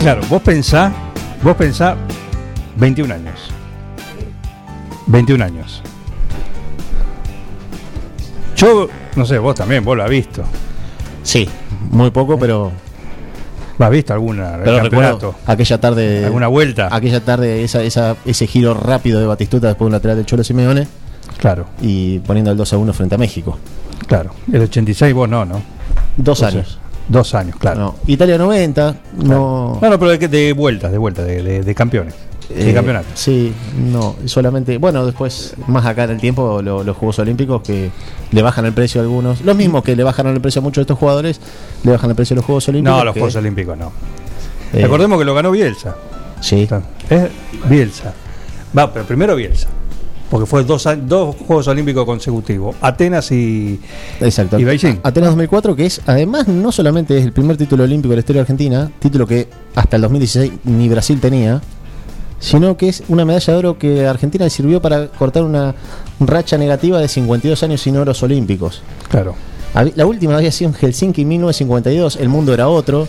Claro, vos pensá, vos pensá 21 años. 21 años. Yo, no sé, vos también, vos lo has visto. Sí, muy poco, pero, ¿Lo has visto alguna pero campeonato? recuerdo aquella tarde. ¿Alguna vuelta? Aquella tarde, esa, esa, ese giro rápido de Batistuta después de un lateral del Cholo Simeone Claro, y poniendo el 2 a 1 frente a México. claro. El 86 vos no, ¿no? Dos O sea, años. Dos años, claro. No. Italia 90, no. No, no, pero de, de vueltas, de vueltas, de, de- de campeones. De Eh, campeonato. Sí, no, solamente. Bueno, después, más acá en el tiempo, lo- los Juegos Olímpicos que le bajan el precio a algunos. Los mismos que le bajaron el precio a muchos de estos jugadores, le bajan el precio a los Juegos Olímpicos. No, los que, Juegos Olímpicos no. eh, Recordemos que lo ganó Bielsa. Sí, Es Bielsa. Va, pero primero Bielsa. Porque fue dos, dos Juegos Olímpicos consecutivos. Atenas y. exacto. ¿Y Beijing? Atenas 2004, que es, además, no solamente es el primer título olímpico de la historia argentina, título que hasta el 2016 ni Brasil tenía, sino que es una medalla de oro que a Argentina le sirvió para cortar una racha negativa de 52 años sin oros olímpicos. Claro. La última había sido en Helsinki en 1952, el mundo era otro,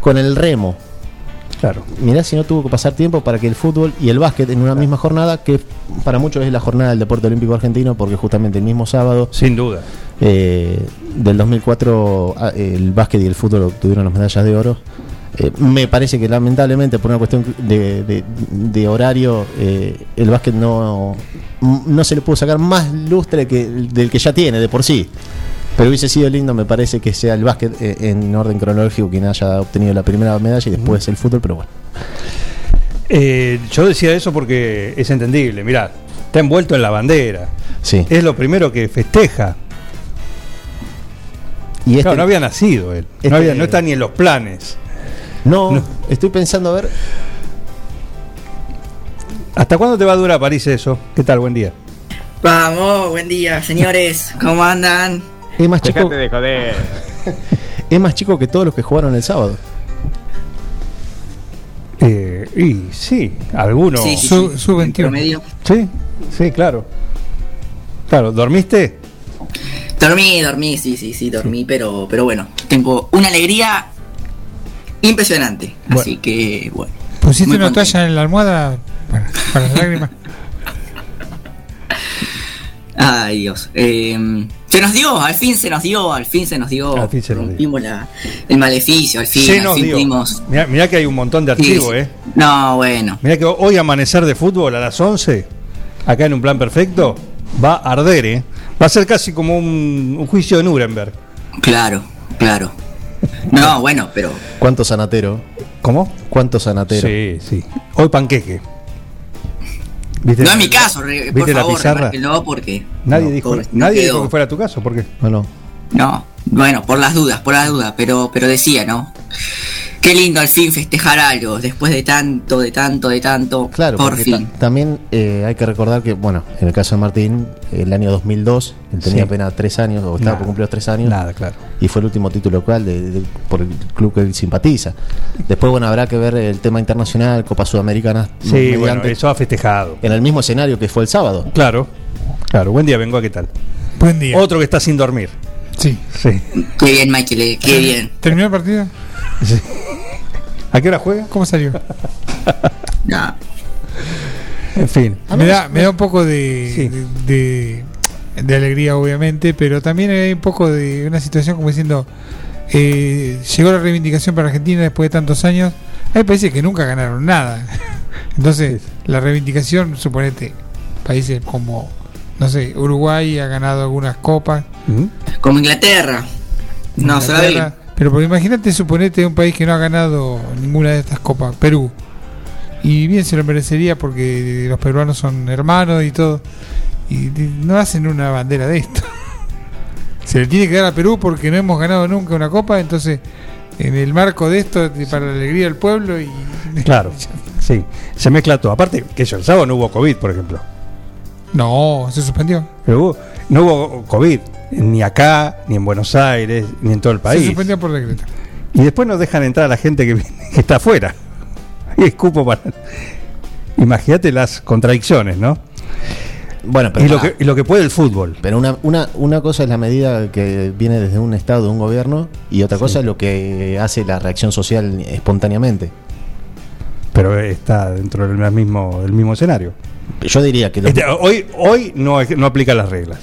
con el remo. Claro. Mirá si no tuvo que pasar tiempo para que el fútbol y el básquet en una misma jornada, que para muchos es la jornada del deporte olímpico argentino, porque justamente el mismo sábado Sin duda. eh, del 2004 ah, el básquet y el fútbol obtuvieron las medallas de oro. Eh, me parece que lamentablemente por una cuestión de, de- de horario eh, el básquet no, no se le pudo sacar más lustre que el- del que ya tiene de por sí. Pero hubiese sido lindo, me parece que sea el básquet eh, en orden cronológico quien haya obtenido la primera medalla y después el fútbol, pero bueno. Eh, yo decía eso porque es entendible. Mirá, está envuelto en la bandera. Sí. Es lo primero que festeja. Y este, Claro, no había nacido él. este- No, había, no está ni en los planes. no, no. estoy pensando a ver. ¿Hasta cuándo te va a durar París eso? ¿Qué tal? Buen día. Vamos, buen día, señores. ¿Cómo andan? Es más chico, Dejate de joder. es más chico que todos los que jugaron el sábado. Eh, y sí, algunos. Sí, sí, sí. su 21. Promedio. Sí, sí, claro. Claro, ¿dormiste? Dormí, dormí, sí, sí, sí, dormí, pero, pero bueno, tengo una alegría impresionante. Bueno. Así que, bueno. ¿Pusiste una contento. toalla en la almohada para, para las lágrimas? Ay, Dios. Eh, se nos dio, al fin se nos dio, al fin se nos dio. Al fin se nos dio. Rompimos la- el maleficio, al fin, Se al nos fin dio. Mirá, mirá que hay un montón de archivos, sí. ¿eh? No, bueno. Mirá que hoy amanecer de fútbol a las 11, acá en un plan perfecto, va a arder, ¿eh? Va a ser casi como un, un juicio de Nuremberg. Claro, claro. No, bueno, pero. ¿Cuánto sanatero? ¿Cómo? ¿Cuánto sanatero? Sí, sí. Hoy panqueque. ¿Viste? No es mi caso, por ¿Viste la pizarra? porque. Nadie, no, dijo, nadie quedó. dijo que fuera tu caso, ¿por qué? Bueno, No, bueno, por las dudas, por las dudas, pero, pero decía, ¿no? Qué lindo al fin festejar algo, después de tanto, de tanto, de tanto, claro, por fin. ta- también eh, hay que recordar que, bueno, en el caso de Martín, el año 2002, él tenía Sí. apenas tres años, o estaba Nada. por cumplir los tres años, Nada, claro. y fue el último título local de, de- por el club que él simpatiza. Después, bueno, habrá que ver el tema internacional, Copa Sudamericana, Sí, mediante, bueno, eso ha festejado. en el mismo escenario que fue el sábado. Claro, claro. Buen día, vengo, ¿qué tal? Buen día. Otro que está sin dormir. Sí. Sí. Qué bien, Michael, eh, qué bien. ¿Terminó el partido? ¿A qué hora juega? ¿Cómo salió? No. En fin. Me da, me da un poco de, Sí. de, de- de alegría, obviamente, pero también hay un poco de una situación como diciendo, eh, llegó la reivindicación para Argentina después de tantos años. Hay países que nunca ganaron nada. Entonces, la reivindicación, suponete, países como, no sé, Uruguay ha ganado algunas copas. Como Inglaterra. No, se va Inglaterra. Pero porque imagínate, suponete un país que no ha ganado ninguna de estas copas, Perú. Y bien se lo merecería porque los peruanos son hermanos y todo. Y no hacen una bandera de esto. Se le tiene que dar a Perú porque no hemos ganado nunca una copa, entonces en el marco de esto, de- para la alegría del pueblo y... Claro, sí, se mezcla todo. Aparte, que yo, el sábado no hubo COVID, por ejemplo. No, se suspendió. Pero hubo- no hubo COVID, ni acá, ni en Buenos Aires, ni en todo el Se país. suspendió por decreto. Y después nos dejan entrar a la gente que, viene- que está afuera. Y escupo para. Imagínate las contradicciones, ¿no? Bueno, pero, Y lo, que, y lo que puede el fútbol. pero una, una, una cosa es la medida que viene desde un Estado, de un gobierno, y otra cosa es lo que hace la reacción social espontáneamente. Pero está dentro del mismo, del mismo escenario. Yo diría que lo- Este, hoy hoy no, no aplica las reglas.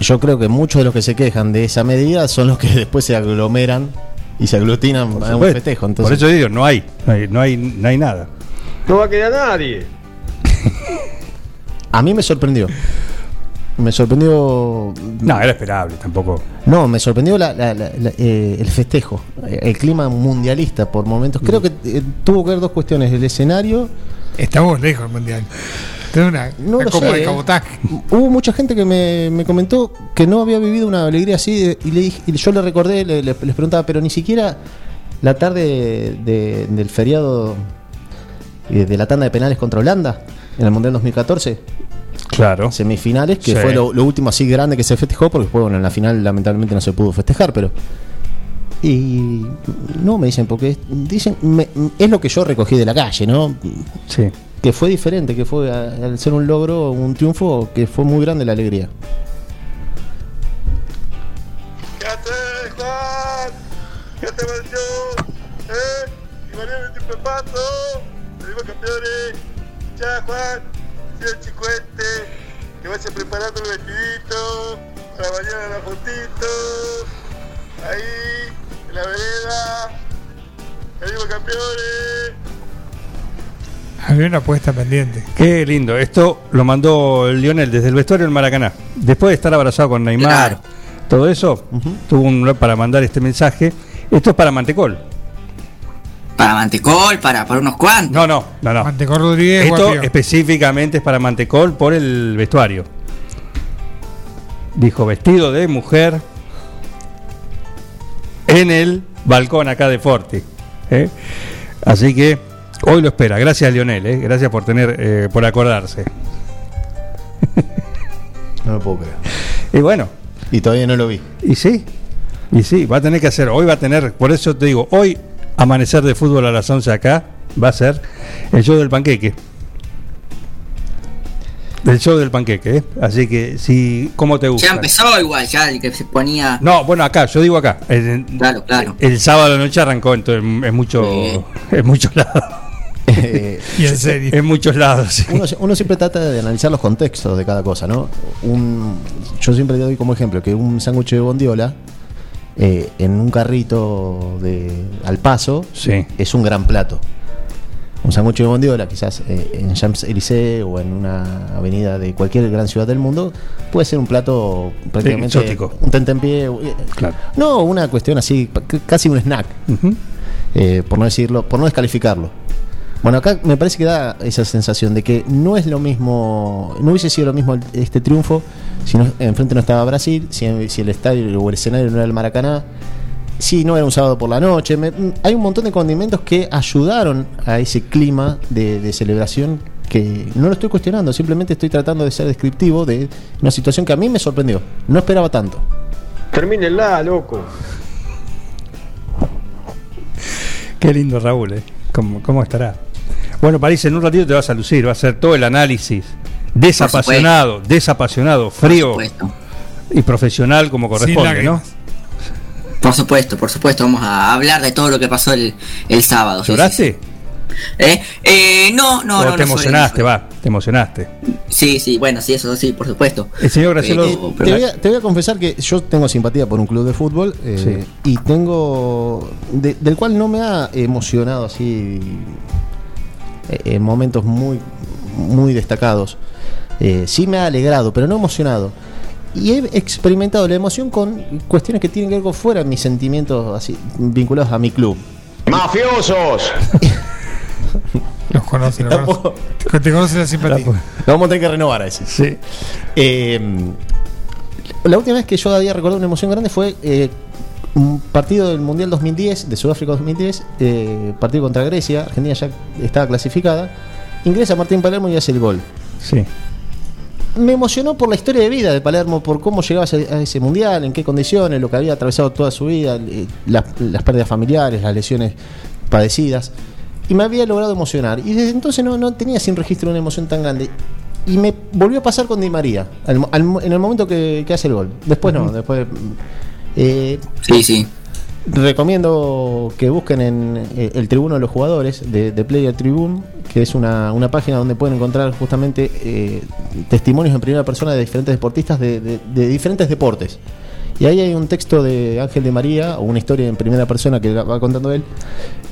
yo creo que muchos de los que se quejan de esa medida son los que después se aglomeran y se aglutinan a un festejo. Por Entonces, eso digo, no hay, no hay, no hay, no hay nada. No va a quedar nadie. a mí me sorprendió. Me sorprendió. No, era esperable, tampoco. No, me sorprendió la- la- la- la- eh, el festejo, eh, el clima mundialista por momentos. Creo que eh, tuvo que ver dos cuestiones: el escenario. Estamos lejos del mundial. Tengo una, No una lo copa sé, de eh. cabotaje. Hubo mucha gente que me, me comentó que no había vivido una alegría así de- y, le dije- y yo le recordé, le- le- les preguntaba, pero ni siquiera la tarde de- del feriado eh, de la tanda de penales contra Holanda en el Mundial 2014, Claro. semifinales, que Sí. fue lo, lo último así grande que se festejó, porque después, bueno, en la final lamentablemente no se pudo festejar, pero... Y no me dicen, porque dicen, me- es lo que yo recogí de la calle, ¿no? Sí. que fue diferente, que fue al ser un logro, un triunfo, que fue muy grande la alegría. ¡Quédate, Juan! ¡Quédate, Mario! ¿Eh? ¡Y pepazo! ¡Salimos campeones! ¡Sí, el chicuete! ¡Que vaya preparando el vestidito! ¡Para mañana la fotito! ¡Ahí! ¡En la vereda! ¡Salimos campeones! Había una apuesta pendiente. Qué lindo. Esto lo mandó Lionel desde el vestuario del Maracaná. Después de estar abrazado con Neymar, Claro. todo eso, tuvo un para mandar este mensaje. Esto es para Mantecol. Para Mantecol, para, para unos cuantos. No, no, no, no. Mantecol Rodríguez, Esto Guapio. específicamente es para Mantecol por el vestuario. Dijo vestido de mujer en el balcón acá de Forti. ¿eh? Así que hoy lo espera. Gracias Lionel, ¿eh? gracias por tener, eh, por acordarse. No me puedo creer. Y bueno, Y todavía no lo vi. y sí, y sí, va a tener que hacer. Hoy va a tener, por eso te digo, hoy amanecer de fútbol a las 11 acá va a ser el show del panqueque. Del show del panqueque, ¿eh? Así que, si, ¿cómo te gusta? Ya empezó igual, ya el que se ponía. No, bueno, acá, yo digo acá. El, Claro, claro. el sábado la noche arrancó entonces, en mucho, Sí. en muchos lados. Eh, Y en serio. En muchos lados, sí. uno, uno siempre trata de analizar los contextos de cada cosa, ¿no? Un, yo siempre doy como ejemplo que un sándwich de bondiola eh, en un carrito de al paso Sí. es un gran plato. Un sándwich de bondiola, quizás eh, en Champs-Élysées o en una avenida de cualquier gran ciudad del mundo, puede ser un plato prácticamente exótico. un tentempié. eh, Claro. No, una cuestión así, casi un snack. Eh, por no decirlo, por no descalificarlo. Bueno, acá me parece que da esa sensación de que no es lo mismo, no hubiese sido lo mismo este triunfo si no, enfrente no estaba Brasil, si, si el estadio o el escenario no era el Maracaná, si no era un sábado por la noche. me- hay un montón de condimentos que ayudaron a ese clima de, de celebración que no lo estoy cuestionando, simplemente estoy tratando de ser descriptivo de una situación que a mí me sorprendió. No esperaba tanto. Termínenla, loco. Qué lindo Raúl, ¿eh? ¿Cómo, cómo estará? Bueno, París, en un ratito te vas a lucir, va a hacer todo el análisis. Desapasionado, desapasionado, frío y profesional como corresponde, ¿no? Por supuesto, por supuesto. Vamos a hablar de todo lo que pasó el, el sábado. sí, ¿Lloraste? sí. ¿Eh? Eh, no, no, ¿O no. te no emocionaste, no va? Te emocionaste. Sí, sí, bueno, sí, eso sí, por supuesto. El señor Gracielo... Eh, te, voy a, te voy a confesar que yo tengo simpatía por un club de fútbol eh, y tengo de- del cual no me ha emocionado así eh, en momentos muy muy destacados. Eh, sí me ha alegrado, pero no emocionado. y he experimentado la emoción con cuestiones que tienen que ver con fuera de mis sentimientos así vinculados a mi club. ¡Mafiosos! Los conoce, los conoce. Te conoce la simpatía. Lo vamos a tener que renovar a ese. Sí. Eh, la última vez que yo había recordado una emoción grande fue eh, un partido del Mundial 2010, de Sudáfrica 2010, eh, partido contra Grecia, Argentina ya estaba clasificada, ingresa Martín Palermo y hace el gol. Sí. Me emocionó por la historia de vida de Palermo, por cómo llegaba a ese, Mundial, en qué condiciones, lo que había atravesado toda su vida, eh, las, las pérdidas familiares, las lesiones padecidas. Y me había logrado emocionar. Y desde entonces no, no tenía sin registro una emoción tan grande. Y me volvió a pasar con Di María, al al en el momento que, que hace el gol. Después no, después... eh, Sí, sí. Recomiendo que busquen en eh, el Tribuno de los Jugadores de, de Player Tribune, que es una, una página donde pueden encontrar justamente eh, testimonios en primera persona de diferentes deportistas de, de- de diferentes deportes. Y ahí hay un texto de Ángel de María, o una historia en primera persona que va contando él.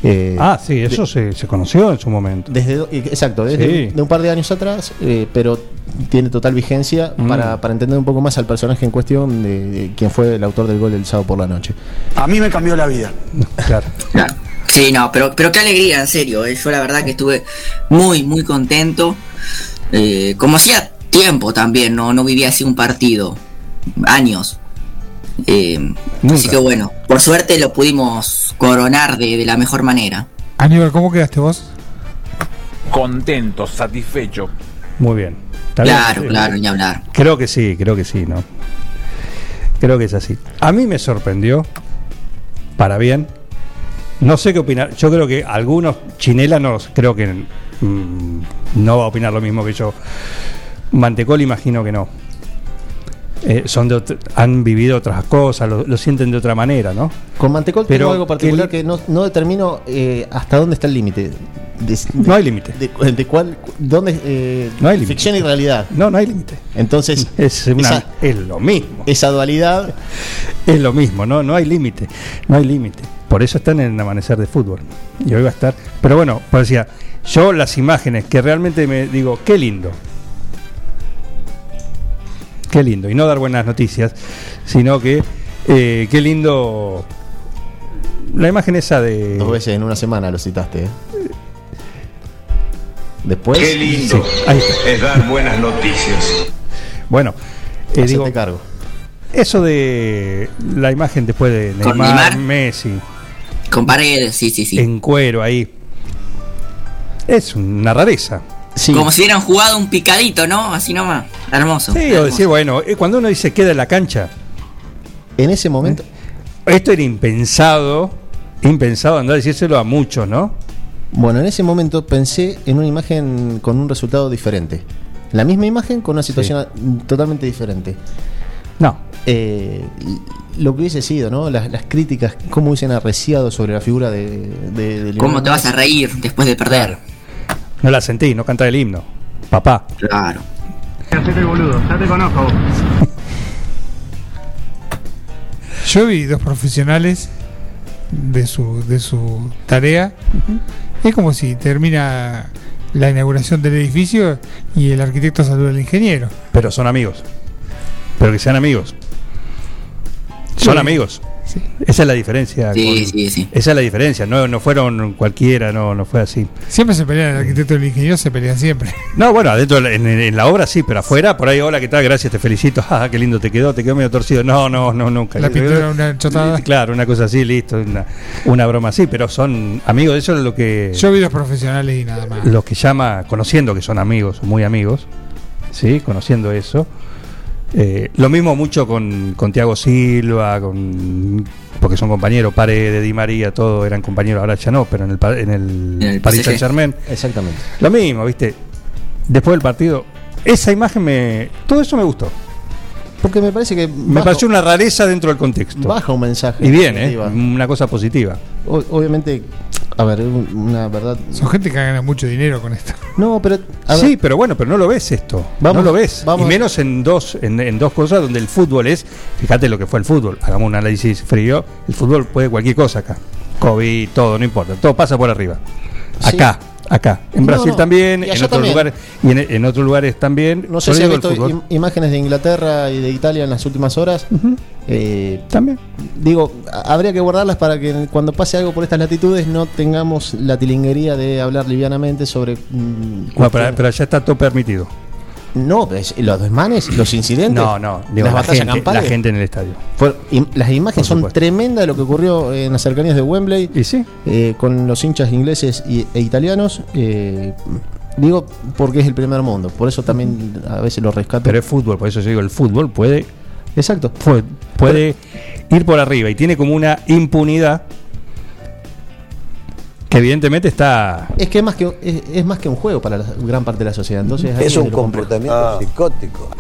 eh, Ah, sí, eso se, se conoció en su momento. desde, exacto, desde Sí. de un par de años atrás, eh, pero tiene total vigencia Mm. para, para entender un poco más al personaje en cuestión de, de quién fue el autor del gol del sábado por la noche. A mí me cambió la vida. Claro. Claro. Sí, no, pero, pero qué alegría, en serio. eh. Yo la verdad que estuve muy, muy contento. Eh, como hacía tiempo también, no, no vivía así un partido. Años. Eh, así que bueno, por suerte lo pudimos coronar de, de la mejor manera. Aníbal, ¿cómo quedaste vos? Contento, satisfecho. Muy bien. Claro, claro, ni hablar. Creo que sí, creo que sí, ¿no? Creo que es así. A mí me sorprendió, para bien. No sé qué opinar. Yo creo que algunos chinelanos, creo que mm, no va a opinar lo mismo que yo. Mantecol, imagino que no. Eh, son de han vivido otras cosas, lo, lo sienten de otra manera, ¿no? Con Mantecol Pero tengo algo particular que- que no, no determino eh, hasta dónde está el límite. No hay límite. De, de cuál, dónde, eh, No hay ficción y realidad. No, no hay límite. Entonces, Es, una- esa, es lo mismo. esa dualidad, Es lo mismo, no, no hay límite, no hay límite. Por eso están en el amanecer de fútbol. Y hoy va a estar. Pero bueno, pues decía, yo las imágenes que realmente me digo, qué lindo. Qué lindo. Y no dar buenas noticias, sino que eh, qué lindo. La imagen esa de. dos veces en una semana lo citaste. ¿eh? Después, Qué lindo Sí, ahí está. es dar buenas noticias. Bueno, eh, digo, cargo. eso de la imagen después de ¿Con Neymar, Neymar? Messi, Con paredes, sí, sí, sí. en cuero ahí. Es una rareza. Sí, Como si hubieran jugado un picadito, ¿no? Así nomás. Hermoso. Sí, o hermoso. decir, bueno, eh, cuando uno dice queda en la cancha, en ese momento, esto era impensado, impensado andar a decírselo a muchos, ¿no? bueno, en ese momento pensé en una imagen con un resultado diferente. La misma imagen con una situación totalmente diferente. No, eh, lo que hubiese sido, ¿no? Las, las críticas, cómo hubiesen arreciado sobre la figura de, de, de ¿Cómo te vas a reír después de perder? No la sentí, no canta el himno. Papá. Claro. Yo vi dos profesionales de su, de su tarea. Es como si termina la inauguración del edificio y el arquitecto saluda al ingeniero. Pero son amigos. Pero que sean amigos. Son Sí. amigos. Sí. Esa es la diferencia. Sí, con- sí, sí. Esa es la diferencia. No, no fueron cualquiera, no, no fue así. Siempre se pelean el arquitecto y el ingeniero, se pelean siempre. No, bueno, adentro en, en- la obra sí, pero afuera, por ahí, hola, ¿qué tal? Gracias, te felicito. Ah, qué lindo te quedó, te quedó medio torcido. No, no, no, nunca. La pintura una chotada. Claro, una cosa así, listo, una, una broma así, pero son amigos, de eso es lo que Yo vi dos profesionales y nada más. lo que llama, conociendo que son amigos, muy amigos, ¿sí? Conociendo eso. Eh, lo mismo mucho con, con Tiago Silva, con porque son compañeros, Pare de Di María, todos eran compañeros, ahora ya no, pero en el, en el, En el Paris. Saint Germain. Exactamente. Lo mismo, ¿viste? Después del partido, esa imagen me. Todo eso me gustó. Porque me parece que Me pareció una rareza dentro del contexto. baja un mensaje. Y bien, ¿eh? Una cosa positiva. O- obviamente, a ver, un- una verdad. Son gente que gana mucho dinero con esto. No, pero. a ver, Sí, pero bueno, pero no lo ves esto. Vamos- no lo ves. vamos- y menos en dos, en, en dos cosas donde el fútbol es. Fíjate lo que fue el fútbol. Hagamos un análisis frío. El fútbol puede cualquier cosa acá. COVID, todo, no importa. Todo pasa por arriba. Sí. Acá. En No, Brasil no. también, Y en otros también. lugares y en, en otros lugares también. No sé si has visto im- imágenes de Inglaterra y de Italia en las últimas horas. Eh, También. digo, habría que guardarlas para que cuando pase algo por estas latitudes no tengamos la tilinguería de hablar livianamente sobre. mm, pero, pero allá está todo permitido. No, los desmanes, los incidentes. No, no. Digo, las la, batallas gente, la campales. gente en el estadio. Las imágenes son tremendas de lo que ocurrió en las cercanías de Wembley ¿Y sí? eh, con los hinchas ingleses y- e italianos. eh, digo porque es el primer mundo, por eso también a veces lo rescato. Pero es fútbol, por eso yo digo, el fútbol puede, Exacto. puede, puede ir por arriba y tiene como una impunidad que evidentemente está... Es que es más que es, es más que un juego para la gran parte de la sociedad. Entonces Es un comportamiento psicótico.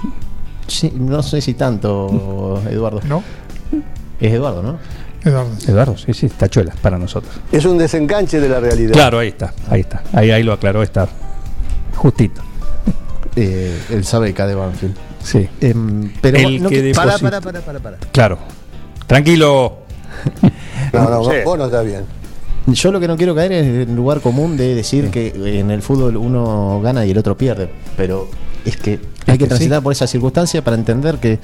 Sí, no sé si tanto, Eduardo. ¿No? Es Eduardo, ¿no? Eduardo. Eduardo, sí, sí, tachuelas para nosotros. Es un desenganche de la realidad. Claro, ahí está, ahí está. Ahí, ahí lo aclaró, está justito. Eh, el Sabeca de Banfield. Sí, Em, pero El no que que- Para, para, para, para, para. claro. Tranquilo. No, no, Sí. vos no estás bien. Yo lo que no quiero caer es en el lugar común de decir que en el fútbol uno gana y el otro pierde. Pero es que hay que que transitar por esa circunstancia para entender que eh,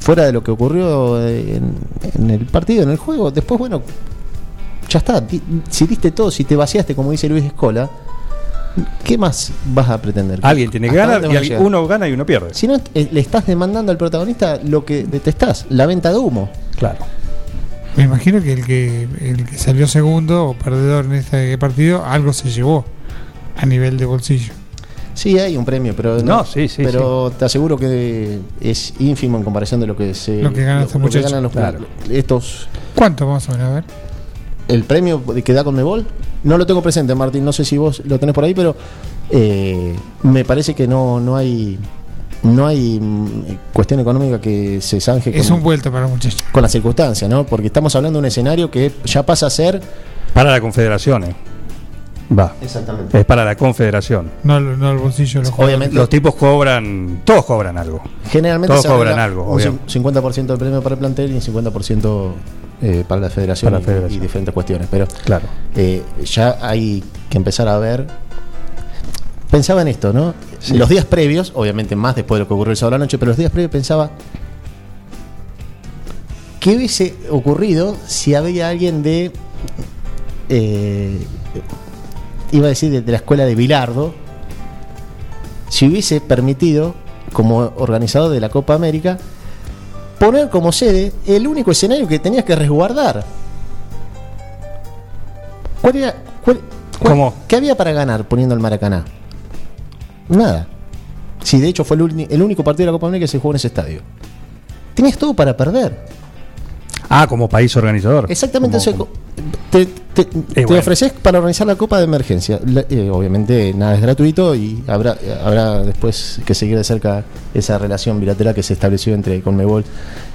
fuera de lo que ocurrió eh, en, en el partido, en el juego, después, bueno, ya está. Si diste todo, si te vaciaste, como dice Luis Escola, ¿qué más vas a pretender? Alguien tiene que ¿Hasta ganar y uno gana y uno pierde. Si no, eh, le estás demandando al protagonista lo que detestás, la venta de humo. Claro. Me imagino que el que el que salió segundo o perdedor en este partido algo se llevó a nivel de bolsillo. Sí, hay un premio, pero No, sí, sí, pero te aseguro que es ínfimo en comparación de lo que se Lo que gana este lo que ganan los Claro. estos ¿Cuánto vamos a ver? A ver. el premio que da con Mebol no lo tengo presente, Martín, no sé si vos lo tenés por ahí, pero eh, me parece que no no hay no hay mm, cuestión económica que se zanje Es con, un vuelto para el muchacho. con la circunstancia, ¿no? Porque estamos hablando de un escenario que ya pasa a ser Para la confederación. eh. Va. exactamente Es para la confederación. No, no el bolsillo de los obviamente Los tipos cobran, todos cobran algo. Generalmente Todos cobran algo, Un obvio. 50% del premio para el plantel y un 50% eh, para la federación, Para la y- federación. Y, diferentes cuestiones. Pero Claro. eh, ya hay que empezar a ver. Pensaba en esto, ¿no? Sí. Los días previos, obviamente más después de lo que ocurrió el sábado a la noche, pero los días previos pensaba. ¿Qué hubiese ocurrido si había alguien de. eh, iba a decir de, de la escuela de Bilardo, si hubiese permitido, como organizador de la Copa América, poner como sede el único escenario que tenías que resguardar. ¿Cuál era? cuál- cuál- ¿Cómo? ¿Qué había para ganar poniendo el Maracaná? Nada. Si de hecho fue el, el único partido de la Copa América que se jugó en ese estadio. Tenías todo para perder. Ah, como país organizador. Exactamente. Como- o sea, te te- te bueno. ofreces para organizar la Copa de Emergencia. La- eh, obviamente nada es gratuito y habrá, habrá después que seguir de cerca esa relación bilateral que se estableció entre Conmebol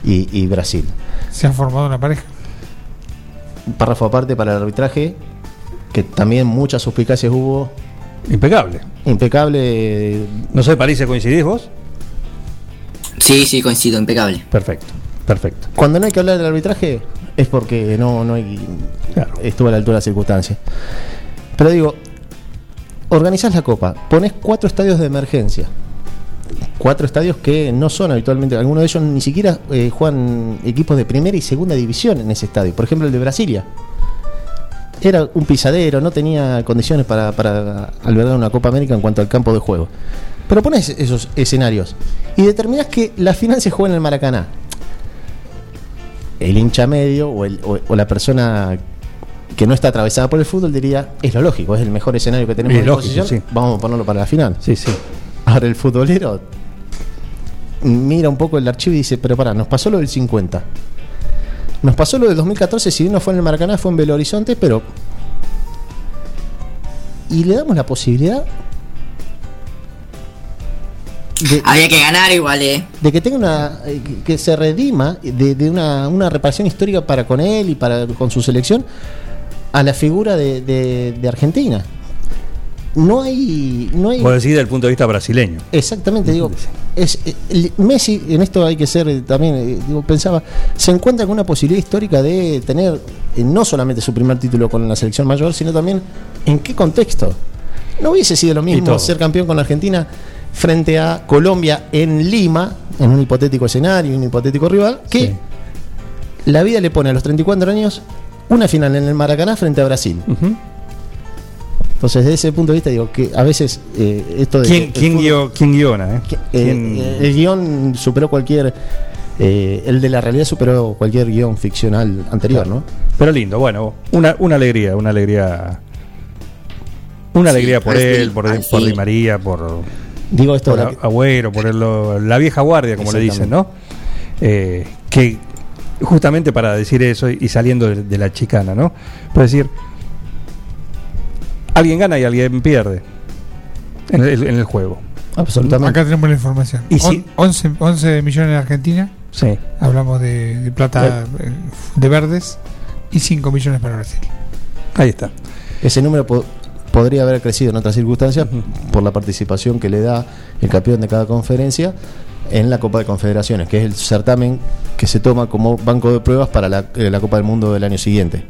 y, y Brasil. Se ha formado una pareja. Párrafo aparte para el arbitraje, que también muchas suspicacias hubo. Impecable. Impecable. No sé, París, ¿coincidís vos? Sí, sí, coincido, impecable. Perfecto, perfecto. Cuando no hay que hablar del arbitraje es porque no, no hay Claro. estuvo a la altura de la circunstancia. Pero digo, organizás la copa, pones cuatro estadios de emergencia. Cuatro estadios que no son habitualmente, algunos de ellos ni siquiera eh, juegan equipos de primera y segunda división en ese estadio. Por ejemplo, el de Brasilia. Era un pisadero, no tenía condiciones para, para albergar una Copa América en cuanto al campo de juego. Pero pones esos escenarios y determinás que la final se juega en el Maracaná. El hincha medio o, el- o- o la persona que no está atravesada por el fútbol diría, es lo lógico, es el mejor escenario que tenemos Es lógico, sí. vamos a ponerlo para la final. Sí, sí. Ahora el futbolero mira un poco el archivo y dice, pero pará, nos pasó lo del 50. Nos pasó lo del 2014, si bien no fue en el Maracaná, fue en Belo Horizonte, pero... Y le damos la posibilidad de, Había que ganar igual, eh. de que tenga una eh, que- se redima de, de una, una reparación histórica para con él y para con su selección a la figura de, de- de Argentina no hay. No hay Vos decís desde el punto de vista brasileño. Exactamente, digo, es, eh, el- Messi, en esto hay que ser eh, también, eh, digo, pensaba, se encuentra con una posibilidad histórica de tener eh, no solamente su primer título con la selección mayor, sino también en qué contexto. No hubiese sido lo mismo ser campeón con la Argentina frente a Colombia en Lima, en un hipotético escenario, un hipotético rival, que Sí. la vida le pone a los 34 años una final en el Maracaná frente a Brasil. Ujú. Entonces, desde ese punto de vista, digo que a veces eh, esto de. ¿Quién, el quién, guió- quién guiona? eh? eh, ¿Quién- eh, el guion superó cualquier. eh, el de la realidad superó cualquier guion ficcional anterior, ¿no? Pero lindo, bueno, una, una alegría, una alegría. Una Sí, alegría por él, fin, por, por Di. María, por, Digo esto, por la- Agüero, por el- la vieja guardia, como le dicen, ¿no? Eh, que justamente para decir eso y saliendo de, de la chicana, ¿no? Para decir, alguien gana y alguien pierde en el, en el juego. absolutamente. Acá tenemos la información. Y si- On- 11, 11 millones de Argentina, Sí. hablamos de, de plata eh, de verdes, y 5 millones para Brasil. Ahí está. Ese número po- podría haber crecido en otras circunstancias por la participación que le da el campeón de cada conferencia en la Copa de Confederaciones, que es el certamen que se toma como banco de pruebas para la, eh, la Copa del Mundo del año siguiente.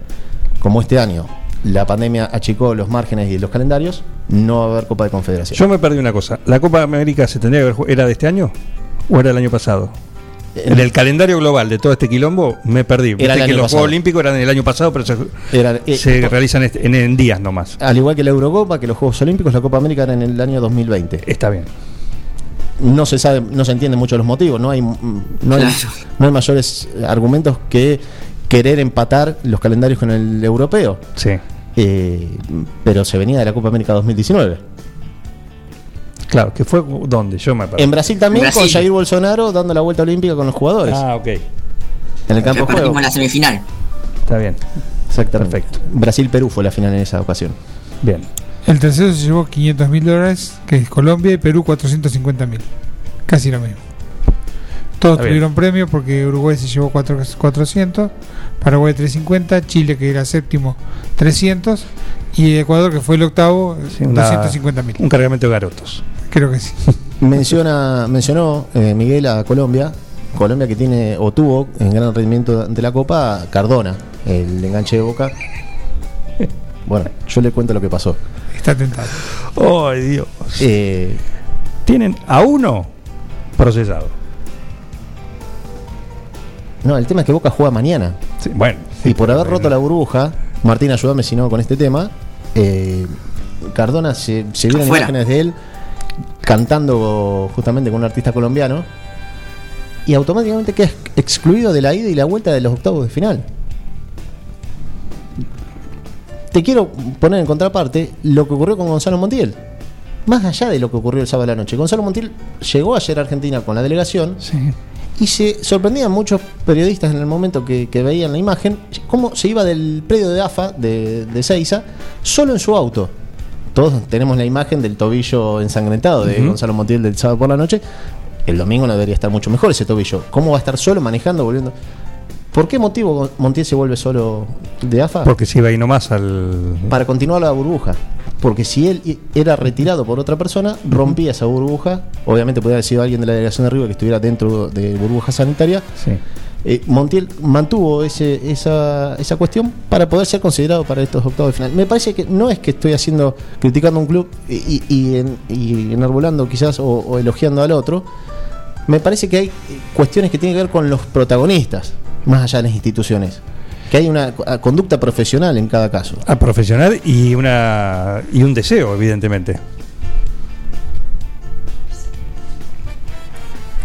Como este año la pandemia achicó los márgenes y los calendarios, no va a haber Copa de Confederación. Yo me perdí una cosa. ¿La Copa América se tendría que haber jugado- ¿Era de este año? ¿O era del año pasado? En el calendario global de todo este quilombo me perdí. Era el que los pasado. Juegos Olímpicos eran el año pasado, pero se, Era- eh, se po- realizan este- en, en días nomás. Al igual que la Eurocopa, que los Juegos Olímpicos, la Copa América era en el año 2020. Está bien. No se sabe, no se entienden mucho los motivos, no hay, mm, no hay, Claro. no hay mayores eh, argumentos que querer empatar los calendarios con el europeo. Sí. Eh, pero se venía de la Copa América 2019. Claro, que fue dónde? Yo me perdí. En Brasil también Brasil. con Jair Bolsonaro dando la vuelta olímpica con los jugadores. Ah, ok. en el campo de juego. perdimos la semifinal. Está bien. Exactamente. Perfecto. Brasil-Perú fue la final en esa ocasión. Bien. El tercero se llevó 500 mil dólares, que es Colombia, y Perú 450 mil. Casi lo mismo. Todos Está bien. tuvieron premio porque Uruguay se llevó cuatro- 400, Paraguay 350, Chile que era séptimo 300 y Ecuador que fue el octavo Sí, una- 250 mil. Un cargamento de garotos. Creo que sí. Menciona, mencionó eh, Miguel a Colombia. Colombia que tiene o tuvo en gran rendimiento de la Copa Cardona, el enganche de boca. Bueno, yo le cuento lo que pasó. Está tentado. ¡Ay, Dios! Eh, Tienen a uno procesado. No, el tema es que Boca juega mañana. Sí, bueno. y por haber roto la burbuja, Martín, ayúdame si no con este tema. eh, Cardona se, se vieron Afuera. imágenes de él cantando justamente con un artista colombiano y automáticamente queda ex- excluido de la ida y la vuelta de los octavos de final. Te quiero poner en contraparte lo que ocurrió con Gonzalo Montiel. Más allá de lo que ocurrió el sábado de la noche. Gonzalo Montiel llegó ayer a Argentina con la delegación Sí. Y se sorprendían muchos periodistas en el momento que, que veían la imagen cómo se iba del predio de AFA de, de Seiza solo en su auto. Todos tenemos la imagen del tobillo ensangrentado de. Gonzalo Montiel del sábado por la noche. El domingo no debería estar mucho mejor ese tobillo. ¿Cómo va a estar solo manejando, volviendo? ¿Por qué motivo Montiel se vuelve solo de AFA? Porque se iba ahí nomás al. Para continuar la burbuja. Porque si él era retirado por otra persona, rompía esa burbuja. Obviamente podría haber sido alguien de la delegación de River que estuviera dentro de burbuja sanitaria. Sí. Eh, Montiel mantuvo ese, esa, esa cuestión para poder ser considerado para estos octavos de final. Me parece que no es que estoy haciendo, criticando a un club y, y, en- y enarbolando quizás o, o elogiando al otro. Me parece que hay cuestiones que tienen que ver con los protagonistas, más allá de las instituciones. Que hay una co- conducta profesional en cada caso. A profesional y una y un deseo, evidentemente.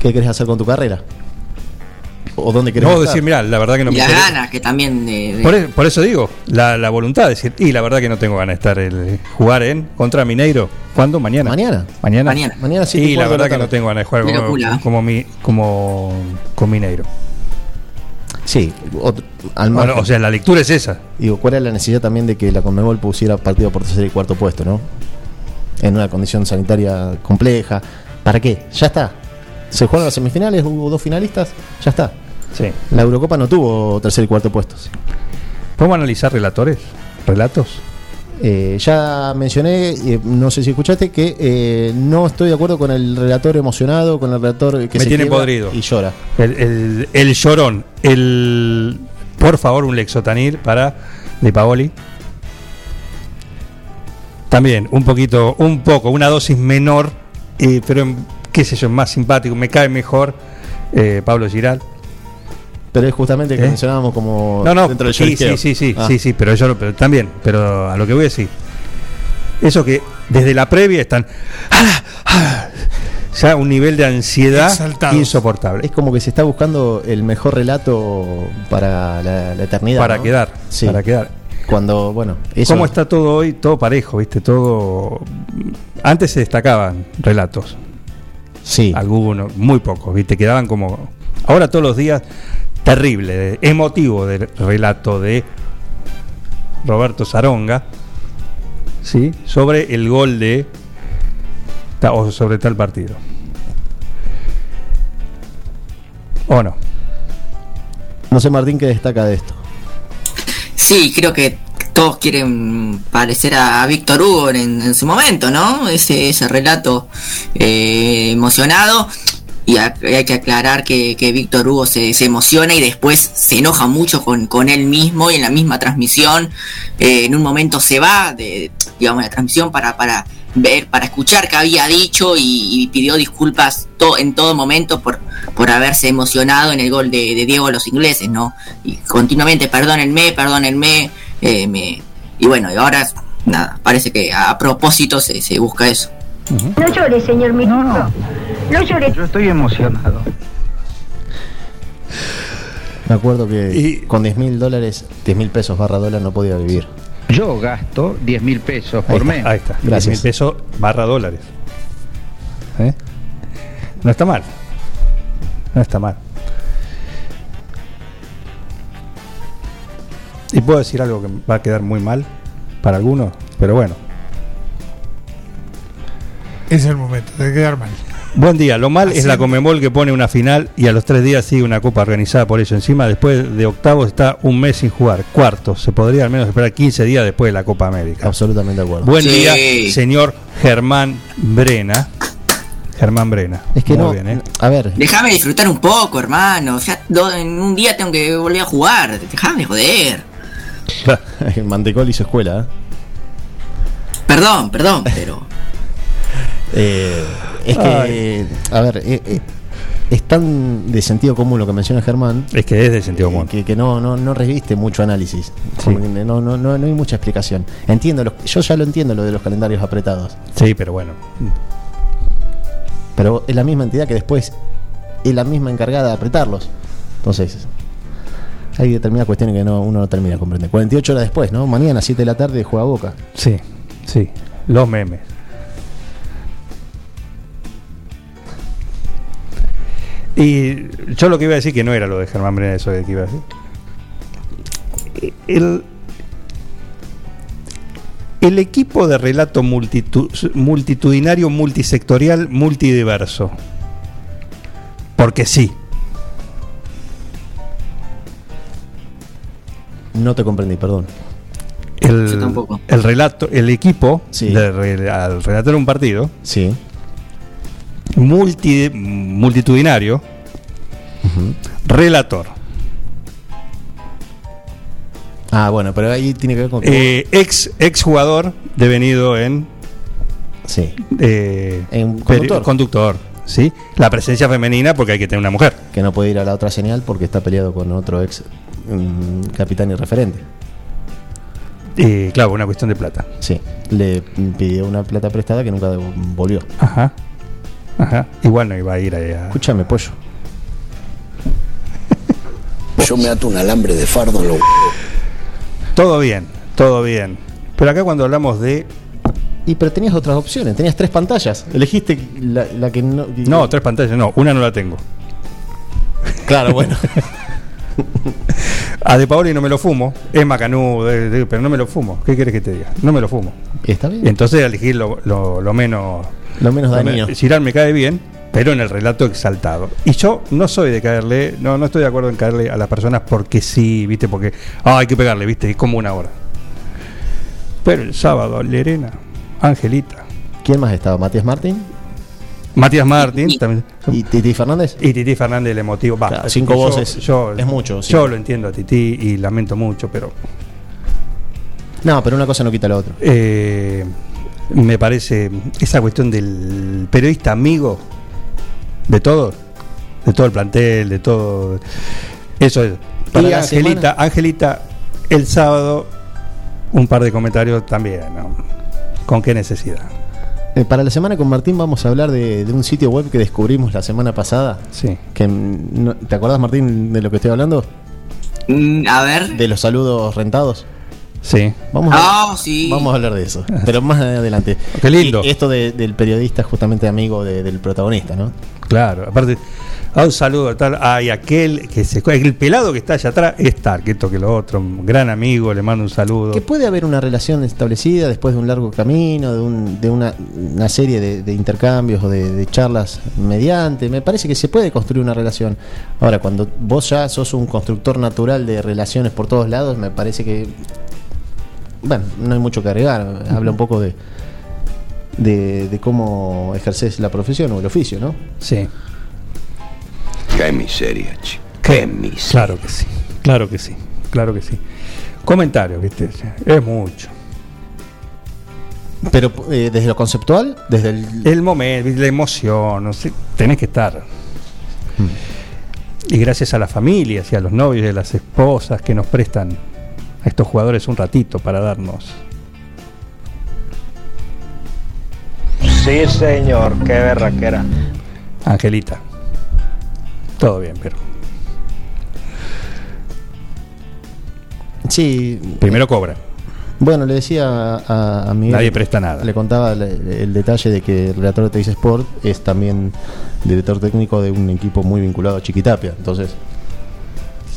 ¿Qué querés hacer con tu carrera? ¿O dónde querés No estar? decir, mira, la verdad que no y me las interesa. ganas que también de, de- Por, e- por eso digo, la, la voluntad de decir, y la verdad que no tengo ganas de estar el, jugar en contra Mineiro. ¿Cuándo? Mañana. Mañana. Mañana. Mañana. Mañana siete Y la verdad que no tengo ganas de jugar como, como, mi, como con Mineiro. Sí, otro- al Bueno, o sea, la lectura es esa. Digo, ¿cuál era la necesidad también de que la Conmebol pusiera partido por tercer y cuarto puesto, no? En una condición sanitaria compleja. ¿Para qué? Ya está. Se jugaron las semifinales, hubo dos finalistas, ya está. Sí. La Eurocopa no tuvo tercer y cuarto puestos. ¿Podemos analizar relatores? ¿Relatos? Eh, ya mencioné, eh, no sé si escuchaste, que eh, no estoy de acuerdo con el relator emocionado, con el relator que Me se tiene podrido. y llora. El, el, el llorón. El, por favor, un lexotanil para De Paoli. También, un poquito, un poco, una dosis menor, eh, pero en- qué sé yo, más simpático, me cae mejor eh, Pablo Giral. Pero es justamente que ¿Eh? mencionábamos como No, no, dentro del sí, sí, sí, sí, Ah. sí, sí, pero yo lo- pero también, pero a lo que voy a decir. Eso que desde la previa están ya un nivel de ansiedad Exaltados. insoportable. Es como que se está buscando el mejor relato para la, la eternidad. Para ¿no? quedar, Sí. para quedar. Cuando, bueno, eso. ¿Cómo está todo hoy? Todo parejo, ¿viste? Todo. Antes se destacaban relatos, Sí. algunos, muy pocos, ¿viste? Quedaban como. Ahora todos los días, terrible, emotivo del relato de Roberto Zaronga, ¿sí? Sobre el gol de. o sobre tal partido. ¿O no? No sé, Martín, qué destaca de esto. Sí, creo que todos quieren parecer a, a Víctor Hugo en, en su momento, ¿no? Ese, ese relato eh, emocionado. Y hay que aclarar que, que Víctor Hugo se, se emociona y después se enoja mucho con, con él mismo y en la misma transmisión. eh, en un momento se va de, digamos, la transmisión para, para ver, para escuchar qué había dicho y, pidió disculpas en todo momento por, por haberse emocionado en el gol de, de Diego a los ingleses, ¿no? Y continuamente, perdónenme, perdónenme. eh, me- y bueno, y ahora, nada, parece que a propósito se, se busca eso. No llore, señor ministro. No, no. llore. Yo estoy emocionado. Me acuerdo que Y- con 10 mil dólares, 10 mil pesos barra dólar no podía vivir. Yo gasto 10 mil pesos Ahí por está, mes. Ahí está, Gracias. 10 mil pesos barra dólares. ¿Eh? No está mal. No está mal. Y puedo decir algo que va a quedar muy mal para algunos, pero bueno. Es el momento de quedar mal. Buen día, lo mal es la Comemol que pone una final y a los tres días sigue una copa organizada por ello. Encima, después de octavos está un mes sin jugar. Cuarto, se podría al menos esperar 15 días después de la Copa América. Absolutamente de acuerdo. Buen Sí. día, señor Germán Brena. Germán Brena. Es que Muy no. bien, ¿eh? A ver, Déjame disfrutar un poco, hermano. Ya do- en un día tengo que volver a jugar. Déjame de joder. Mantecol y su escuela. ¿eh? Perdón, perdón, pero. Eh, es que, a ver, eh, eh, es tan de sentido común lo que menciona Germán Es que es de sentido eh, común. que, que no, no, no reviste mucho análisis. Sí. No, no, no, no hay mucha explicación. Entiendo, los- yo ya lo entiendo lo de los calendarios apretados, Sí, pero bueno. pero es la misma entidad que después es la misma encargada de apretarlos. Entonces, hay determinadas cuestiones que no, uno no termina de comprender. 48 horas después, ¿no? Mañana, 7 de la tarde, juega Boca. Sí, sí. Los memes. Y yo lo que iba a decir que no era lo de Germán Brena, eso que iba a decir. El, el equipo de relato multitu- multitudinario, multisectorial, multidiverso. Porque sí. No te comprendí, perdón. El, Yo tampoco. el relato, el equipo Sí. de al relatar un partido Sí. Multi, multitudinario, relator, Ah, bueno, pero ahí tiene que ver con eh, ex, ex jugador devenido en, Sí. eh, En conductor. conductor, ¿sí? La presencia femenina porque hay que tener una mujer. que no puede ir a la otra señal porque está peleado con otro ex mm, capitán y referente. Y claro, una cuestión de plata. Sí, le pidió una plata prestada que nunca volvió. Ajá. Ajá. Igual no iba a ir a... Escúchame, pollo. Yo me ato un alambre de fardo en los Todo bien, todo bien. Pero acá cuando hablamos de... Y pero tenías otras opciones, tenías tres pantallas. Elegiste la, la que no. No, tres pantallas, no, una no la tengo. Claro, bueno. A De Paoli no me lo fumo, es macanudo, pero no me lo fumo. ¿Qué quieres que te diga? No me lo fumo. Está bien. Entonces elegí lo, lo- lo menos. Lo menos dañino. me- Girán me cae bien, pero en el relato exaltado. Y yo no soy de caerle, no, no estoy de acuerdo en caerle a las personas porque sí, viste, porque ah, hay que pegarle, viste, es como una hora. Pero el sábado, Lerena, Angelita, ¿Quién más estaba? ¿Matías Martín? Matías Martín también. ¿Y Titi Fernández? Y Titi Fernández, el emotivo. Va, Claro, cinco yo- voces Yo, es mucho, sí. Yo lo entiendo a Titi y lamento mucho, pero No, pero una cosa no quita la otra. eh, me parece esa cuestión del periodista amigo de todo, de todo el plantel, de todo. Eso es. Para y la Angelita, semana- Angelita, el sábado, un par de comentarios también, ¿no? ¿Con qué necesidad? Eh, para la semana con Martín vamos a hablar de, de un sitio web que descubrimos la semana pasada. Sí. Que, mm, no- ¿Te acordás, Martín, de lo que estoy hablando? Mm, a ver. De los saludos rentados. Sí. Vamos a, Ah, sí. vamos a hablar de eso, pero más adelante. Qué lindo. Y esto de- del periodista justamente amigo de- del protagonista, ¿no? Claro, aparte, a un saludo tal, hay aquel que se el pelado que está allá atrás, es tal, que esto que lo otro, un gran amigo, le mando un saludo. Que puede haber una relación establecida después de un largo camino, de, un- de una, una serie de, de intercambios o de, de charlas mediante. Me parece que se puede construir una relación. Ahora, cuando vos ya sos un constructor natural de relaciones por todos lados, me parece que. Bueno, no hay mucho que agregar. Habla un poco de, de, de cómo ejerces la profesión o el oficio, ¿no? Sí, Qué miseria, chico. Qué miseria. claro que sí, claro que sí, claro que sí. Comentarios, viste, es mucho. Pero eh, desde lo conceptual, desde el. El momento, la emoción, no sé, tenés que estar. Y gracias a las familias y a los novios y a las esposas que nos prestan a estos jugadores un ratito para darnos. Sí, señor, qué berraquera. Angelita. Todo bien, pero Sí. primero cobra. Bueno, le decía a, a Miguel. Nadie presta nada. Le contaba el, el detalle de que el relator de Teis Sport es también director técnico de un equipo muy vinculado a Chiquitapia. Entonces,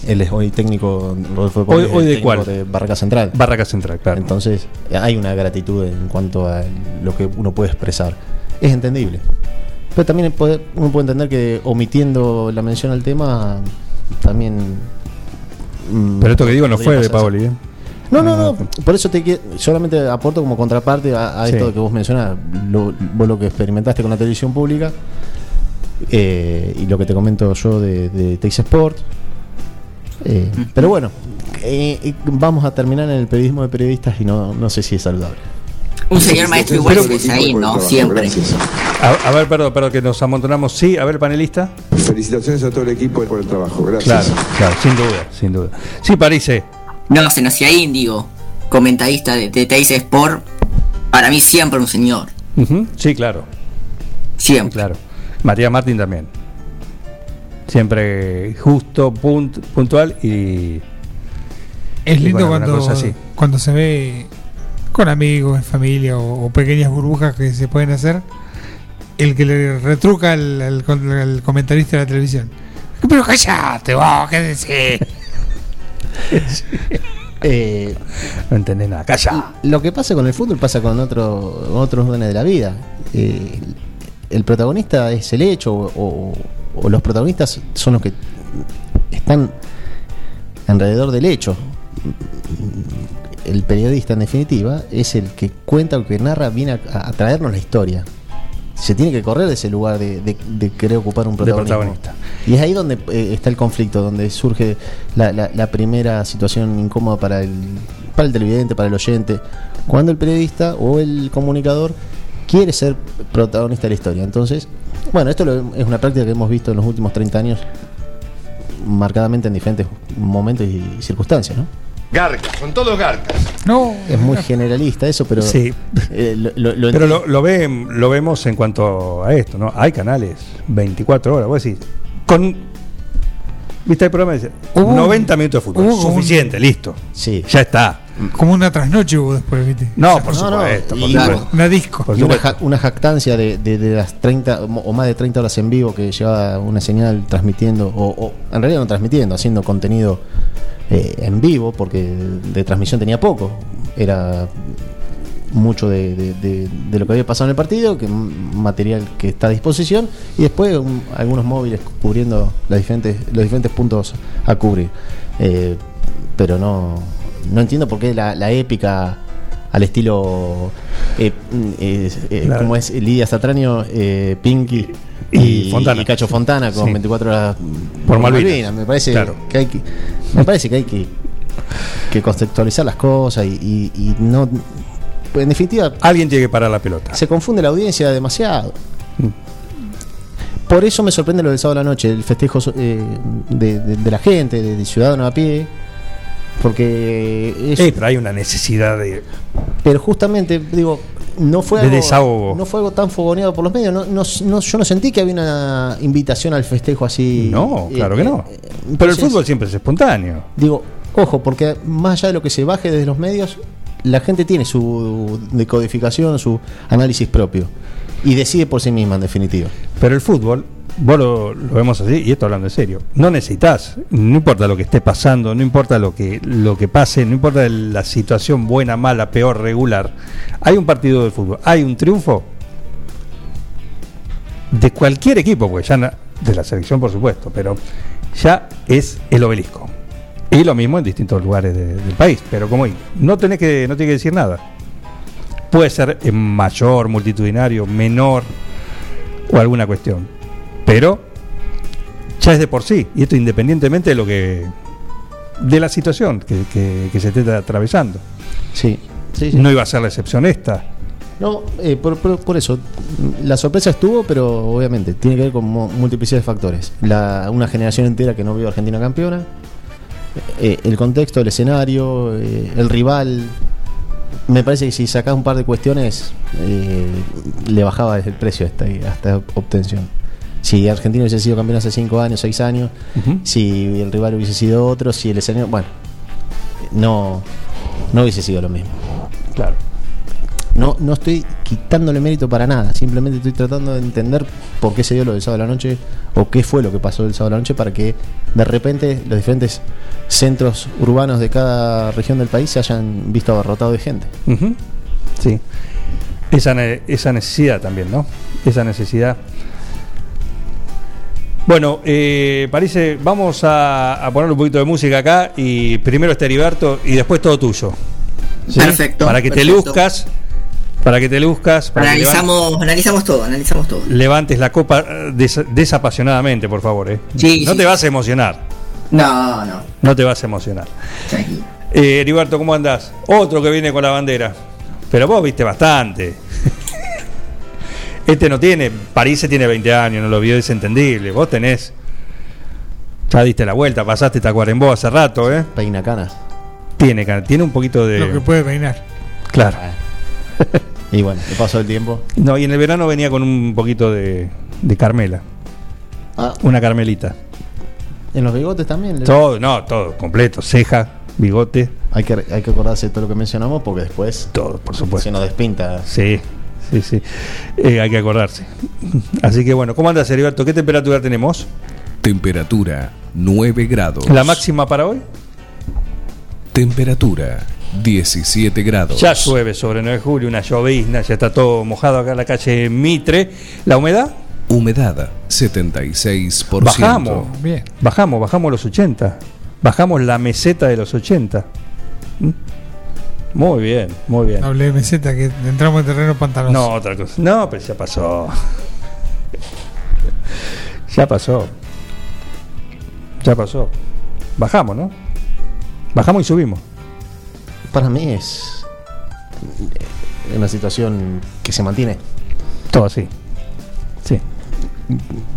él es hoy técnico. Rodolfo Hoy- hoy de cuál? De Barraca Central. Barraca Central, claro. Entonces, hay una gratitud en cuanto a lo que uno puede expresar. Es entendible. Pero también puede- uno puede entender que omitiendo la mención al tema, también. mm, Pero esto que digo no fue de. Paoli, ¿eh? No, no, no. Por eso te solamente aporto como contraparte a, a Sí. esto que vos mencionás, lo, vos lo que experimentaste con la televisión pública eh, y lo que te comento yo de, de Sport. Eh, pero bueno, eh, vamos a terminar en el periodismo de periodistas y no, no sé si es saludable. Un señor maestro igual es ahí, ¿no? Siempre. A, a ver, perdón, perdón, que nos amontonamos. Sí, a ver, panelista. Felicitaciones a todo el equipo por el trabajo. Claro, Gracias. claro, sin duda, sin duda. Sí, Parise. No, se nos hacía índigo, comentarista de, de Teis Sport. Para mí siempre un señor. Sí, claro, Siempre. claro. Matías Martín también. Siempre justo, punt- puntual y. Es y lindo bueno, cuando, así. cuando se ve con amigos, en familia o, o pequeñas burbujas que se pueden hacer, el que le retruca al, al con- al comentarista de la televisión. Pero callate, vos, ¿qué decís? Eh, No entendés nada. Calla. lo que pasa con el fútbol pasa con otro, otros órdenes de la vida. Eh, el protagonista es el hecho o, o- o los protagonistas son los que están alrededor del hecho. El periodista, en definitiva, es el que cuenta o que narra, viene a, a traernos la historia. Se tiene que correr de ese lugar de, de- de querer ocupar un protagonista. Y es ahí donde eh, está el conflicto, donde surge la, la- la primera situación incómoda para el, para el televidente, para el oyente, cuando el periodista o el comunicador quiere ser protagonista de la historia. Entonces, bueno, esto lo- es una práctica que hemos visto en los últimos 30 años, marcadamente en diferentes momentos y circunstancias, ¿no? Garcas, son todos garcas. No, Es muy generalista eso, pero Sí. eh, lo, lo- lo Pero enti- lo, lo, ven- lo vemos en cuanto a esto, ¿no? Hay canales 24 horas, vos decís, con. ¿Viste el programa? Dice, Hubo un- 90 minutos de fútbol. hubo un- Suficiente, listo. sí. Ya está. como una trasnoche hubo después, ¿viste? No, por No, no, supuesto. por y- supuesto. Una disco. Por Y una, supuesto. ja- una jactancia de, de- de las 30 o más de 30 horas en vivo que lleva una señal transmitiendo, o, o en realidad no transmitiendo, haciendo contenido eh, en vivo, porque de transmisión tenía poco. Era mucho de, de- de- de lo que había pasado en el partido, que material que está a disposición, y después un- algunos móviles cubriendo las diferentes, los diferentes puntos a cubrir. Eh, pero no, no entiendo por qué la, la épica al estilo eh, eh, eh, Claro. como es Lidia Satraño, eh, Pinky Y y, Fontana. y Cacho Fontana con Sí. 24 horas Por Malvinas. Me parece Claro. que hay que, me parece que hay que, que contextualizar las cosas y, no en definitiva Alguien tiene que parar la pelota. se confunde la audiencia demasiado. Por eso me sorprende lo del sábado a la noche, el festejo eh, de, de- de la gente, de, de ciudadano a pie. Porque es, Eh, pero hay una necesidad de. pero justamente, digo, no fue, De algo, desahogo. no fue algo tan fogoneado por los medios. No, no, no- yo no sentí que había una invitación al festejo así. No, Eh, claro que no. Pero el fútbol siempre es espontáneo. Digo, ojo, porque más allá de lo que se baje desde los medios, la gente tiene su decodificación, su análisis propio. Y decide por sí misma, en definitiva. Pero el fútbol, vos lo, vemos así, y esto hablando en serio, no necesitas, no importa lo que esté pasando, no importa lo que, lo que pase, no importa la situación buena, mala, peor, regular. Hay un partido de fútbol, hay un triunfo de cualquier equipo, pues ya de la selección por supuesto, pero ya es el obelisco. Y lo mismo en distintos lugares de- del país, pero como no tenés que, no tiene que decir nada. Puede ser mayor, multitudinario, menor o alguna cuestión. Pero ya es de por sí, y esto independientemente de lo que de la situación que, que- que se esté atravesando. Sí, sí, sí. No iba a ser la excepción esta. No, eh, por, por- por eso, la sorpresa estuvo, pero obviamente tiene que ver con de factores. La, una generación entera que no vio a Argentina campeona, eh, el contexto, el escenario, eh, el rival. Me parece que si sacás un par de cuestiones, eh, le bajaba el precio a esta, a esta obtención. Si Argentina hubiese sido campeón hace 5 años, 6 años, si el rival hubiese sido otro, si el escenario. Bueno, no, no hubiese sido lo mismo. Claro. No, no estoy quitándole mérito para nada, simplemente estoy tratando de entender por qué se dio lo del sábado a la noche o qué fue lo que pasó el sábado a la noche para que de repente los diferentes centros urbanos de cada región del país se hayan visto abarrotados de gente. Sí. Esa, ne- esa necesidad también, ¿no? Esa necesidad. Bueno, eh, parece, vamos a, a poner un poquito de música acá y primero este Heriberto y después todo tuyo. ¿Sí? Perfecto, Para que te luzcas, para que te luzcas, para que Analizamos, analizamos todo, analizamos todo. levantes la copa eh, des- desapasionadamente, por favor. ¿eh? Sí, no sí, te vas a emocionar, No, no. no te vas a emocionar. tranquilo. Eh, Heriberto, ¿cómo andás? Otro que viene con la bandera. Pero vos viste bastante. este no tiene, París se tiene 20 años, no lo vio, es entendible. Vos tenés. Ya diste la vuelta, pasaste Tacuarembó hace rato, ¿eh? Peina canas. Tiene, tiene un poquito Lo que de. puede peinar. Claro. Y bueno, le pasó el tiempo. No, y en el verano venía con un poquito de, de Carmela. Ah, Una Carmelita. en los bigotes también. Todo, no, todo, completo. Ceja, bigote, Hay que, hay que acordarse de todo lo que mencionamos porque después todo, por supuesto. se nos despinta. Sí, sí, sí. Eh, hay que acordarse. Así que bueno, ¿cómo andas, Heriberto? ¿Qué temperatura tenemos? Temperatura 9 grados. ¿La máxima para hoy? Temperatura 17 grados. Ya llueve sobre 9 de julio, una llovizna, ya está todo mojado acá en la calle Mitre. ¿La humedad? Humedad 76%. Bajamos. Bien. Bajamos, bajamos los 80. Bajamos la meseta de los 80. ¿Mm? Muy bien, muy bien. Hablé de meseta que entramos en terreno pantanoso. No, otra cosa. No, pero ya pasó. Ya pasó. Ya pasó. Bajamos, ¿no? Bajamos y subimos. Para mí es eh, una situación que se mantiene. Todo así. Sí.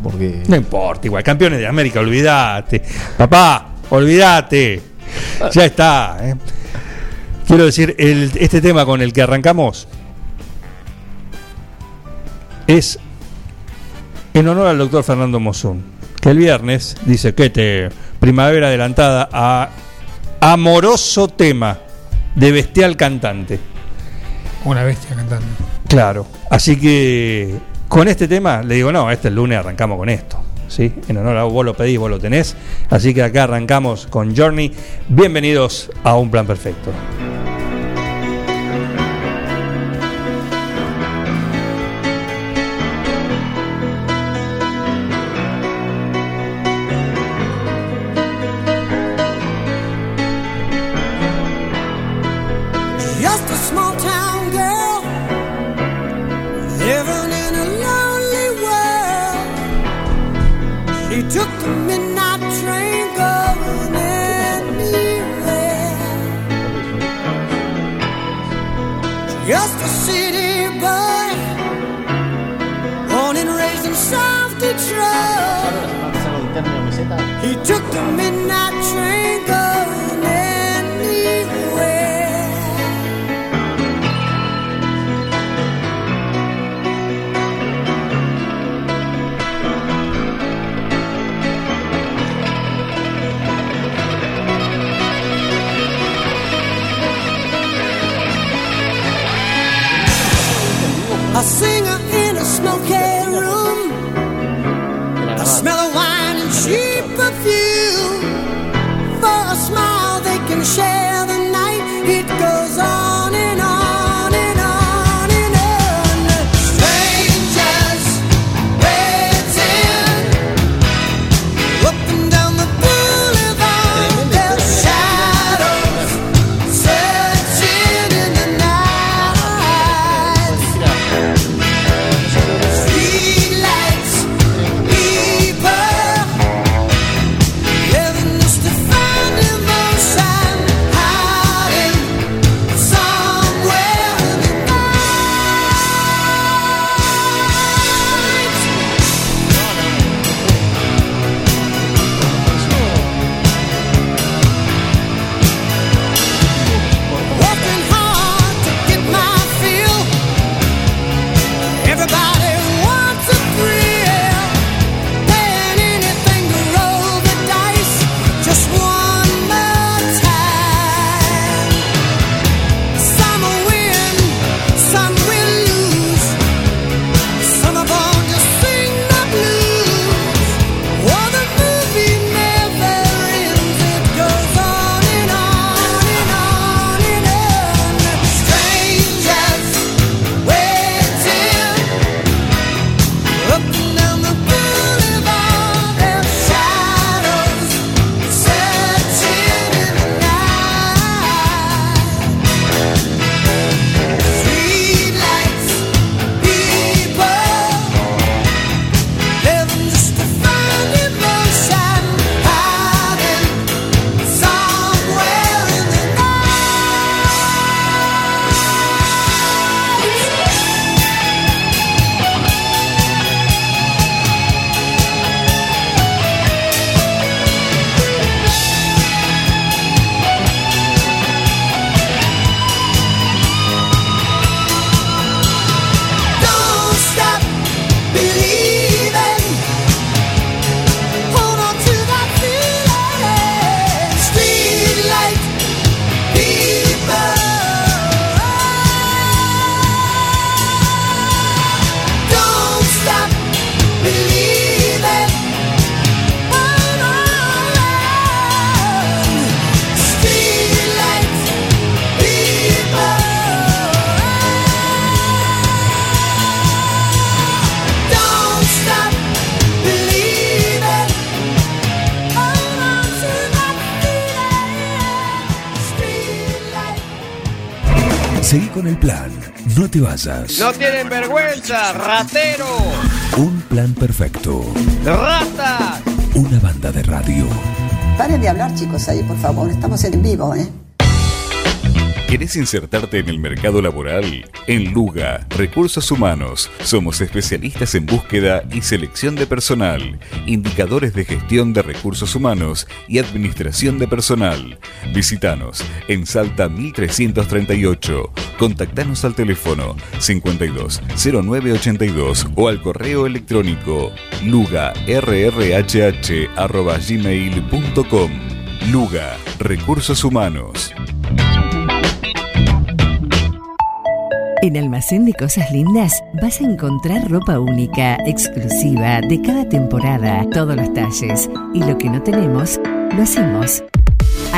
Porque No importa, igual. Campeones de América, olvídate. Papá, olvídate. Ya está. ¿eh? Quiero decir, el- este tema con el que arrancamos es en honor al doctor Fernando Mosún, que el viernes dice que te primavera adelantada a amoroso tema de bestial cantante. Una bestia cantando. Claro. Así que con este tema le digo, no, este el lunes arrancamos con esto. ¿sí? En honor a vos lo pedís, vos lo tenés. Así que acá arrancamos con Journey. Bienvenidos a Un Plan Perfecto. Vayas. No tienen vergüenza, ratero, Un plan perfecto. rata. Una banda de radio. Paren de hablar, chicos, ahí, por favor. Estamos en vivo, ¿eh? ¿Querés insertarte en el mercado laboral? En Luga, Recursos Humanos, somos especialistas en búsqueda y selección de personal, indicadores de gestión de recursos humanos y administración de personal. Visítanos en Salta 1338. Contactanos al teléfono 52 0982 o al correo electrónico lugarrhh@gmail.com. Luga, Recursos Humanos. En Almacén de Cosas Lindas vas a encontrar ropa única, exclusiva, de cada temporada, todos los talles. Y lo que no tenemos, lo hacemos.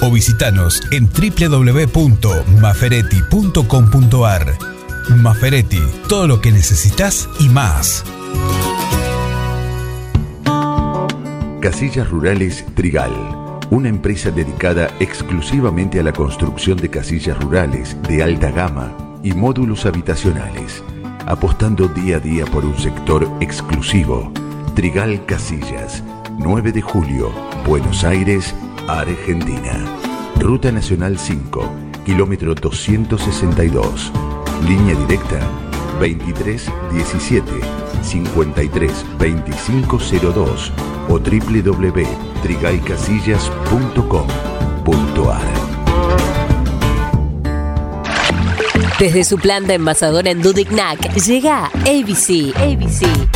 o visitanos en www.maferetti.com.ar. Maferetti, todo lo que necesitas y más. Casillas Rurales Trigal, una empresa dedicada exclusivamente a la construcción de casillas rurales de alta gama y módulos habitacionales, apostando día a día por un sector exclusivo. Trigal Casillas, 9 de julio, Buenos Aires, Argentina. Ruta Nacional 5, kilómetro 262. Línea directa 23 17 53 25 02 o www.trigaycasillas.com.ar. Desde su planta envasadora en Dudignac llega ABC. ABC.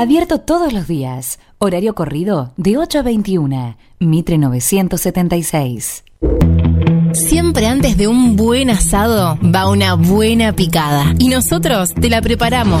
Abierto todos los días. Horario corrido de 8 a 21. Mitre 976. Siempre antes de un buen asado va una buena picada. Y nosotros te la preparamos.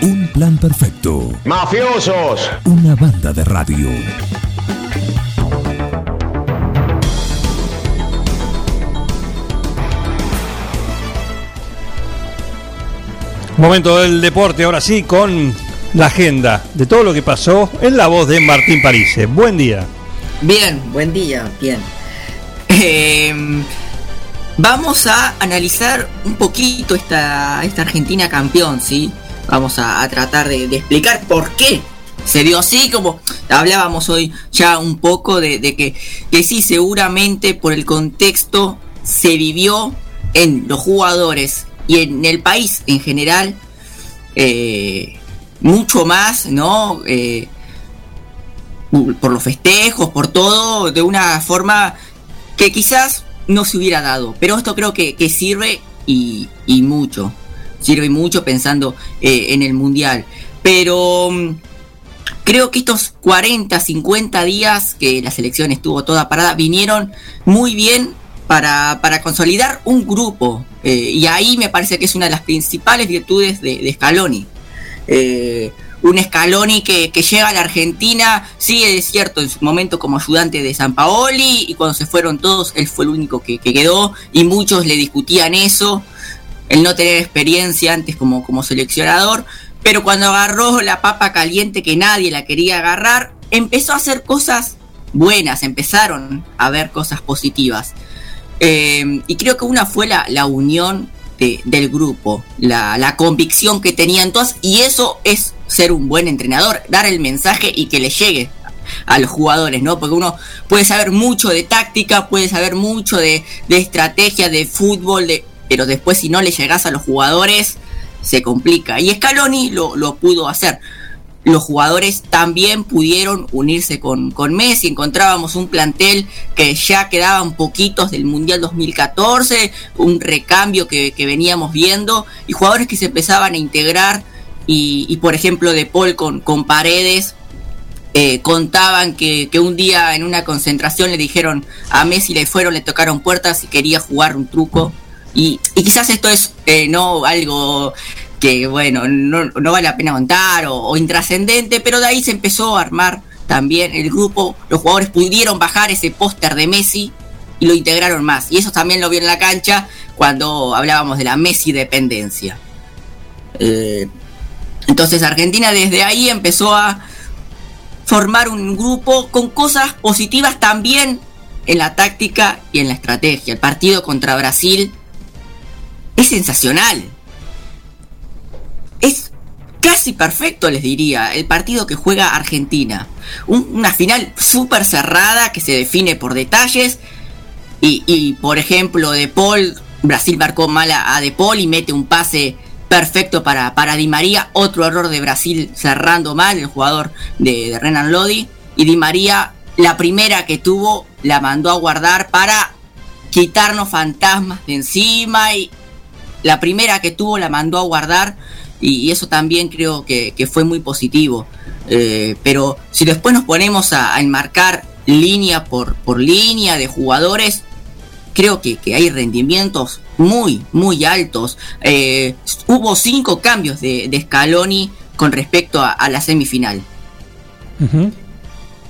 Un plan perfecto. ¡Mafiosos! Una banda de radio. Momento del deporte, ahora sí, con la agenda de todo lo que pasó en la voz de Martín Parise. Buen día. Bien, buen día, bien. Eh, vamos a analizar un poquito esta, esta Argentina campeón, ¿sí? Vamos a, a tratar de, explicar por qué se dio así, como hablábamos hoy ya un poco de, de que, que sí, seguramente por el contexto se vivió en los jugadores y en el país en general eh, mucho más, ¿no? Eh, por los festejos, por todo, de una forma que quizás no se hubiera dado. Pero esto creo que, que sirve y, y mucho. Sirve mucho pensando eh, en el mundial. Pero mm, creo que estos 40, 50 días que la selección estuvo toda parada vinieron muy bien para, para consolidar un grupo. Eh, y ahí me parece que es una de las principales virtudes de, de Scaloni. Eh, un Scaloni que, que, llega a la Argentina, sí es cierto, en su momento como ayudante de San Paoli, y cuando se fueron todos, él fue el único que, que quedó, y muchos le discutían eso, el no tener experiencia antes como, como seleccionador, pero cuando agarró la papa caliente que nadie la quería agarrar, empezó a hacer cosas buenas, empezaron a ver cosas positivas. Eh, y creo que una fue la, la unión de, del grupo, la, la, convicción que tenían todas, y eso es ser un buen entrenador, dar el mensaje y que le llegue a los jugadores, ¿no? Porque uno puede saber mucho de táctica, puede saber mucho de, de estrategia, de fútbol, de, pero después si no le llegas a los jugadores, se complica. Y Scaloni lo, lo pudo hacer. Los jugadores también pudieron unirse con, con, Messi. Encontrábamos un plantel que ya quedaban poquitos del Mundial 2014, un recambio que, que veníamos viendo y jugadores que se empezaban a integrar. Y, y por ejemplo, De Paul con, con Paredes eh, contaban que, que, un día en una concentración le dijeron a Messi, le fueron, le tocaron puertas y quería jugar un truco. Y, quizás esto es eh, no algo que, bueno, no, vale la pena contar o, intrascendente, pero de ahí se empezó a armar también el grupo. Los jugadores pudieron bajar ese póster de Messi y lo integraron más. Y eso también lo vio en la cancha cuando hablábamos de la Messi dependencia. Eh, entonces Argentina desde ahí empezó a formar un grupo con cosas positivas también en la táctica y en la estrategia. El partido contra Brasil es sensacional. Es casi perfecto, les diría, el partido que juega Argentina. Un, una final súper cerrada que se define por detalles. Y, y, por ejemplo, De Paul, Brasil marcó mal a, a De Paul y mete un pase perfecto para, para Di María. Otro error de Brasil cerrando mal, el jugador de, de Renan Lodi. Y Di María, la primera que tuvo, la mandó a guardar para quitarnos fantasmas de encima. Y la primera que tuvo la mandó a guardar. Y, y eso también creo que, que fue muy positivo. Eh, pero si después nos ponemos a, a enmarcar línea por, por línea de jugadores, creo que, que, hay rendimientos muy, muy altos. Eh, hubo cinco cambios de, de, Scaloni con respecto a, a la semifinal. Uh -huh.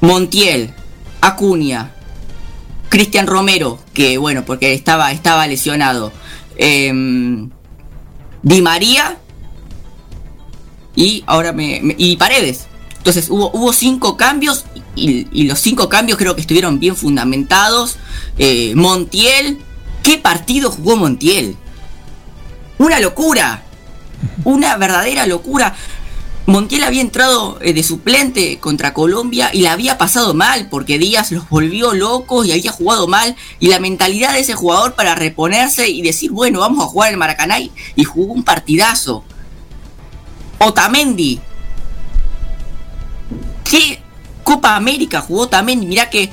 Montiel, Acuña, Cristian Romero, que bueno, porque estaba, estaba lesionado, em, Di María y ahora me, y Paredes. Entonces hubo, hubo cinco cambios y, y los cinco cambios creo que estuvieron bien fundamentados. Eh, Montiel, ¿qué partido jugó Montiel? Una locura, una verdadera locura. Montiel había entrado eh, de suplente contra Colombia y la había pasado mal porque Díaz los volvió locos y había jugado mal y la mentalidad de ese jugador para reponerse y decir bueno vamos a jugar el Maracaná y- jugó un partidazo. Otamendi. ¿Qué Copa América jugó Otamendi? Mirá que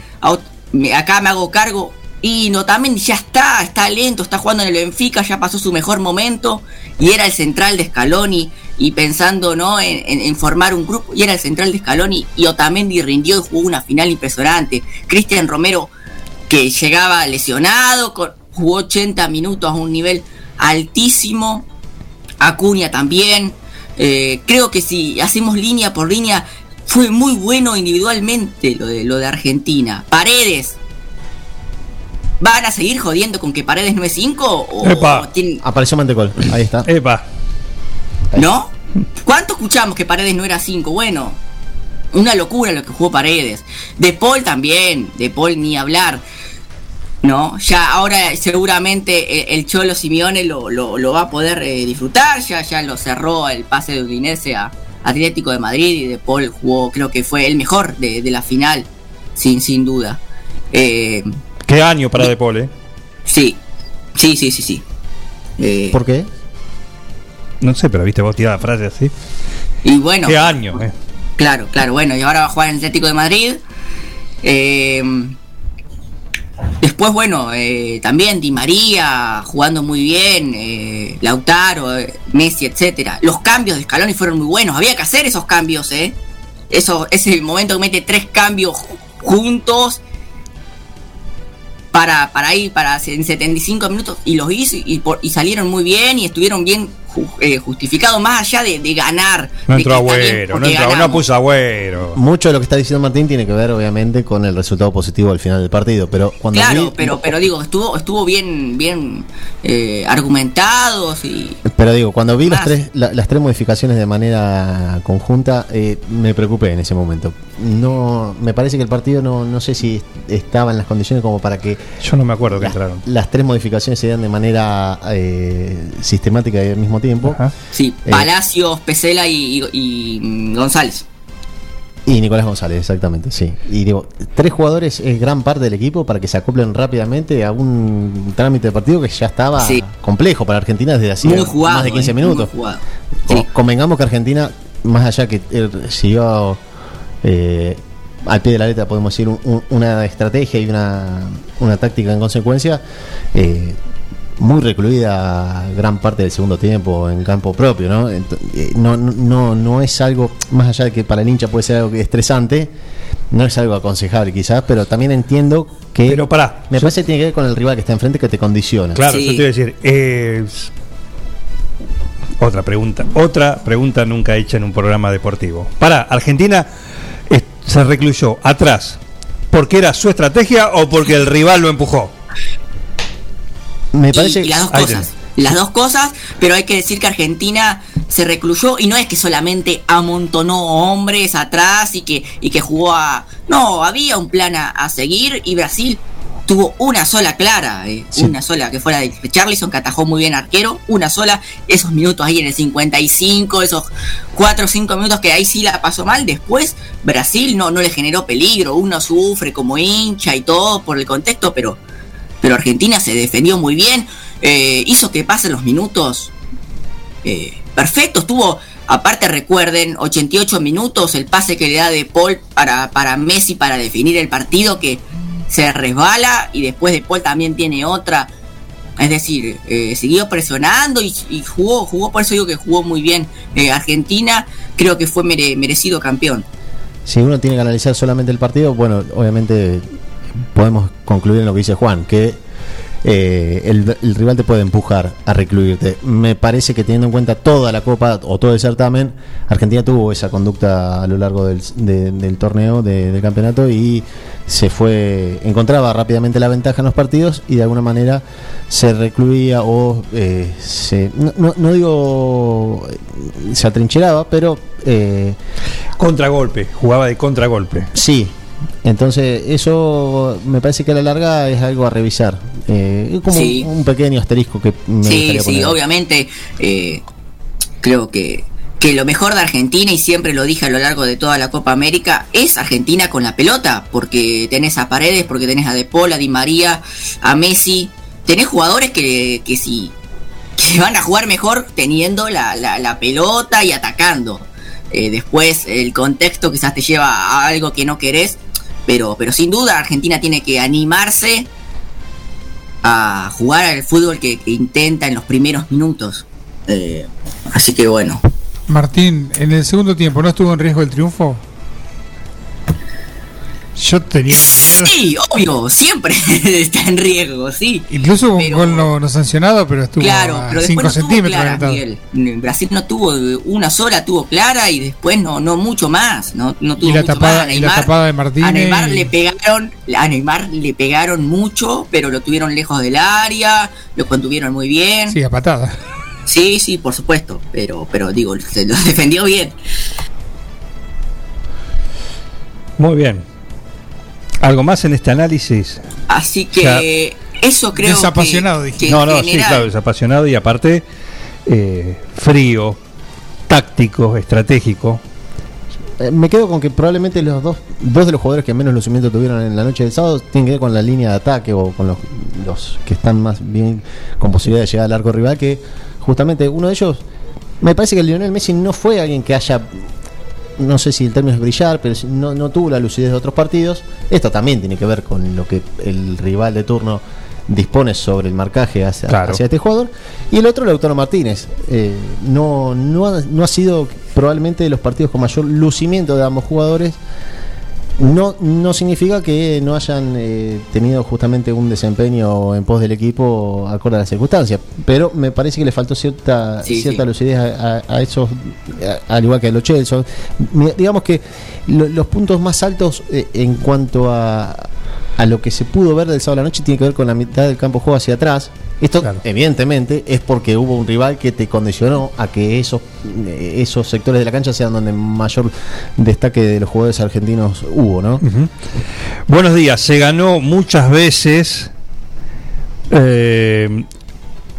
acá me hago cargo. Y no, Otamendi ya está, está lento, está jugando en el Benfica, ya pasó su mejor momento. Y era el central de Scaloni. Y pensando ¿no? en formar un grupo. Y era el central de Scaloni. Y Otamendi rindió y jugó una final impresionante. Cristian Romero, que llegaba lesionado, con- jugó 80 minutos a un nivel altísimo. Acuña también. Eh, creo que si hacemos línea por línea, fue muy bueno individualmente lo de, lo de Argentina. Paredes. ¿Van a seguir jodiendo con que Paredes no es 5? Epa. Apareció Mantecol, ahí está. Epa. ¿No? ¿Cuánto escuchamos que Paredes no era 5? Bueno, una locura lo que jugó Paredes. De Paul también, de Paul ni hablar. ¿No? Ya ahora seguramente el, el Cholo Simeone lo, lo- lo va a poder eh, disfrutar. Ya, ya lo cerró el pase de Udinese a Atlético de Madrid y de Paul jugó, creo que fue el mejor de, de la final, sin, sin duda. Eh, Qué año para De Paul, ¿eh? sí, sí, sí, sí, sí. Eh, ¿Por qué? No sé, pero viste vos tirada frase así. Y bueno. Qué año, ¿eh? Claro, claro, bueno, y ahora va a jugar en el Atlético de Madrid. Eh, después, bueno, eh, también Di María jugando muy bien, eh, Lautaro, eh, Messi, etcétera. Los cambios de Scaloni fueron muy buenos, había que hacer esos cambios, ¿eh? Eso, ese momento que mete tres cambios ju- juntos para, para ir para en 75 minutos y los hizo y, por- y salieron muy bien y estuvieron bien ju- eh, justificados más allá de, de ganar. No de entró agüero, no entró, no puso agüero. Mucho de lo que está diciendo Martín tiene que ver, obviamente, con el resultado positivo al final del partido. Pero cuando Claro, vi- pero, pero digo, estuvo, estuvo bien, bien eh, argumentados y Pero digo, cuando vi las tres, la- las tres modificaciones de manera conjunta, eh, me preocupé en ese momento. No, me parece que el partido no, no sé si estaba en las condiciones como para que Yo no me acuerdo que entraron. las tres modificaciones se dieran de manera eh, sistemática y al mismo tiempo. Sí, Eh, Palacios, Pesela y, y- y, mm, González. Y Nicolás González, exactamente, sí. Y digo, tres jugadores es gran parte del equipo para que se acoplen rápidamente a un trámite de partido que ya estaba Sí. complejo para Argentina desde hacía Muy jugado, más de 15 eh, minutos. muy jugado. Co- Convengamos que Argentina, más allá que eh, siguió eh, al pie de la letra, podemos decir, un- un- una estrategia y una, una táctica en consecuencia, eh, muy recluida gran parte del segundo tiempo en campo propio, eh, no, no, no, no es algo, más allá de que para el hincha puede ser algo estresante, no es algo aconsejable quizás, pero también entiendo que... Pero pará. Me parece que tiene que ver con el rival que está enfrente que te condiciona. Claro, yo te iba a decir. eh, otra pregunta. Otra pregunta nunca hecha en un programa deportivo. Para, Argentina eh, se recluyó atrás. ¿Porque era su estrategia o porque el rival lo empujó? Me Y- y las dos cosas. Las dos cosas, pero hay que decir que Argentina se recluyó y no es que solamente amontonó hombres atrás y que, y que jugó a... No, había un plan a, a seguir y Brasil tuvo una sola clara, eh, una sola que fuera de Charlison que atajó muy bien arquero, una sola, esos minutos ahí en el 55, esos 4 o 5 minutos que ahí sí la pasó mal, después Brasil no, no le generó peligro, uno sufre como hincha y todo por el contexto, pero pero Argentina se defendió muy bien, eh, hizo que pasen los minutos eh, perfectos, tuvo, aparte recuerden, 88 minutos el pase que le da de Paul para, para Messi para definir el partido que se resbala y después de Paul también tiene otra, es decir, eh, siguió presionando y, jugó, jugó, por eso digo que jugó muy bien Eh, Argentina, creo que fue mere- merecido campeón. si uno tiene que analizar solamente el partido, bueno, obviamente podemos concluir en lo que dice Juan, que eh, el, el rival te puede empujar a recluirte. Me parece que teniendo en cuenta toda la Copa o todo el certamen, Argentina tuvo esa conducta a lo largo del, de- del torneo, de- del campeonato, y se fue, encontraba rápidamente la ventaja en los partidos y de alguna manera se recluía o eh, se, no, no- no digo se atrincheraba, pero eh, Contragolpe, jugaba de contragolpe. Sí, entonces eso me parece que a la larga es algo a revisar. Eh, es como Sí. un, un pequeño asterisco que me Sí, sí, poner. obviamente eh, creo que, que lo mejor de Argentina, y siempre lo dije a lo largo de toda la Copa América, es Argentina con la pelota, porque tenés a Paredes, porque tenés a De Paul, a Di María, a Messi, tenés jugadores que, que sí, que van a jugar mejor teniendo la, la- la pelota y atacando. Eh, después el contexto quizás te lleva a algo que no querés, pero, pero sin duda Argentina tiene que animarse a jugar al fútbol que, intenta en los primeros minutos. Eh, así que bueno. Martín, en el segundo tiempo, ¿no estuvo en riesgo el triunfo? Yo tenía. Sí, obvio, siempre está en riesgo, sí. Incluso hubo un gol no, no sancionado, pero estuvo Claro, a pero 5 después no tuvo centímetros. clara. Miguel. Brasil no tuvo una sola, tuvo clara y después no, no mucho más. No, no tuvo Y la mucho tapada- más. A y la Neymar- tapada de Martínez A Neymar y- le pegaron, a Neymar le pegaron mucho, pero lo tuvieron lejos del área, lo contuvieron muy bien. Sí, a patada. Sí, sí, por supuesto, pero, pero digo, se lo defendió bien. Muy bien. ¿Algo más en este análisis? Así que eso creo que, que no, no, sí, general- claro, desapasionado y aparte eh, frío, táctico, estratégico. Eh, me quedo con que probablemente los dos, dos de los jugadores que menos lucimiento tuvieron en la noche del sábado tienen que ver con la línea de ataque o con los, los que están más bien con posibilidad de llegar al arco rival, que justamente uno de ellos, me parece que Lionel Messi no fue alguien que haya, no sé si el término es brillar, pero no, no tuvo la lucidez de otros partidos. Esto también tiene que ver con lo que el rival de turno dispone sobre el marcaje hacia, Claro. hacia este jugador. Y el otro, Lautaro Martínez. Eh, no, no, ha, no ha sido probablemente de los partidos con mayor lucimiento de ambos jugadores. No, no significa que no hayan eh, tenido justamente un desempeño en pos del equipo acorde a las circunstancias, pero me parece que le faltó cierta Sí, cierta sí. lucidez a, a- a esos, a- al igual que a los Chelsea. Digamos que lo- los puntos más altos eh, en cuanto a, a lo que se pudo ver del sábado a la noche tiene que ver con la mitad del campo juego hacia atrás. Esto, evidentemente, es porque hubo un rival que te condicionó a que esos, eh, esos sectores de la cancha sean donde mayor destaque de los jugadores argentinos hubo, ¿no? Buenos días, se ganó muchas veces eh,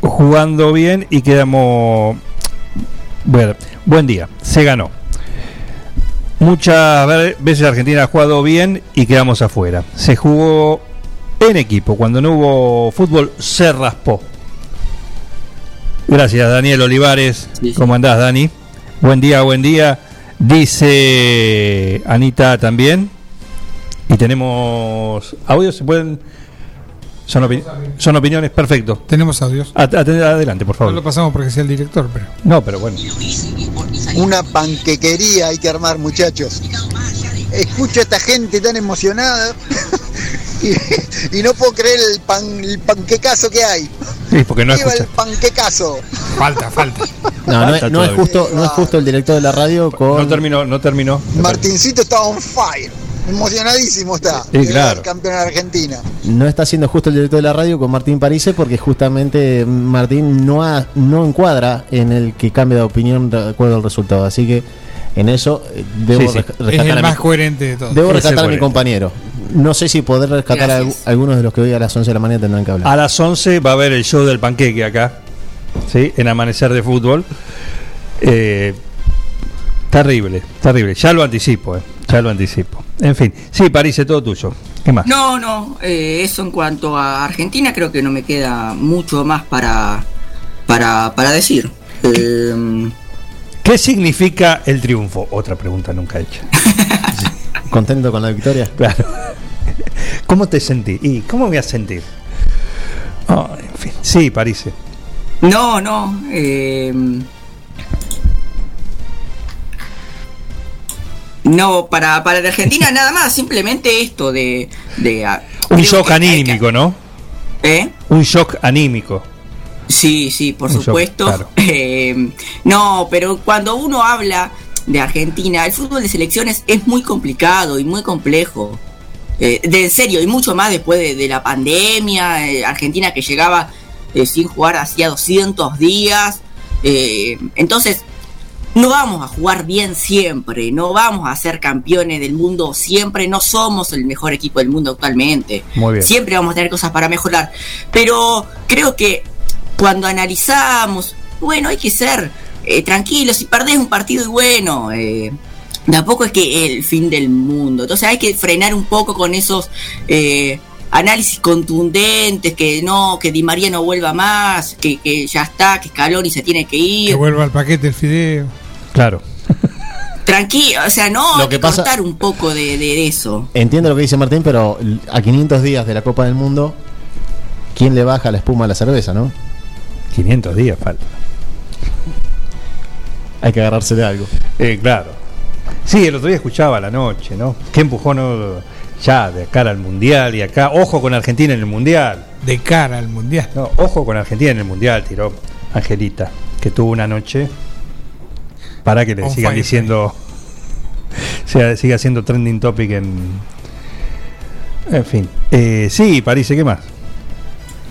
jugando bien y quedamos... Bueno, buen día, se ganó. Muchas ve- veces Argentina ha jugado bien y quedamos afuera. Se jugó en equipo. Cuando no hubo fútbol, se raspó. Gracias, Daniel Olivares. ¿Cómo andás, Dani? Buen día, buen día. Dice Anita también. Y tenemos audios, se pueden. Son, opi- son opiniones, perfecto. Tenemos audios. Adelante, por No favor. lo pasamos porque sea el director, pero. No, pero bueno. Una panquequería hay que armar, muchachos. Escucho a esta gente tan emocionada y, y no puedo creer el, pan, el panquecazo que hay. Sí, porque no ¡Viva escucha. el panquecazo! Falta, falta. No, no, no es justo, no es justo el director de la radio con. No terminó, no terminó. Martincito está on fire. Emocionadísimo está. Sí, de ver claro. al campeón de Argentina. No está siendo justo el director de la radio con Martín Parise porque justamente Martín no ha, no encuadra en el que cambia de opinión de acuerdo al resultado. Así que en eso eh, debo Sí, sí. resca- Es rescatar el a más mi, coherente de todos. Debo Es el rescatar a mi compañero. No sé si poder rescatar a algunos de los que hoy a las 11 de la mañana tendrán que hablar. A las 11 va a haber el show del panqueque acá. ¿Sí? En Amanecer de Fútbol. Eh, terrible, terrible. Ya lo anticipo, eh. Ya lo anticipo. En fin. Sí, París, es todo tuyo. ¿Qué más? No, no, eh, eso en cuanto a Argentina creo que no me queda mucho más para, para, para decir. Eh, ¿Qué significa el triunfo? Otra pregunta nunca hecha. ¿Contento con la victoria? Claro. ¿Cómo te sentí? ¿Y cómo me voy a sentir? Ah, en fin. Sí, París. no, no. eh, no, para, para la Argentina nada más, simplemente esto de... de ah, Un shock que- anímico, ¿no? ¿Eh? Un shock anímico. Sí, sí, por Un shock, supuesto. claro. Eh, no, pero cuando uno habla de Argentina, el fútbol de selecciones es muy complicado y muy complejo. Eh, de en serio, y mucho más después de, de la pandemia, eh, Argentina que llegaba eh, sin jugar hacía 200 días. Eh, entonces, no vamos a jugar bien siempre, no vamos a ser campeones del mundo siempre, no somos el mejor equipo del mundo actualmente. Muy bien. Siempre vamos a tener cosas para mejorar. Pero creo que cuando analizamos, bueno, hay que ser eh, tranquilos. Si perdés un partido y bueno, eh, tampoco es que el fin del mundo. Entonces hay que frenar un poco con esos eh, análisis contundentes, que no, que Di María no vuelva más, que, que ya está, que Scaloni se tiene que Que ir. vuelva al paquete el fideo. Claro. Tranquilo, o sea, no, Lo hay que pasa- cortar un poco de, de eso. Entiendo lo que dice Martín, pero a 500 días de la Copa del Mundo, ¿quién le baja la espuma a la cerveza, no? 500 días falta. Hay que agarrarse de algo. Eh, claro. Sí, el otro día escuchaba a la noche, ¿no? Qué empujón ¿no? ya de cara al mundial y acá. Ojo con Argentina en el mundial. De cara al mundial. No, ojo con Argentina en el mundial, tiró Angelita, que tuvo una noche para que le On sigan fire. diciendo. Siga, siga siendo trending topic en. En fin. Eh, sí, París, ¿qué más?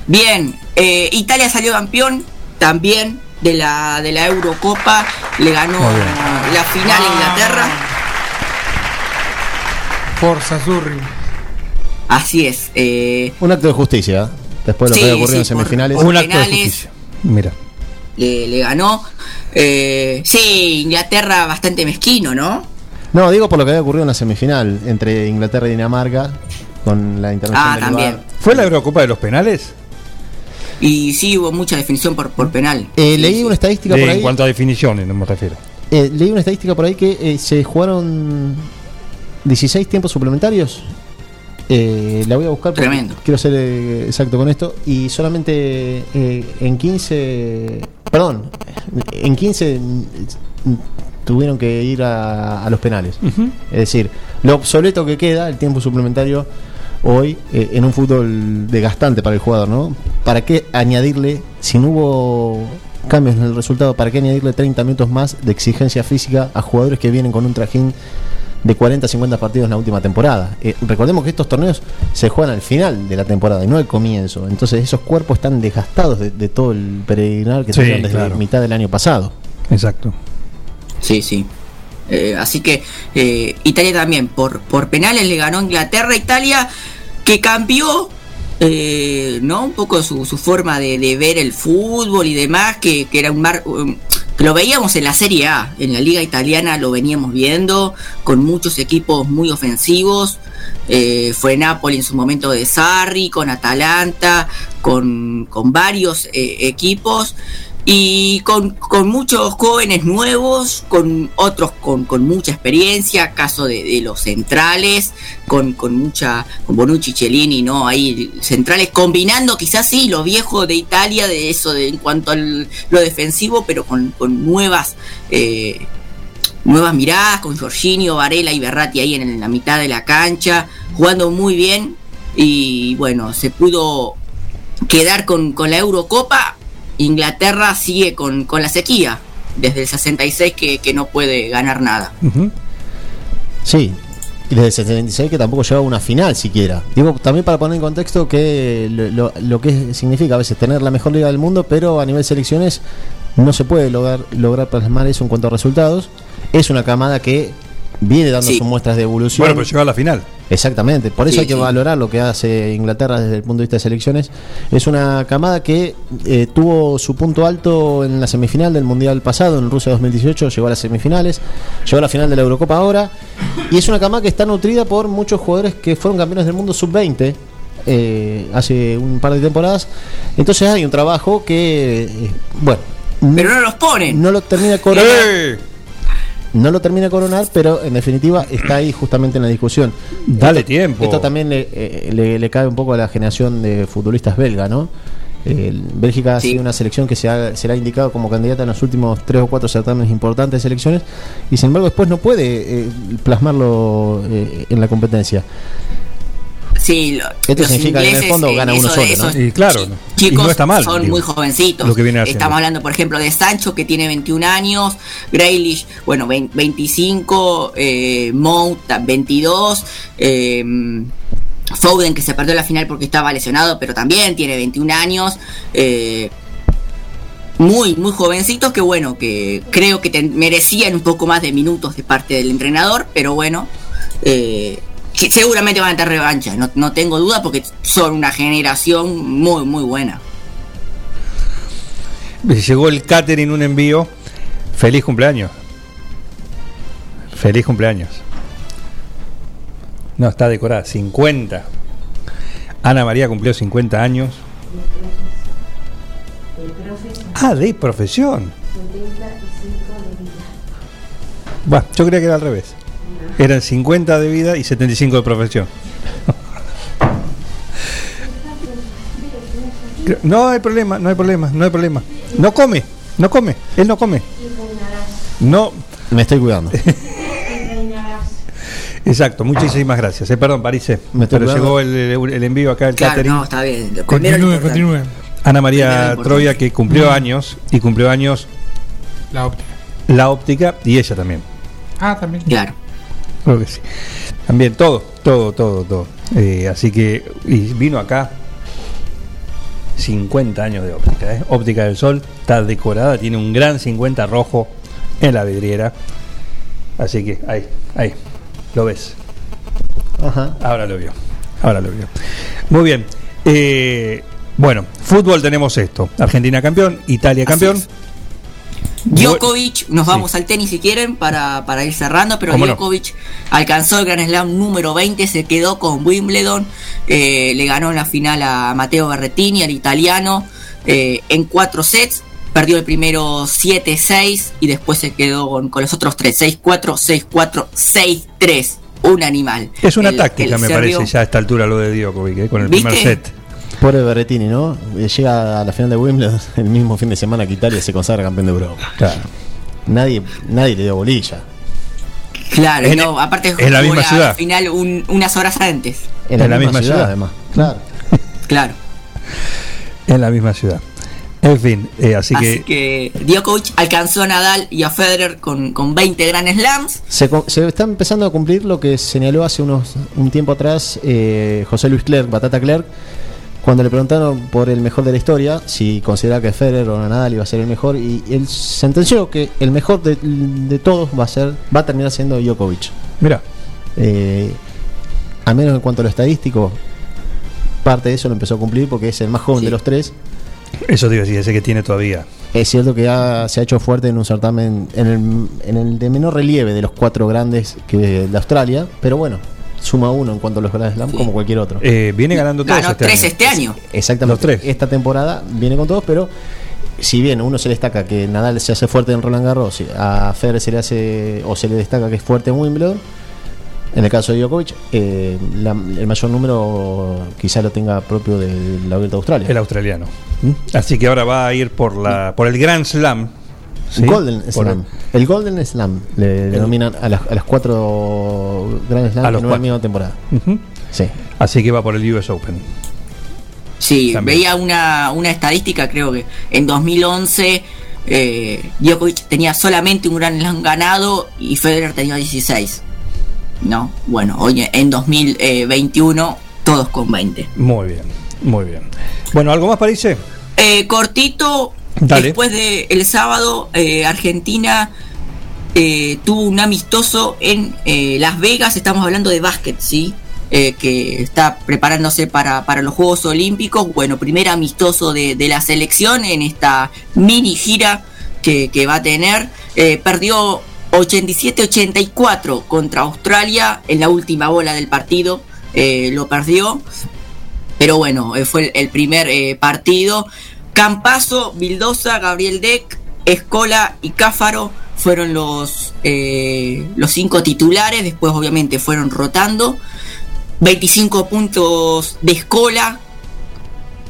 Bien, eh, Italia salió campeón también de la, de la Eurocopa, le ganó la final a Inglaterra. Forza Zurri. Así es. eh, Un acto de justicia, ¿eh? después de lo Sí, que había ocurrido sí, en semifinales. Un acto de justicia. Mira. le, le ganó. Eh, sí, Inglaterra bastante mezquino, ¿no? No, digo por lo que había ocurrido en la semifinal entre Inglaterra y Dinamarca, con la intervención Ah, también. ¿Fue la Eurocopa de los penales? Y sí hubo mucha definición por, por penal. Eh, leí una estadística De- por ahí. en cuanto a definiciones, no me refiero. eh, leí una estadística por ahí que eh, se jugaron 16 tiempos suplementarios. Eh, la voy a buscar porque Tremendo. quiero ser eh, exacto con esto. Y solamente eh, en 15. Perdón, en 15 mm, tuvieron que ir a, a los penales. Es decir, lo obsoleto que queda, el tiempo suplementario hoy eh, en un fútbol desgastante para el jugador, ¿no? ¿Para qué añadirle, si no hubo cambios en el resultado, para qué añadirle 30 minutos más de exigencia física a jugadores que vienen con un trajín de 40 50 partidos en la última temporada? Eh, recordemos que estos torneos se juegan al final de la temporada y no al comienzo. Entonces esos cuerpos están desgastados de, de todo el peregrinar que Sí, tuvieron desde claro. mitad del año pasado. Exacto. Sí, sí. Eh, así que eh, Italia también, por, por penales le ganó a Inglaterra. Italia que cambió eh, ¿no? un poco su, su forma de, de ver el fútbol y demás, que, que era un mar. Lo veíamos en la Serie A, en la Liga Italiana lo veníamos viendo, con muchos equipos muy ofensivos. Eh, fue Napoli en su momento de Sarri, con Atalanta, con, con varios eh, equipos y con, con muchos jóvenes nuevos, con otros con, con mucha experiencia, caso de, de los centrales, con, con mucha, con Bonucci, Cellini, ¿no? Ahí centrales combinando quizás sí lo viejo de Italia, de eso de, en cuanto a lo defensivo, pero con, con nuevas eh, nuevas miradas, con Jorginho, Varela y Berratti ahí en la mitad de la cancha, jugando muy bien y bueno, se pudo quedar con, con la Eurocopa. Inglaterra sigue con, con la sequía desde el 66 que, que no puede ganar nada. Sí, y desde el 76 que tampoco llegaba a una final siquiera. Digo, también para poner en contexto que lo, lo- lo que significa a veces tener la mejor liga del mundo, pero a nivel selecciones no se puede lograr, lograr plasmar eso en cuanto a resultados. Es una camada que viene dando Sí. sus muestras de evolución. Bueno, pero llegó a la final. Exactamente, por eso Sí, hay que sí. valorar lo que hace Inglaterra desde el punto de vista de selecciones. Es una camada que eh, tuvo su punto alto en la semifinal del Mundial pasado, en Rusia 2018, llegó a las semifinales, llegó a la final de la Eurocopa ahora, y es una camada que está nutrida por muchos jugadores que fueron campeones del mundo sub-20 eh, hace un par de temporadas. Entonces hay un trabajo que, eh, bueno, Pero no los ponen. no lo termina coronar. No lo termina de coronar, pero en definitiva está ahí justamente en la discusión. Dale Esto- tiempo. Esto también le, eh, le- le cae un poco a la generación de futbolistas belga, ¿no? El- Bélgica ha sido una selección que se ha, se le ha indicado como candidata en los últimos tres o cuatro certámenes importantes de selecciones y sin embargo después no puede eh, plasmarlo eh, en la competencia. Sí, lo- Esto los significa que en el fondo gana uno solo, ¿no? Y claro, chicos no está mal. son digo, muy jovencitos. Lo que viene haciendo. Estamos hablando, por ejemplo, de Sancho, que tiene 21 años, Grealish, bueno, 20 25, eh, Mount, 22, eh, Foden, que se perdió la final porque estaba lesionado, pero también tiene 21 años. eh, muy, muy jovencitos que bueno, que creo que ten- merecían un poco más de minutos de parte del entrenador, pero bueno, eh, seguramente van a tener revancha, no, no tengo duda porque son una generación muy, muy buena. Llegó el catering, un envío. Feliz cumpleaños. Feliz cumpleaños. No, está decorada. 50. Ana María cumplió 50 años. Ah, de profesión. Bueno, yo creía que era al revés. Eran 50 de vida y 75 de profesión. No hay problema, no hay problema, no hay problema. No come, no come, él no come. No. Me estoy cuidando. Exacto, muchísimas gracias. Eh, perdón, Parise, Me estoy pero llegó el, el envío acá, el Claro, catering. no, está bien. Continúe, continúe. Ana María. Troya que cumplió años y cumplió años La óptica. la óptica y ella también. Ah, también. Claro. Creo que sí. También todo, todo, todo, todo. Eh, así que y vino acá 50 años de óptica. ¿eh? Óptica del Sol está decorada, tiene un gran 50 rojo en la vidriera. Así que ahí, ahí, lo ves. Ajá. Ahora lo vio. Ahora lo vio. Muy bien. Eh, bueno, fútbol tenemos esto. Argentina campeón, Italia campeón. Djokovic, nos Sí. vamos al tenis si quieren para, para ir cerrando, pero ¿Cómo no? Djokovic alcanzó el Grand Slam número 20, se quedó con Wimbledon, eh, le ganó en la final a Matteo Berrettini, al italiano, eh, en cuatro sets, perdió el primero 7-6 y después se quedó con, con los otros tres, 6-4, 6-4, 6-3, un animal. Es una El- táctica, el me serbio- parece, ya a esta altura lo de Djokovic, ¿eh? con el ¿Viste? primer set. Pobre Berretini, ¿no? Eh, Llega a la final de Wimbledon el mismo fin de semana que Italia se consagra campeón de Europa. Claro. Nadie, nadie le dio bolilla. Claro, En- no, aparte en la misma ciudad. final un- unas horas antes. En la, misma, ciudad, además. Claro. Claro. En la misma ciudad. En fin, eh, así, Así que, que Djokovic alcanzó a Nadal y a Federer con, con 20 Grand Slams. Se, co- se está empezando a cumplir lo que señaló hace unos un tiempo atrás eh, José Luis Clerc, Batata Clerc, cuando le preguntaron por el mejor de la historia, si consideraba que Federer o Nadal iba a ser el mejor, y él sentenció que el mejor de, de todos va a ser va a terminar siendo Djokovic. mira, Eh, al menos en cuanto a lo estadístico, parte de eso lo empezó a cumplir porque es el más joven de los tres. eso a decir, ese que tiene todavía. Es cierto que ha- se ha hecho fuerte en un certamen en el, en el de menor relieve de los cuatro grandes que de Australia, pero bueno, suma uno en cuanto a los Grand Slam como cualquier otro. Eh, viene ganando todos Ganó este tres año. este año. Exactamente. los tres. Esta temporada viene con todos, pero si bien uno se le destaca que Nadal se hace fuerte en Roland Garros, a Federer se le hace o se le destaca que es fuerte en Wimbledon. En el caso de Djokovic, eh, la- el mayor número quizá lo tenga propio de la Vuelta a Australia. El australiano. Así que ahora va a ir por la por el Grand Slam. ¿Sí? Golden Slam. El Golden Slam le denominan a las, a las cuatro Grand Slam A los en una misma temporada. Sí. Así que va por el US Open. Sí, También. veía una, una estadística, creo que en 2011 eh, Djokovic tenía solamente un Grand Slam ganado y Federer tenía 16. No, bueno, hoy en 2021 todos con 20. Muy bien, muy bien. Bueno, ¿algo más, París? Eh, cortito, Después de el sábado, eh, Argentina eh, tuvo un amistoso en eh, Las Vegas, estamos hablando de básquet, ¿sí? Que está preparándose para, para los Juegos Olímpicos. Bueno, primer amistoso de, de la selección en esta mini gira que, va a tener. Perdió 87-84 contra Australia en la última bola del partido. lo perdió. Pero bueno, fue el, primer partido. Campazo, Vildosa, Gabriel Deck, Escola y Cáfaro fueron los, eh, los cinco titulares. Después, obviamente, fueron rotando. 25 puntos de Escola.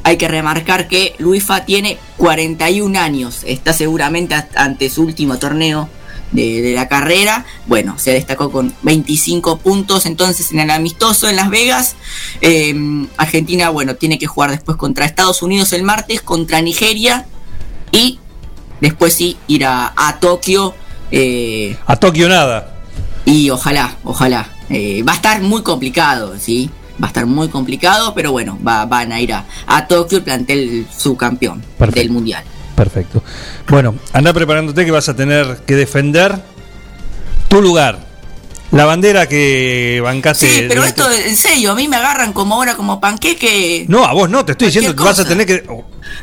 Hay que remarcar que Luifa tiene 41 años. Está seguramente ante su último torneo de, de la carrera. Bueno, se destacó con 25 puntos entonces en el amistoso en Las Vegas. Eh, Argentina, bueno, tiene que jugar después contra Estados Unidos el martes, contra Nigeria y después sí ir a, a Tokio. eh, A Tokio nada. y ojalá, ojalá. Eh, va a estar muy complicado, ¿sí? Va a estar muy complicado, pero bueno, va- van a ir a, a Tokio el plantel subcampeón Perfecto. del Mundial. Perfecto. Bueno, anda preparándote que vas a tener que defender tu lugar. La bandera que bancaste. Sí, pero esto, en serio, a mí me agarran como ahora como panqueque. No, a vos no, te estoy diciendo que vas a tener que.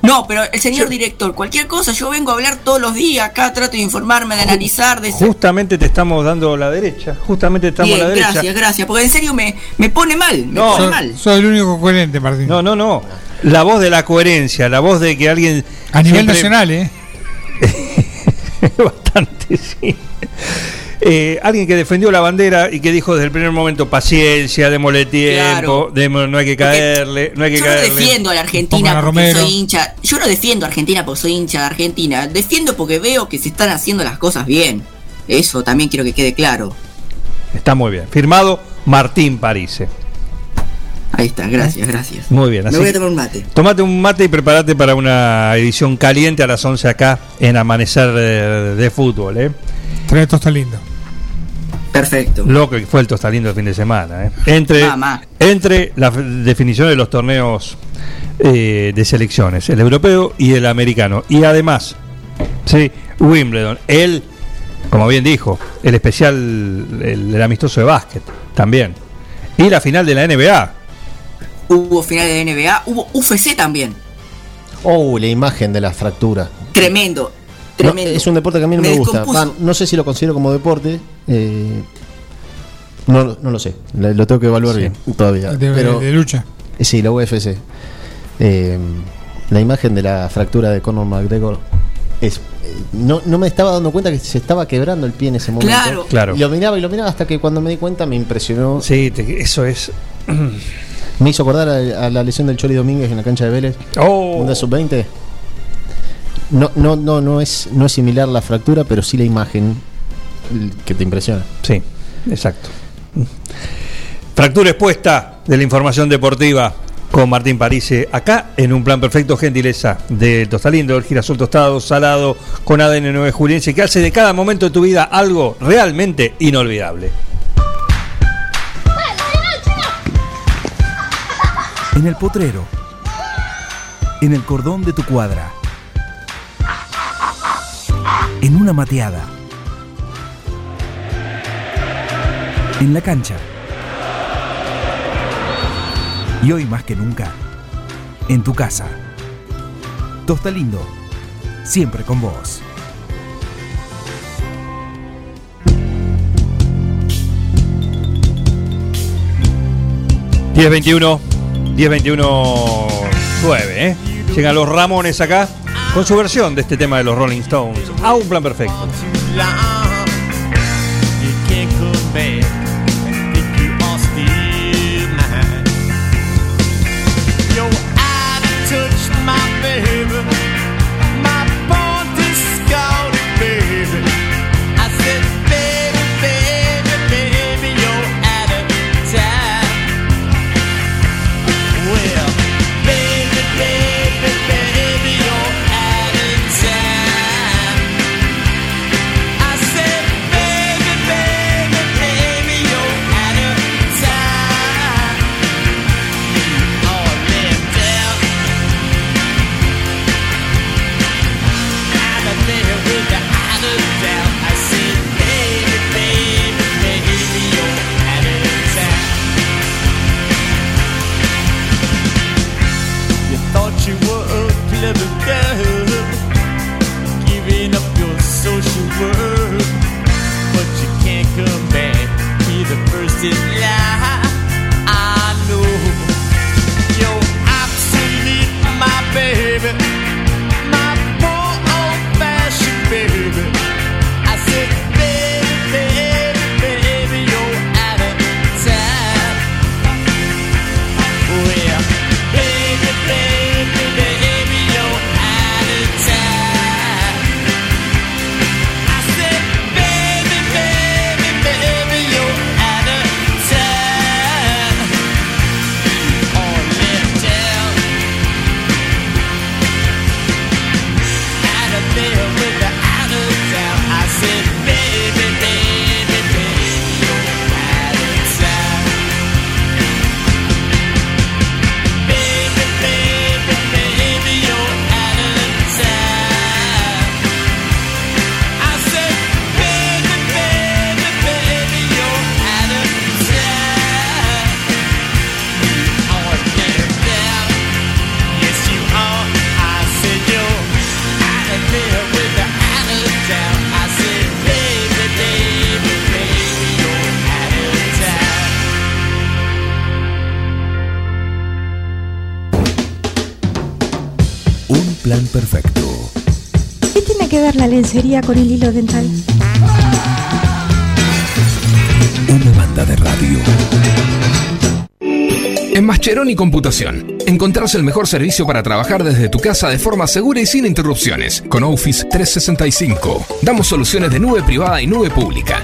No, pero el señor director, cualquier cosa, yo vengo a hablar todos los días, acá trato de informarme, de analizar, de... Justamente te estamos dando la derecha. Justamente te estamos Bien, a la derecha. gracias, gracias, porque en serio me, me pone mal, me No. pone Soy- mal. Soy el único coherente, Martín. No, no, no. La voz de la coherencia, la voz de que alguien. A nivel siempre- nacional, ¿eh? Bastante, sí. Eh, alguien que defendió la bandera y que dijo desde el primer momento paciencia, démosle tiempo, no hay que caerle, no hay que Yo no caerle. defiendo a la Argentina Pongan porque Romero. soy hincha. Yo no defiendo a Argentina porque soy hincha de Argentina. Defiendo porque veo que se están haciendo las cosas bien. Eso también quiero que quede claro. Está muy bien. Firmado Martín Parise. Ahí está, gracias, gracias. Muy bien. Me voy a tomar un mate. Tomate un mate y prepárate para una edición caliente a las 11 acá en Amanecer de, de Fútbol. ¿eh? Trae esto está lindo. Perfecto. Lo que fue el tostalindo el fin de semana. ¿eh? Entre, Mamá. entre las definiciones de los torneos eh, de selecciones, el europeo y el americano. Y además, sí, Wimbledon, el, como bien dijo, el especial, el, el amistoso de básquet también. Y la final de la NBA. Hubo final de NBA, hubo UFC también. Oh, la imagen de la fractura. Tremendo. No, Tremendo. es un deporte que a mí no me, Me gusta. no sé si lo considero como deporte. Eh, no, no lo sé. Lo, lo tengo que evaluar bien todavía. De- pero, de lucha. eh, Sí, la UFC. Eh, la imagen de la fractura de Conor McGregor es. eh, No, no me estaba dando cuenta que se estaba quebrando el pie en ese momento. Claro. Claro. Y lo miraba y lo miraba hasta que cuando me di cuenta me impresionó. Sí, te- eso es. Me hizo acordar a, a la lesión del Chori Domínguez en la cancha de Vélez. Oh. Mundial Sub-20. No, no, no, no es, no es similar la fractura, pero sí la imagen que te impresiona. Sí, exacto. Fractura expuesta de la información deportiva con Martín Parise, acá en un plan perfecto, gentileza de Tostalindo, el girasol tostado, salado, con ADN 9 juliense, que hace de cada momento de tu vida algo realmente inolvidable. En el potrero. En el cordón de tu cuadra. En una mateada. En la cancha. Y hoy más que nunca, en tu casa. Tosta Lindo, siempre con vos. diez 10-21, 10-21, 9, ¿eh? Llegan los Ramones acá con su versión de este tema de los Rolling Stones. A un plan perfecto. Lencería con el hilo dental? Una banda de radio. En Mascheroni Computación, encontrás el mejor servicio para trabajar desde tu casa de forma segura y sin interrupciones. Con Office 365, damos soluciones de nube privada y nube pública,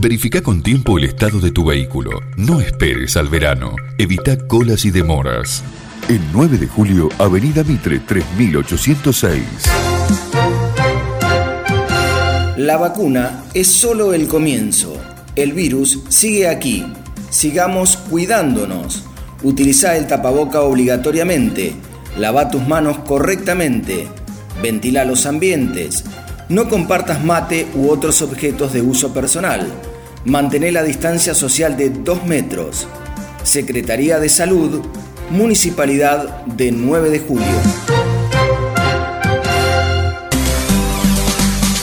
Verifica con tiempo el estado de tu vehículo. No esperes al verano. Evita colas y demoras. El 9 de julio, Avenida Mitre 3806. La vacuna es solo el comienzo. El virus sigue aquí. Sigamos cuidándonos. Utiliza el tapaboca obligatoriamente. Lava tus manos correctamente. Ventila los ambientes. No compartas mate u otros objetos de uso personal. Mantén la distancia social de 2 metros. Secretaría de Salud, Municipalidad de 9 de julio.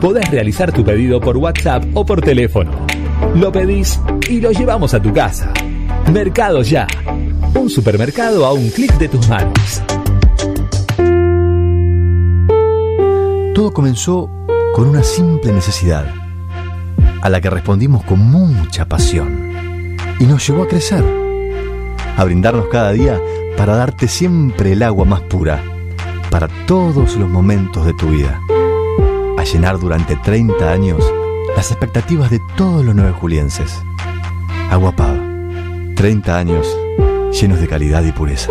Podés realizar tu pedido por WhatsApp o por teléfono. Lo pedís y lo llevamos a tu casa. Mercado Ya. Un supermercado a un clic de tus manos. Todo comenzó con una simple necesidad, a la que respondimos con mucha pasión, y nos llevó a crecer, a brindarnos cada día para darte siempre el agua más pura, para todos los momentos de tu vida, llenar durante 30 años las expectativas de todos los nueve julienses. Agua Pava, 30 años llenos de calidad y pureza.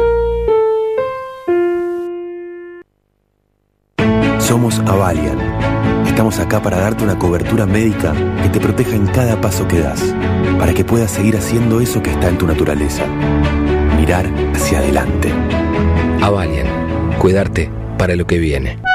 Somos Avalian. Estamos acá para darte una cobertura médica que te proteja en cada paso que das, para que puedas seguir haciendo eso que está en tu naturaleza. Mirar hacia adelante. Avalian, cuidarte para lo que viene.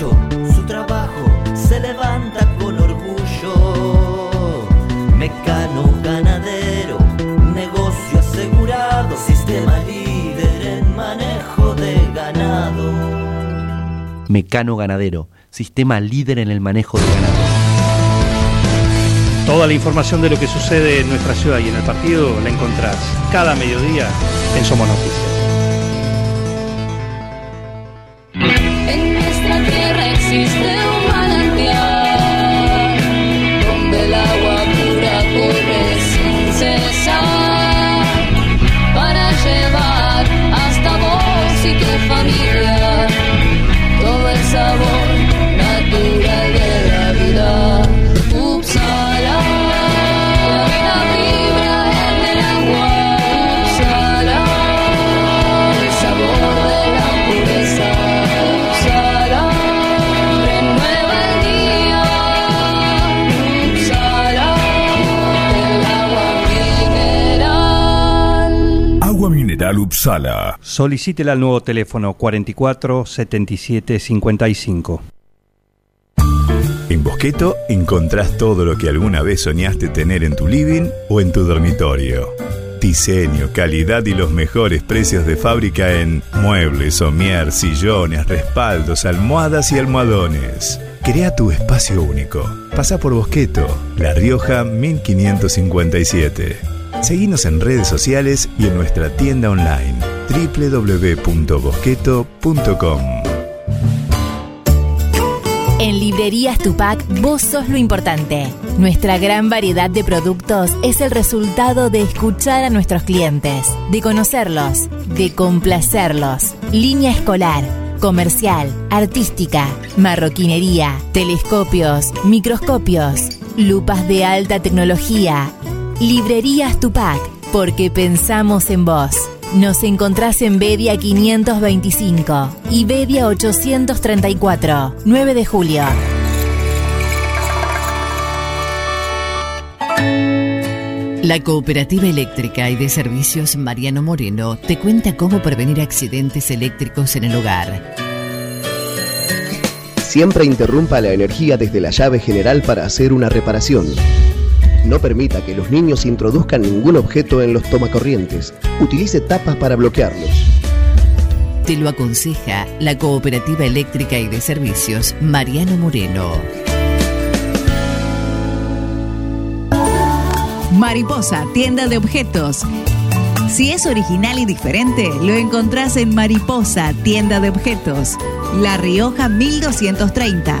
su trabajo se levanta con orgullo. Mecano ganadero, negocio asegurado, sistema líder en manejo de ganado. Mecano Ganadero, sistema líder en el manejo de ganado. Toda la información de lo que sucede en nuestra ciudad y en el partido la encontrás cada mediodía en Somos Noticias. Sala. Solicítela al nuevo teléfono 44 77 55. En Bosqueto encontrás todo lo que alguna vez soñaste tener en tu living o en tu dormitorio. Diseño, calidad y los mejores precios de fábrica en muebles, somier, sillones, respaldos, almohadas y almohadones. Crea tu espacio único. Pasa por Bosqueto, La Rioja 1557. Seguinos en redes sociales y en nuestra tienda online www.bosqueto.com. En Librerías Tupac, vos sos lo importante. Nuestra gran variedad de productos es el resultado de escuchar a nuestros clientes, de conocerlos, de complacerlos. Línea escolar, comercial, artística, marroquinería, telescopios, microscopios, lupas de alta tecnología. Librerías Tupac, porque pensamos en vos. Nos encontrás en Bedia 525 y Bedia 834, 9 de julio. La Cooperativa Eléctrica y de Servicios Mariano Moreno te cuenta cómo prevenir accidentes eléctricos en el hogar. Siempre interrumpa la energía desde la llave general para hacer una reparación. No permita que los niños introduzcan ningún objeto en los tomacorrientes. Utilice tapas para bloquearlos. Te lo aconseja la Cooperativa Eléctrica y de Servicios Mariano Moreno. Mariposa, tienda de objetos. Si es original y diferente, lo encontrás en Mariposa, tienda de objetos. La Rioja 1230.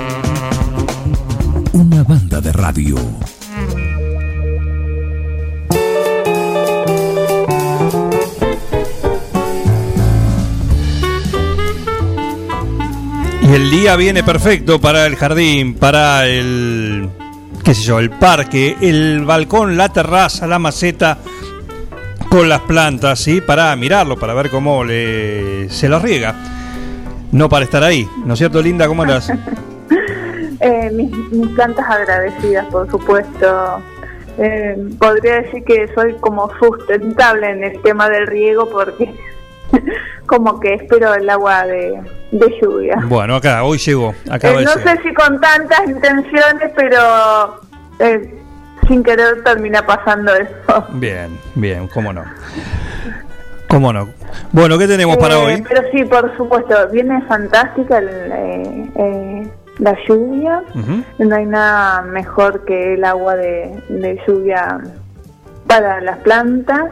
Una banda de radio. Y el día viene perfecto para el jardín, para el, qué sé yo, el parque, el balcón, la terraza, la maceta, con las plantas, ¿sí? Para mirarlo, para ver cómo le, se lo riega. No para estar ahí, ¿no es cierto, Linda? ¿Cómo andas? Eh, mis, mis plantas agradecidas, por supuesto. Eh, podría decir que soy como sustentable en el tema del riego porque como que espero el agua de, de lluvia. Bueno, acá, hoy llegó, acaba Eh, no sé si con tantas intenciones, pero eh, sin querer termina pasando eso. Bien, bien, cómo no. ¿Cómo no? Bueno, ¿qué tenemos para Eh, hoy? Pero sí, por supuesto, viene fantástica el, eh, eh, la lluvia. No hay nada mejor que el agua de, de lluvia para las plantas.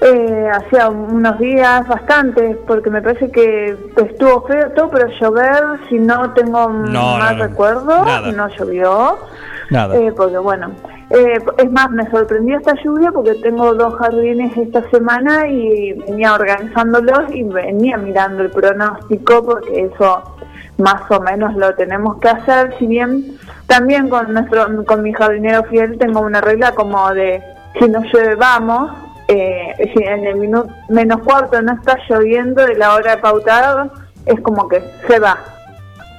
Eh, hacía unos días bastantes, porque me parece que estuvo feo todo, pero llover, si no tengo No, más no, no. recuerdo, Nada. no llovió. Nada. Eh, porque bueno, eh, es más, me sorprendió esta lluvia porque tengo dos jardines esta semana y venía organizándolos y venía mirando el pronóstico porque eso más o menos lo tenemos que hacer, si bien también con nuestro con mi jardinero fiel tengo una regla como de si no llueve vamos, eh, si en el minuto menos cuarto no está lloviendo de la hora pautada, es como que se va,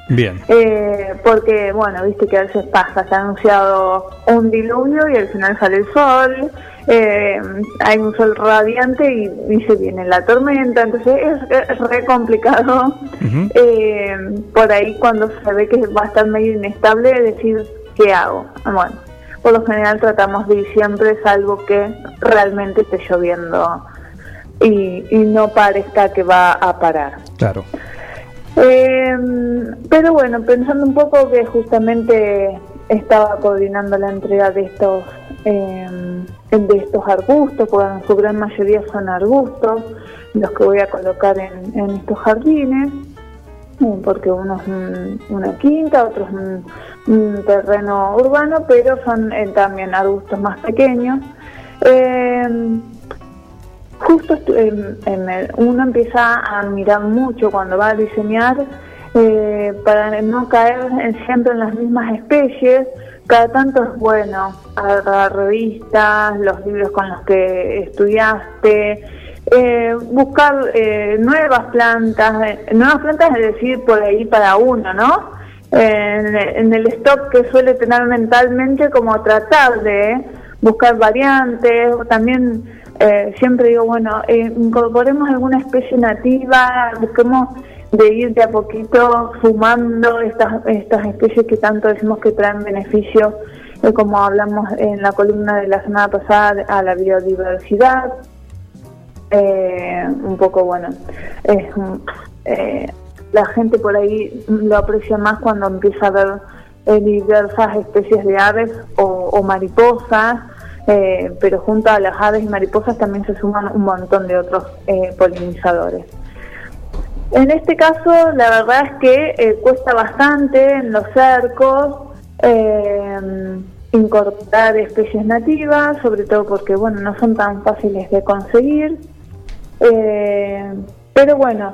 Bien. eh, porque, bueno, viste que a veces pasa, se ha anunciado un diluvio y al final sale el sol, eh, hay un sol radiante y, y se viene la tormenta, entonces es, es re complicado. eh, por ahí cuando se ve que va a estar medio inestable, decir, ¿qué hago? Bueno, por lo general tratamos de ir siempre, salvo que realmente esté lloviendo y, y no parezca que va a parar. Claro. Eh, pero bueno, pensando un poco que justamente estaba coordinando la entrega de estos eh, de estos arbustos, porque en su gran mayoría son arbustos, los que voy a colocar en, estos jardines, eh, porque uno es un- una quinta, otro es un, un terreno urbano, pero son eh, también arbustos más pequeños. Justo uno empieza a mirar mucho cuando va a diseñar para no caer siempre en las mismas especies. Cada tanto es bueno agarrar revistas, los libros con los que estudiaste, eh, buscar eh, nuevas plantas, eh, nuevas plantas es decir, por ahí para uno, ¿no? En, en el stock que suele tener mentalmente como tratar de buscar variantes, o también eh, siempre digo, bueno, incorporemos alguna especie nativa, busquemos de ir de a poquito sumando estas, estas especies que tanto decimos que traen beneficios, eh, como hablamos en la columna de la semana pasada, a la biodiversidad. Eh, un poco, bueno, eh, la gente por ahí lo aprecia más cuando empieza a ver eh, diversas especies de aves o, mariposas, pero junto a las aves y mariposas también se suman un montón de otros eh, polinizadores. En este caso, la verdad es que eh, cuesta bastante en los cercos eh, incorporar especies nativas, sobre todo porque bueno no son tan fáciles de conseguir. Eh, pero bueno,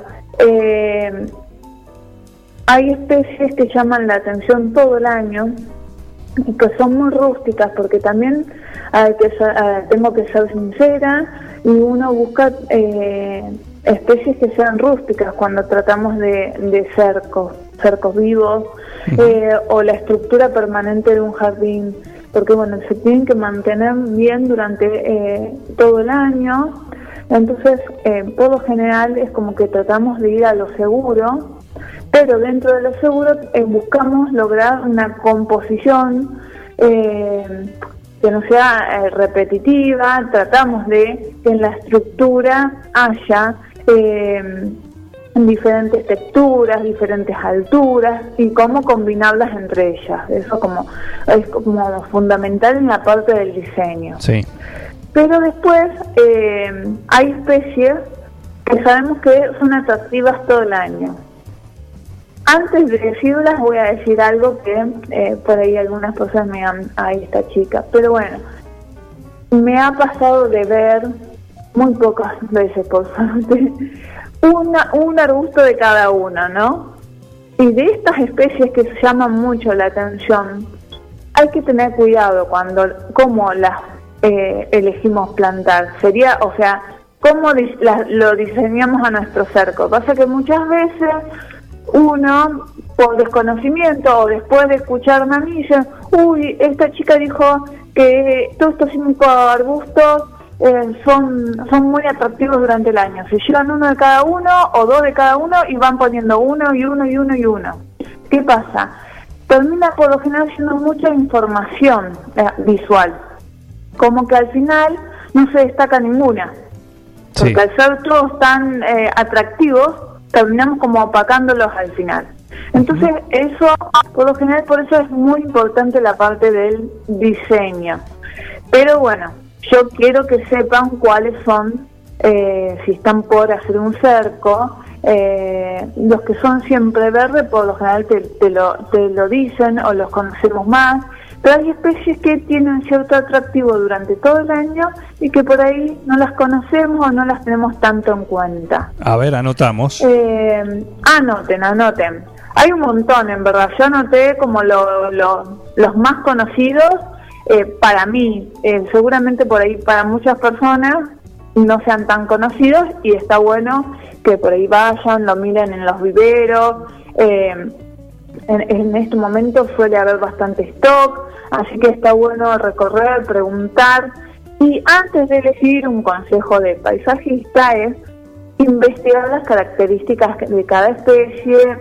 hay especies que llaman la atención todo el año y que son muy rústicas porque también hay que tengo que ser sincera y uno busca especies que sean rústicas cuando tratamos de, de cercos, cercos vivos eh, o la estructura permanente de un jardín porque bueno se tienen que mantener bien durante eh, todo el año. Entonces eh, por lo general es como que tratamos de ir a lo seguro pero dentro de lo seguro eh, buscamos lograr una composición que no sea eh, repetitiva, tratamos de que en la estructura haya eh, diferentes texturas, diferentes alturas y cómo combinarlas entre ellas. Eso como es como fundamental en la parte del diseño. Sí. Pero después eh, hay especies que sabemos que son atractivas todo el año. Antes de decirlas voy a decir algo que eh, por ahí algunas personas me digan, ay, esta chica. Pero bueno, me ha pasado de ver muy pocas veces, por suerte, una, un arbusto de cada uno, ¿no? Y de estas especies que llaman mucho la atención, hay que tener cuidado cuando, cómo las eh, elegimos plantar. Sería, o sea, cómo la- lo diseñamos a nuestro cerco. Pasa que muchas veces uno, por desconocimiento o después de escucharme a uy, esta chica dijo que todos estos cinco arbustos eh, son, son muy atractivos durante el año. Se llevan uno de cada uno o dos de cada uno y van poniendo uno y uno y uno y uno. ¿Qué pasa? Termina por lo general siendo mucha información eh, visual. Como que al final no se destaca ninguna. Porque al ser todos tan eh, atractivos, terminamos como opacándolos al final. Entonces, eso, por lo general, por eso es muy importante la parte del diseño. Pero bueno, yo quiero que sepan cuáles son, eh, si están por hacer un cerco, eh, los que son siempre verdes, por lo general te, te lo, te lo dicen o los conocemos más. Pero hay especies que tienen cierto atractivo durante todo el año y que por ahí no las conocemos o no las tenemos tanto en cuenta. A ver, anotamos. Eh, anoten, anoten. Hay un montón, en verdad. Yo anoté como lo- lo- los más conocidos eh, para mí. Eh, seguramente por ahí para muchas personas no sean tan conocidos y está bueno que por ahí vayan, lo miren en los viveros. Eh, en, en este momento suele haber bastante stock, así que está bueno recorrer, preguntar. Y antes de elegir un consejo de paisajista es investigar las características de cada especie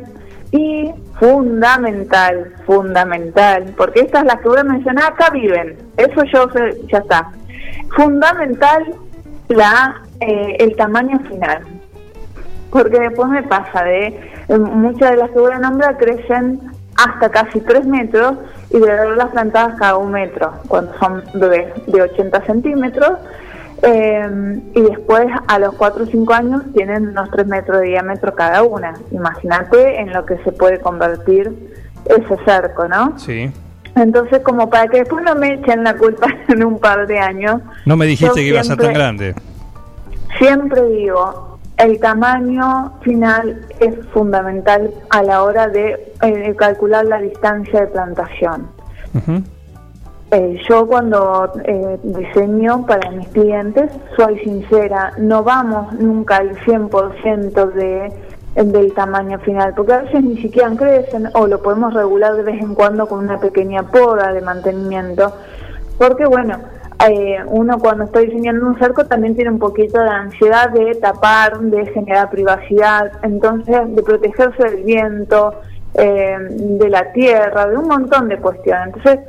y fundamental, fundamental, porque estas las que voy a mencionar acá viven, eso yo sé, ya está. Fundamental la eh, el tamaño final, porque después me pasa de eh, muchas de las que voy a nombrar crecen hasta casi 3 metros y de verlas plantadas cada un metro, cuando son bebés de 80 centímetros. Eh, y después a los 4 o 5 años tienen unos 3 metros de diámetro cada una. Imagínate en lo que se puede convertir ese cerco, ¿no? Sí. Entonces, como para que después no me echen la culpa en un par de años, No me dijiste que iba a ser tan grande. siempre digo, el tamaño final es fundamental a la hora de eh, calcular la distancia de plantación. Ujú. Eh, yo cuando eh, diseño para mis clientes soy sincera, no vamos nunca al 100% de, del tamaño final, porque a veces ni siquiera crecen o lo podemos regular de vez en cuando con una pequeña poda de mantenimiento, porque bueno, eh, uno cuando está diseñando un cerco también tiene un poquito de ansiedad de tapar, de generar privacidad, entonces de protegerse del viento, eh, de la tierra, de un montón de cuestiones. Entonces,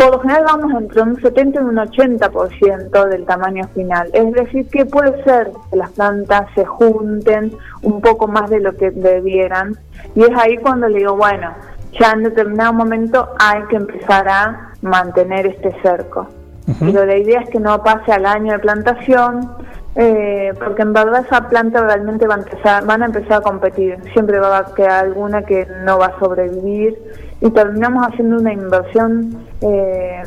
por lo general vamos entre un 70 y un 80% del tamaño final. Es decir, que puede ser que las plantas se junten un poco más de lo que debieran. Y es ahí cuando le digo, bueno, ya en determinado momento hay que empezar a mantener este cerco. Pero la idea es que no pase al año de plantación, eh, porque en verdad esa planta realmente va a empezar, van a empezar a competir. Siempre va a quedar alguna que no va a sobrevivir y terminamos haciendo una inversión eh,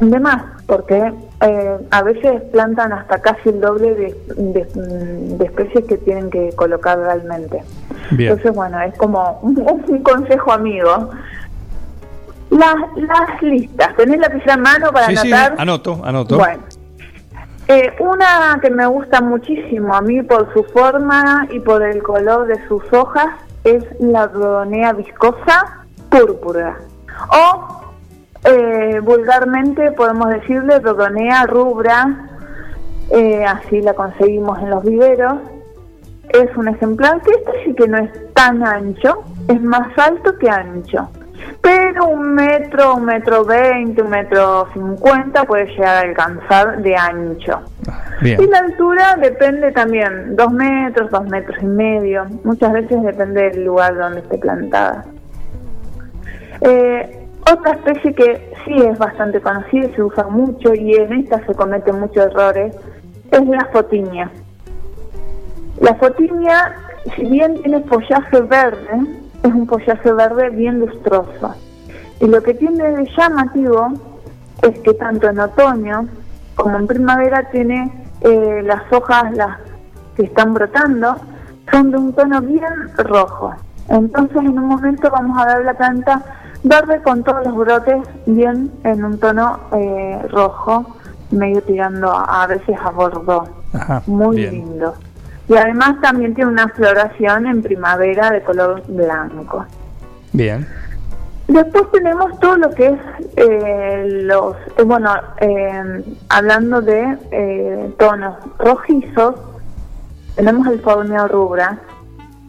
de más, porque eh, a veces plantan hasta casi el doble de, de- de especies que tienen que colocar realmente. Bien. Entonces, bueno, es como un, un consejo amigo. Las, las listas, ¿tenés la pizarra en mano para Sí, sí, anotar? anoto, anoto. Bueno, eh, una que me gusta muchísimo a mí por su forma y por el color de sus hojas es la rodonea viscosa púrpura. O eh, vulgarmente podemos decirle rodonea rubra, eh, así la conseguimos en los viveros. Es un ejemplar que este sí que no es tan ancho, es más alto que ancho. Pero un metro, un metro veinte, un metro cincuenta puede llegar a alcanzar de ancho. Bien. Y la altura depende también, dos metros, dos metros y medio. Muchas veces depende del lugar donde esté plantada. Eh, otra especie que sí es bastante conocida y se usa mucho y en esta se cometen muchos errores es la fotinia. La fotinia, si bien tiene follaje verde, es un follaje verde bien lustroso. Y lo que tiene de llamativo es que tanto en otoño como en primavera tiene eh, las hojas las que están brotando son de un tono bien rojo. Entonces en un momento vamos a ver la planta verde con todos los brotes bien en un tono eh, rojo, medio tirando a, a veces a bordó. Ajá, Muy bien. lindo. Y además también tiene una floración en primavera de color blanco. Bien. Después tenemos todo lo que es eh, los, eh, bueno, eh, hablando de eh, tonos rojizos, tenemos el formeo rubra.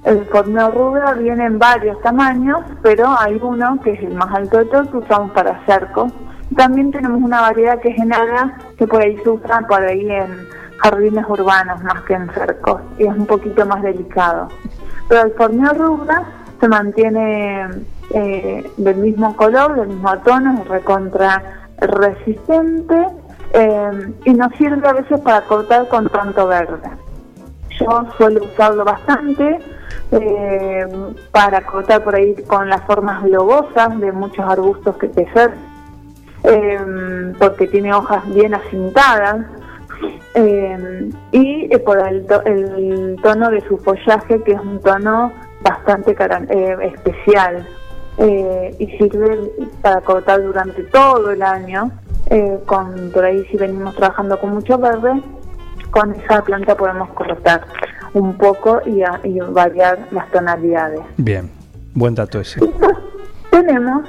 El formeo rubra viene en varios tamaños, pero hay uno que es el más alto de todos que usamos para cerco. También tenemos una variedad que es enana, que por ahí se usa por ahí en jardines urbanos más que en cercos, y es un poquito más delicado. Pero el formeo rubra se mantiene eh, del mismo color, del mismo tono, es recontra resistente eh, y nos sirve a veces para cortar con tanto verde. Yo suelo usarlo bastante eh, para cortar por ahí con las formas globosas de muchos arbustos que eh, porque tiene hojas bien acintadas eh, y eh, por el, to- el tono de su follaje que es un tono bastante eh, especial eh, y sirve para cortar durante todo el año eh, con por ahí si venimos trabajando con mucho verde con esa planta podemos cortar un poco y, a- y variar las tonalidades Bien. Buen dato ese. tenemos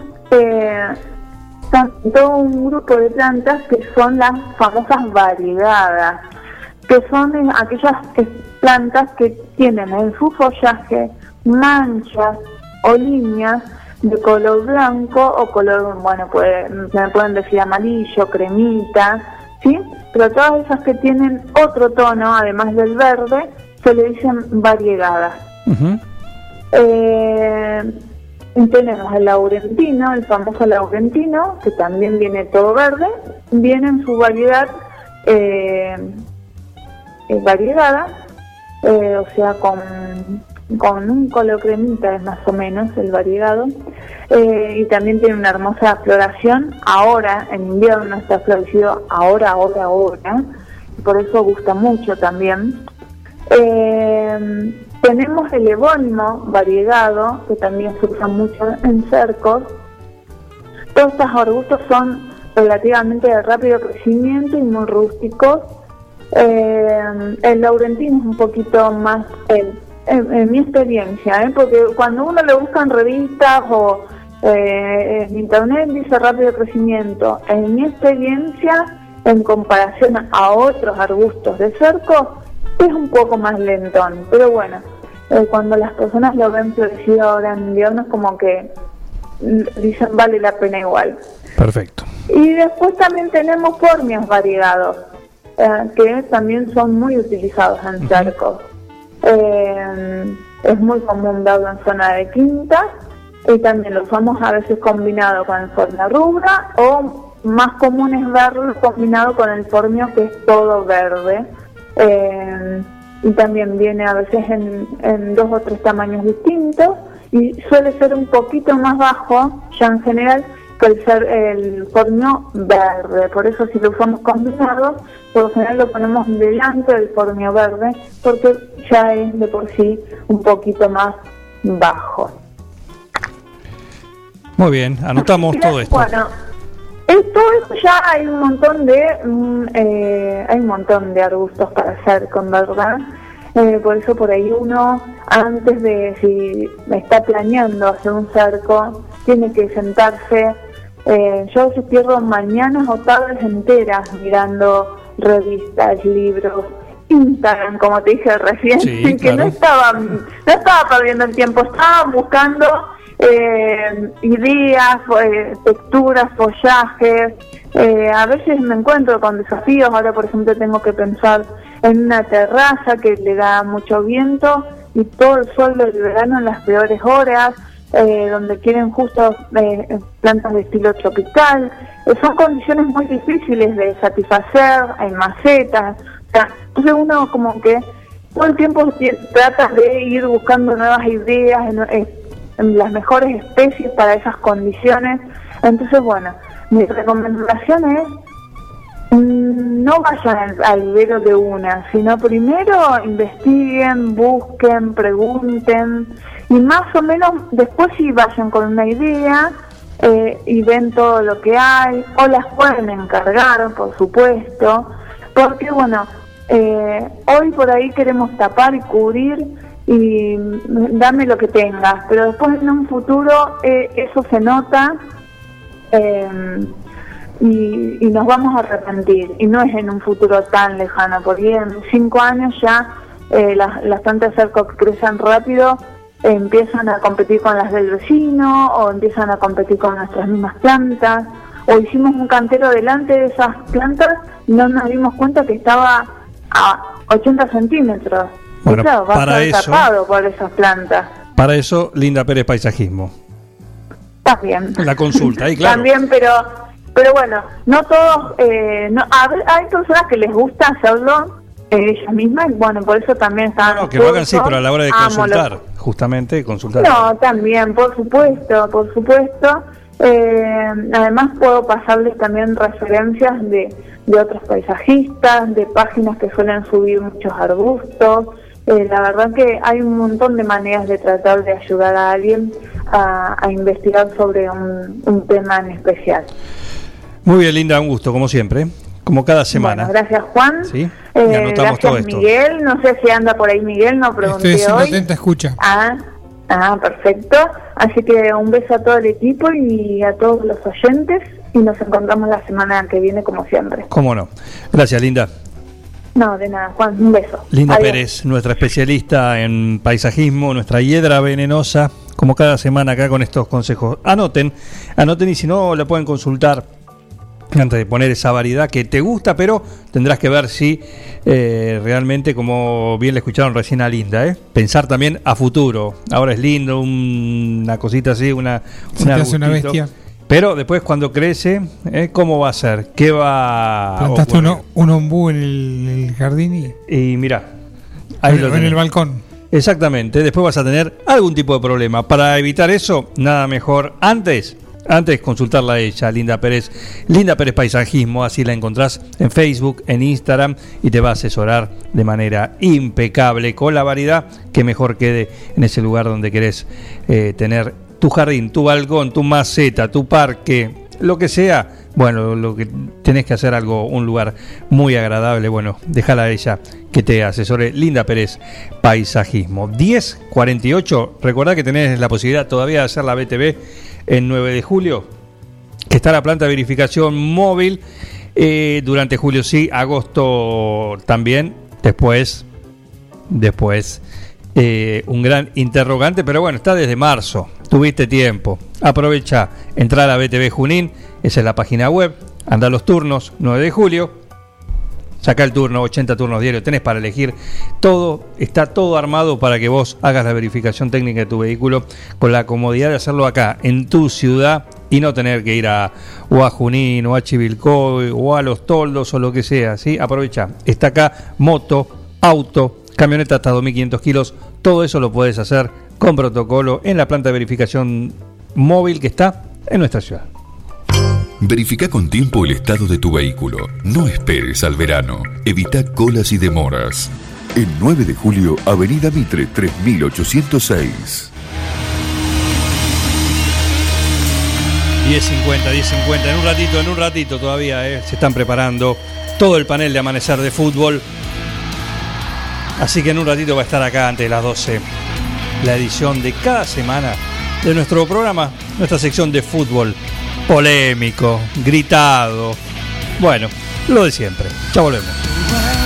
todo un grupo de plantas que son las famosas variegadas, que son aquellas plantas que tienen en su follaje manchas o líneas de color blanco o color, bueno, puede, me pueden decir amarillo, cremita, ¿sí? Pero todas esas que tienen otro tono, además del verde, se le dicen variegadas. Eh, tenemos el laurentino, el famoso laurentino, que también viene todo verde, viene en su variedad eh, variegada, eh, o sea, con con un color cremita es más o menos el variegado. Eh, y también tiene una hermosa floración. Ahora, en invierno, está florecido ahora, ahora, ahora. Y por eso gusta mucho también. Eh, tenemos el evónimo variegado, que también se usa mucho en cercos. Todos estos arbustos son relativamente de rápido crecimiento y muy rústicos. Eh, el laurentino es un poquito más, en, en- mi experiencia, ¿eh? porque cuando uno le busca en revistas o eh, en internet dice rápido crecimiento. En mi experiencia, en comparación a otros arbustos de cerco, es un poco más lentón. Pero bueno, eh, cuando las personas lo ven florecido ahora en invierno es como que dicen vale la pena igual. Perfecto. Y después también tenemos formios variegados, eh, que también son muy utilizados en cercos. Eh, es muy común verlo en zona de quintas y también lo usamos a veces combinado con el rubra o más común es verlo combinado con el formio que es todo verde. Eh, y también viene a veces en, en dos o tres tamaños distintos y suele ser un poquito más bajo ya en general que el ser el formio verde. Por eso si lo usamos combinado, por lo general lo ponemos delante del formio verde porque ya es de por sí un poquito más bajo. Muy bien, anotamos todo esto. Bueno, esto es- ya hay un montón de mm, eh, hay un montón de arbustos para hacer con verdad. Eh, por eso por ahí uno antes de si está planeando hacer un cerco tiene que sentarse. eh, yo veces pierdo mañanas o tardes enteras mirando revistas, libros, Instagram, como te dije recién, Sí, que no estaba no estaba perdiendo el tiempo, estaba buscando eh, ideas, eh, texturas, follajes. Eh, a veces me encuentro con desafíos. Ahora, por ejemplo, tengo que pensar en una terraza que le da mucho viento y todo el sol del verano en las peores horas, eh, donde quieren justo plantas de estilo tropical. Son condiciones muy difíciles de satisfacer, hay macetas. O sea, entonces uno como que todo el tiempo ti- trata de ir buscando nuevas ideas, las mejores especies para esas condiciones. Entonces, bueno, mi recomendación es mm, no vayan al, al de una, sino primero investiguen, busquen, pregunten y más o menos después sí vayan con una idea eh, y ven todo lo que hay o las pueden encargar, por supuesto, porque bueno, eh, hoy por ahí queremos tapar y cubrir y mm, dame lo que tengas, pero después en un futuro eh, eso se nota eh, y, nos vamos a arrepentir. Y no es en un futuro tan lejano porque en cinco años ya eh, las, plantas cerco que crecen rápido eh, empiezan a competir con las del vecino o empiezan a competir con nuestras mismas plantas. O hicimos un cantero delante de esas plantas y no nos dimos cuenta que estaba a 80 centímetros Bueno, y claro, va para a eso- tapado por esas plantas Para eso, Linda Pérez Paisajismo. está bien La consulta, ahí claro. También, pero pero bueno, no todos, eh, no, hay personas que les gusta hacerlo eh, ellas mismas, y bueno, por eso también están los Que lo hagan sí, pero a la hora de consultar, los- justamente consultar. No, también, por supuesto, por supuesto. Eh, además puedo pasarles también referencias de, de otros paisajistas, de páginas que suelen subir muchos arbustos. Eh, la verdad que hay un montón de maneras de tratar de ayudar a alguien a, a investigar sobre un, un tema en especial. Muy bien, Linda, un gusto, como siempre. Como cada semana. Bueno, gracias Juan. ¿Sí? Eh, Y anotamos gracias todo esto. Miguel. No sé si anda por ahí Miguel, no pregunté Estoy hoy. atenta escucha. Ah, ah, perfecto. Así que un beso a todo el equipo y a todos los oyentes y nos encontramos la semana que viene como siempre. ¿Cómo no? Gracias, Linda. No, de nada, Juan, un beso. Linda Adiós. Pérez, nuestra especialista en paisajismo, nuestra hiedra venenosa, como cada semana acá con estos consejos. Anoten, anoten y si no, la pueden consultar antes de poner esa variedad que te gusta, pero tendrás que ver si eh, realmente, como bien le escucharon recién a Linda, ¿eh? pensar también a futuro. Ahora es lindo, un- una cosita así, una, Se un te hace una bestia. Pero después cuando crece, ¿eh? ¿cómo va a ser? ¿Qué va Plantaste uno- un ombú en el, el jardín y Y mira, ahí en, lo en el balcón. Exactamente, después vas a tener algún tipo de problema. Para evitar eso, nada mejor antes. Antes consultarla a ella, Linda Pérez, Linda Pérez Paisajismo, así la encontrás en Facebook, en Instagram y te va a asesorar de manera impecable con la variedad que mejor quede en ese lugar donde querés eh, tener tu jardín, tu balcón, tu maceta, tu parque, lo que sea. Bueno, lo que tenés que hacer algo, un lugar muy agradable, bueno, déjala a ella que te asesore. Linda Pérez, Paisajismo. 1048, recordá que tenés la posibilidad todavía de hacer la BTV en 9 de julio, que está la planta de verificación móvil. eh, durante julio sí, agosto también, después, después eh, un gran interrogante, pero bueno, está desde marzo, tuviste tiempo. Aprovecha, entra a la BTV Junín, esa es la página web, anda los turnos, 9 de julio, saca el turno, 80 turnos diarios, tenés para elegir todo, está todo armado para que vos hagas la verificación técnica de tu vehículo con la comodidad de hacerlo acá, en tu ciudad, y no tener que ir a Junín, o a Chivilcoy, o a Los Toldos, o lo que sea, ¿sí? Aprovecha, está acá moto, auto, camioneta hasta 2.500 kilos, todo eso lo puedes hacer con protocolo en la planta de verificación móvil que está en nuestra ciudad. Verifica con tiempo el estado de tu vehículo. No esperes al verano. Evita colas y demoras. El 9 de julio, Avenida Mitre 3806. 10.50, 10.50, en un ratito, en un ratito todavía eh, se están preparando todo el panel de amanecer de fútbol. Así que en un ratito va a estar acá antes de las 12 la edición de cada semana de nuestro programa, nuestra sección de fútbol polémico, gritado. Bueno, lo de siempre. Ya volvemos.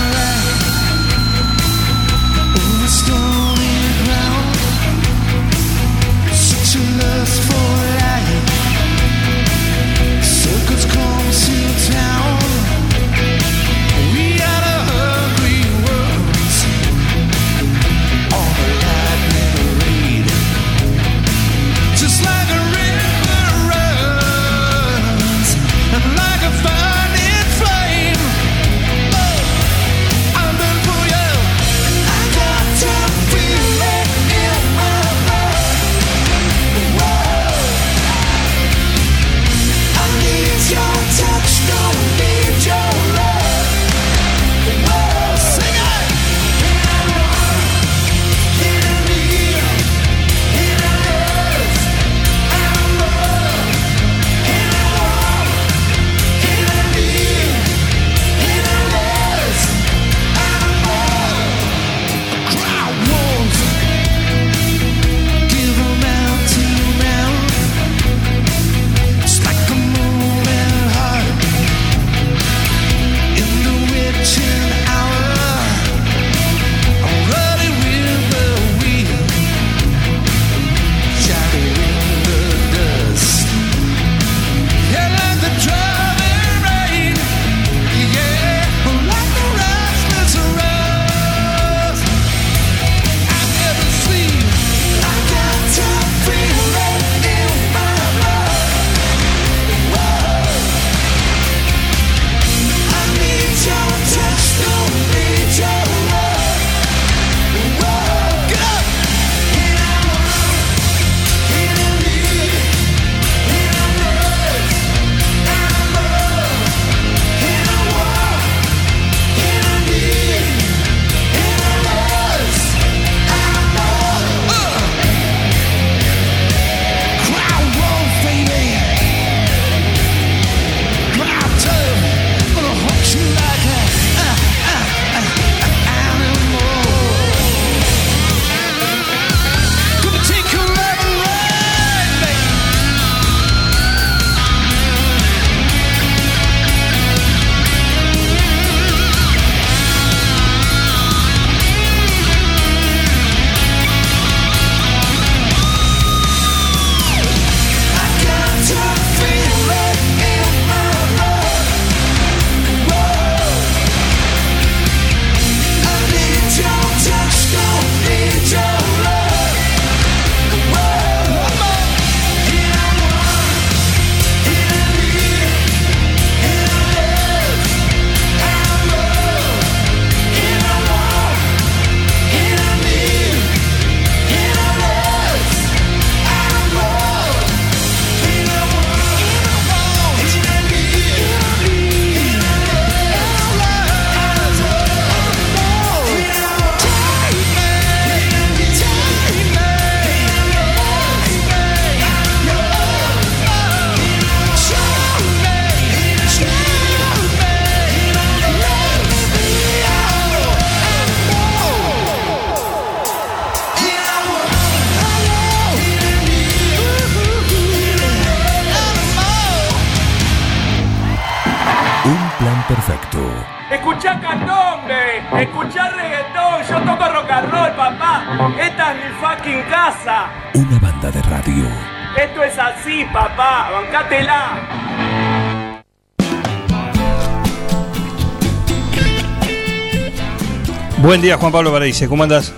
Buen día, Juan Pablo Paraíse, ¿cómo andas?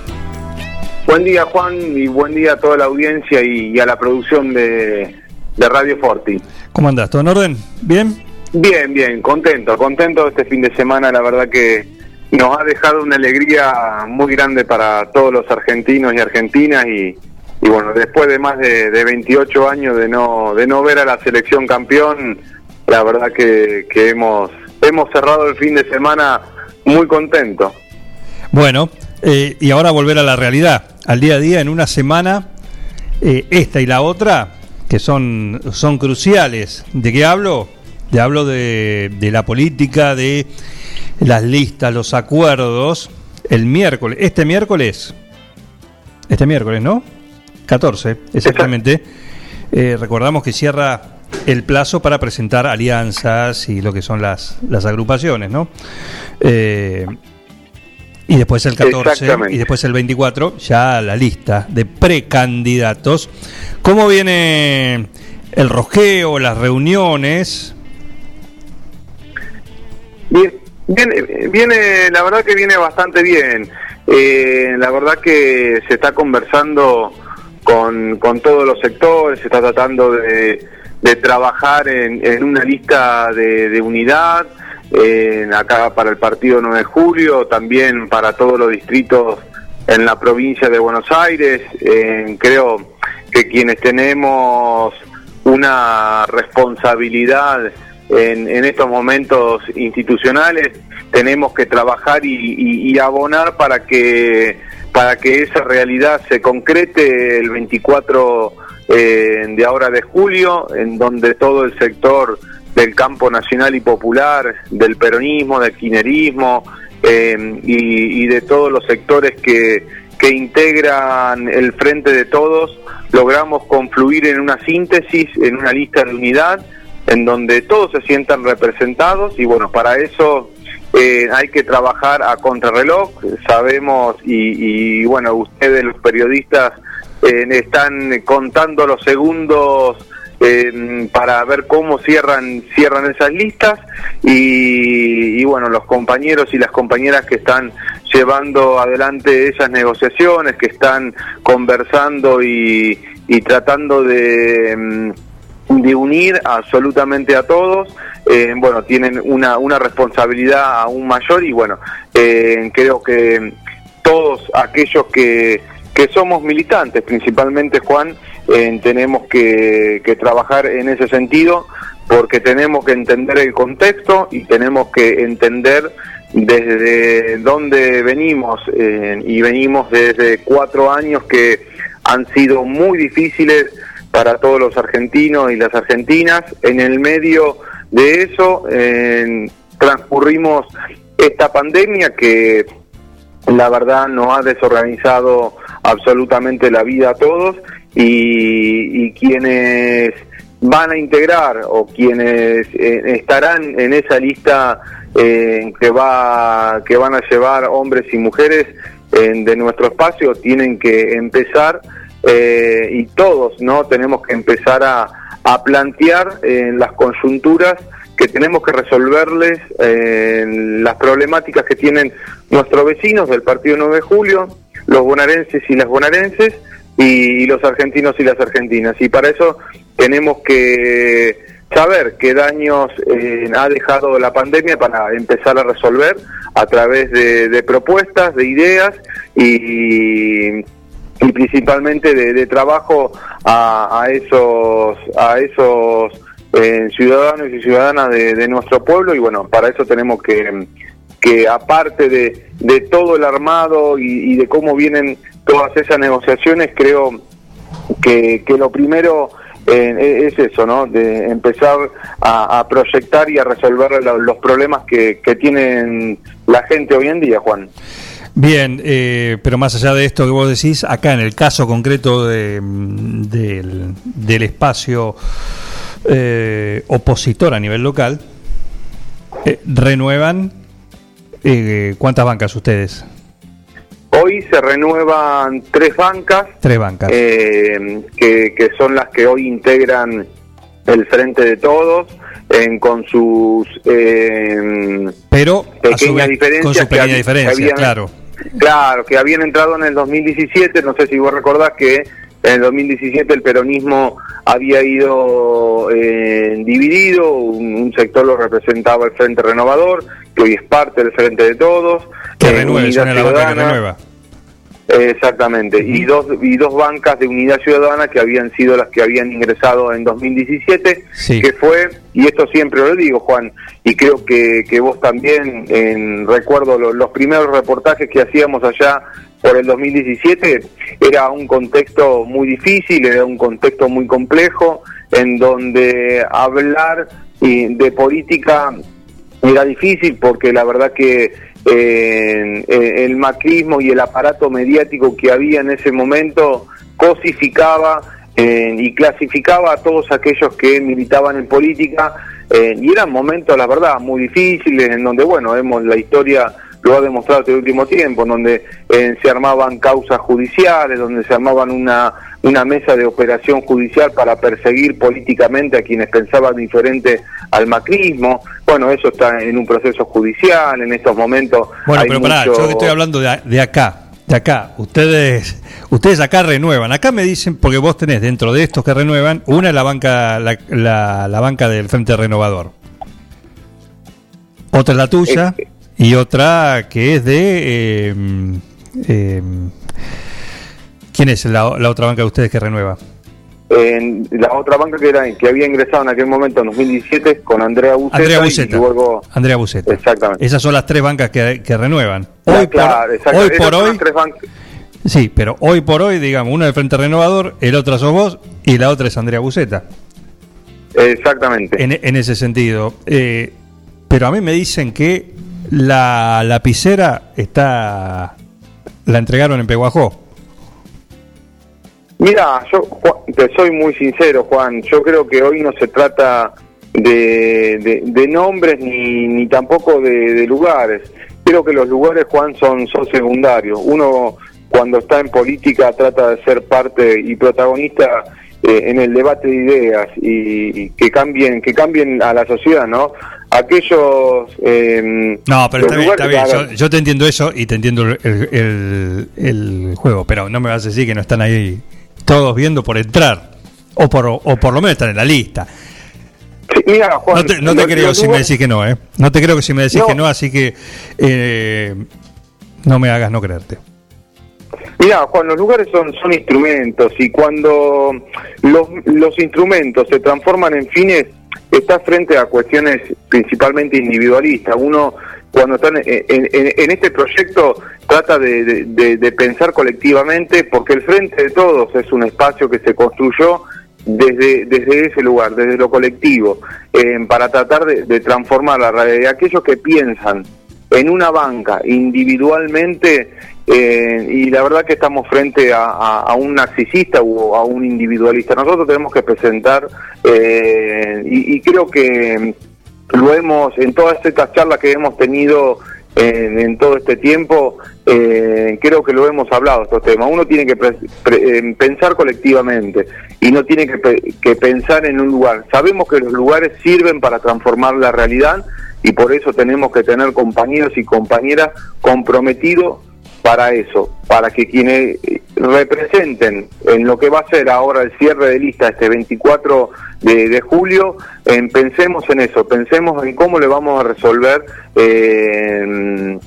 Buen día Juan y buen día a toda la audiencia y, y a la producción de, de Radio Forti. ¿Cómo andás? ¿Todo en orden? ¿Bien? Bien, bien, contento, contento este fin de semana, la verdad que nos ha dejado una alegría muy grande para todos los argentinos y argentinas y, y bueno, después de más de, de 28 años de no, de no ver a la selección campeón, la verdad que, que hemos, hemos cerrado el fin de semana muy contento. Bueno, eh, y ahora volver a la realidad, al día a día, en una semana, eh, esta y la otra, que son, son cruciales. ¿De qué hablo? Te hablo de, de la política, de las listas, los acuerdos. El miércoles, este miércoles, este miércoles, ¿no? 14, exactamente. Eh, recordamos que cierra el plazo para presentar alianzas y lo que son las, las agrupaciones, ¿no? Eh, y después el 14 Exactamente. y después el 24 ya la lista de precandidatos. ¿Cómo viene el rosqueo, las reuniones? Bien, viene, viene, la verdad que viene bastante bien. Eh, la verdad que se está conversando con, con todos los sectores, se está tratando de, de trabajar en, en una lista de, de unidad, eh, acá para el partido 9 de julio, también para todos los distritos en la provincia de Buenos Aires. Creo que quienes tenemos una responsabilidad en, estos momentos institucionales tenemos que trabajar y, y- y abonar para que para que esa realidad se concrete el 24 eh, de ahora de julio, en donde todo el sector del campo nacional y popular, del peronismo, del kirchnerismo eh, y, y de todos los sectores que, que integran el frente de todos, logramos confluir en una síntesis, en una lista de unidad, en donde todos se sientan representados y bueno, para eso eh, hay que trabajar a contrarreloj, sabemos y, y, bueno, ustedes los periodistas eh, están contando los segundos eh, para ver cómo cierran cierran esas listas y, y, bueno los compañeros y las compañeras que están llevando adelante esas negociaciones que están conversando y, y tratando de mm, unir absolutamente a todos, eh, bueno, tienen una, una responsabilidad aún mayor y bueno, eh, creo que todos aquellos que, que somos militantes, principalmente Juan, eh, tenemos que, que trabajar en ese sentido porque tenemos que entender el contexto y tenemos que entender desde dónde venimos eh, y venimos desde cuatro años que han sido muy difíciles para todos los argentinos y las argentinas. En el medio de eso eh, transcurrimos esta pandemia que la verdad nos ha desorganizado absolutamente la vida a todos y, quienes van a integrar o quienes eh, estarán en esa lista eh, que va que van a llevar hombres y mujeres eh, de nuestro espacio tienen que empezar eh, y todos no tenemos que empezar a, a plantear en las conjunturas que tenemos que resolverles eh, las problemáticas que tienen nuestros vecinos del partido 9 de julio, los bonaerenses y las bonaerenses y, los argentinos y las argentinas. Y para eso tenemos que saber qué daños eh, ha dejado la pandemia para empezar a resolver a través de, de propuestas, de ideas y, y principalmente de, de trabajo a, a esos a esos eh, ciudadanos y ciudadanas de, de nuestro pueblo y bueno para eso tenemos que que aparte de, de todo el armado y, y de cómo vienen todas esas negociaciones creo que, que lo primero eh, es eso, ¿no? De empezar a, proyectar y a resolver lo- los problemas que, que tienen la gente hoy en día, Juan. Bien, eh, pero más allá de esto que vos decís, acá en el caso concreto de, del, del espacio eh, opositor a nivel local, eh, renuevan. eh, ¿Cuántas bancas ustedes? Hoy se renuevan tres bancas, Tres bancas. eh, que, que son las que hoy integran el Frente de Todos, en, con sus eh, Pero su pequeñas diferencias. con sus que pequeñas que diferencias, habían- claro. Claro, que habían entrado en el 2017, no sé si vos recordás que en el 2017 el peronismo había ido eh, dividido, un, un sector lo representaba el Frente Renovador, que hoy es parte del Frente de Todos. Que eh, renueve, Unidad suena la banca que renueva. Exactamente, y dos y dos bancas de Unidad Ciudadana que habían sido las que habían ingresado en 2017, Sí. que fue, y esto siempre lo digo Juan, y creo que, que vos también, en, recuerdo lo- los primeros reportajes que hacíamos allá por el 2017, era un contexto muy difícil, era un contexto muy complejo, en donde hablar de política era difícil porque la verdad que eh, el macrismo y el aparato mediático que había en ese momento cosificaba eh, y clasificaba a todos aquellos que militaban en política eh, y eran momentos, la verdad, muy difíciles en donde, bueno, vemos la historia lo ha demostrado este último tiempo, donde eh, se armaban causas judiciales, donde se armaban una, una mesa de operación judicial para perseguir políticamente a quienes pensaban diferente al macrismo. Bueno, eso está en un proceso judicial, en estos momentos. Bueno, hay pero pará, mucho- yo que estoy hablando de, de acá, de acá. Ustedes, ustedes acá renuevan. Acá me dicen, porque vos tenés dentro de estos que renuevan, una es la banca, la, la- la banca del Frente Renovador. Otra es la tuya y otra que es de... eh, eh, ¿Quién es la, la otra banca de ustedes que renueva? en la otra banca que era que había ingresado en aquel momento en 2017 con Andrea Buceta, Andrea y Buceta. Andrea Buceta. Exactamente. Esas son las tres bancas que, que renuevan. Hoy claro, por, hoy, por. Sí, pero hoy por hoy, digamos, una del Frente Renovador, el otro sos vos y la otra es Andrea Buceta. Exactamente. En, en ese sentido. Eh, pero a mí me dicen que la lapicera está. La entregaron en Peguajó. Mira, yo te soy muy sincero, Juan. Yo creo que hoy no se trata de, de- nombres ni, ni tampoco de, de lugares. Creo que los lugares, Juan, son, son secundarios. Uno, cuando está en política, trata de ser parte y protagonista eh, en el debate de ideas y, y que cambien que cambien a la sociedad, ¿no? Aquellos. eh, No, pero está bien, está bien. Yo, yo te entiendo eso y te entiendo el, el- el juego, pero no me vas a decir que no están ahí todos viendo por entrar. O por, o por lo menos están en la lista. Sí, mira, Juan, no te, no te los- creo si me decís que no, ¿eh? No te creo que si me decís No. que no, así que eh, no me hagas no creerte. Mira, Juan, los lugares son, son instrumentos y cuando los, los instrumentos se transforman en fines, está frente a cuestiones principalmente individualistas. Uno, cuando está en, en- este proyecto, trata de pensar colectivamente porque el Frente de Todos es un espacio que se construyó desde, desde ese lugar, desde lo colectivo, eh, para tratar de, de transformar la realidad. Aquellos que piensan en una banca individualmente eh, y la verdad que estamos frente a, un narcisista o a un individualista. Nosotros tenemos que presentar eh, y, creo que lo hemos en todas estas charlas que hemos tenido en, en todo este tiempo, eh, creo que lo hemos hablado estos temas. Uno tiene que eh, pensar colectivamente y no tiene que pensar en un lugar. Sabemos que los lugares sirven para transformar la realidad y por eso tenemos que tener compañeros y compañeras comprometidos para eso, para que quienes eh, representen en lo que va a ser ahora el cierre de lista este 24 de, julio, eh, pensemos en eso, pensemos en cómo le vamos a resolver eh,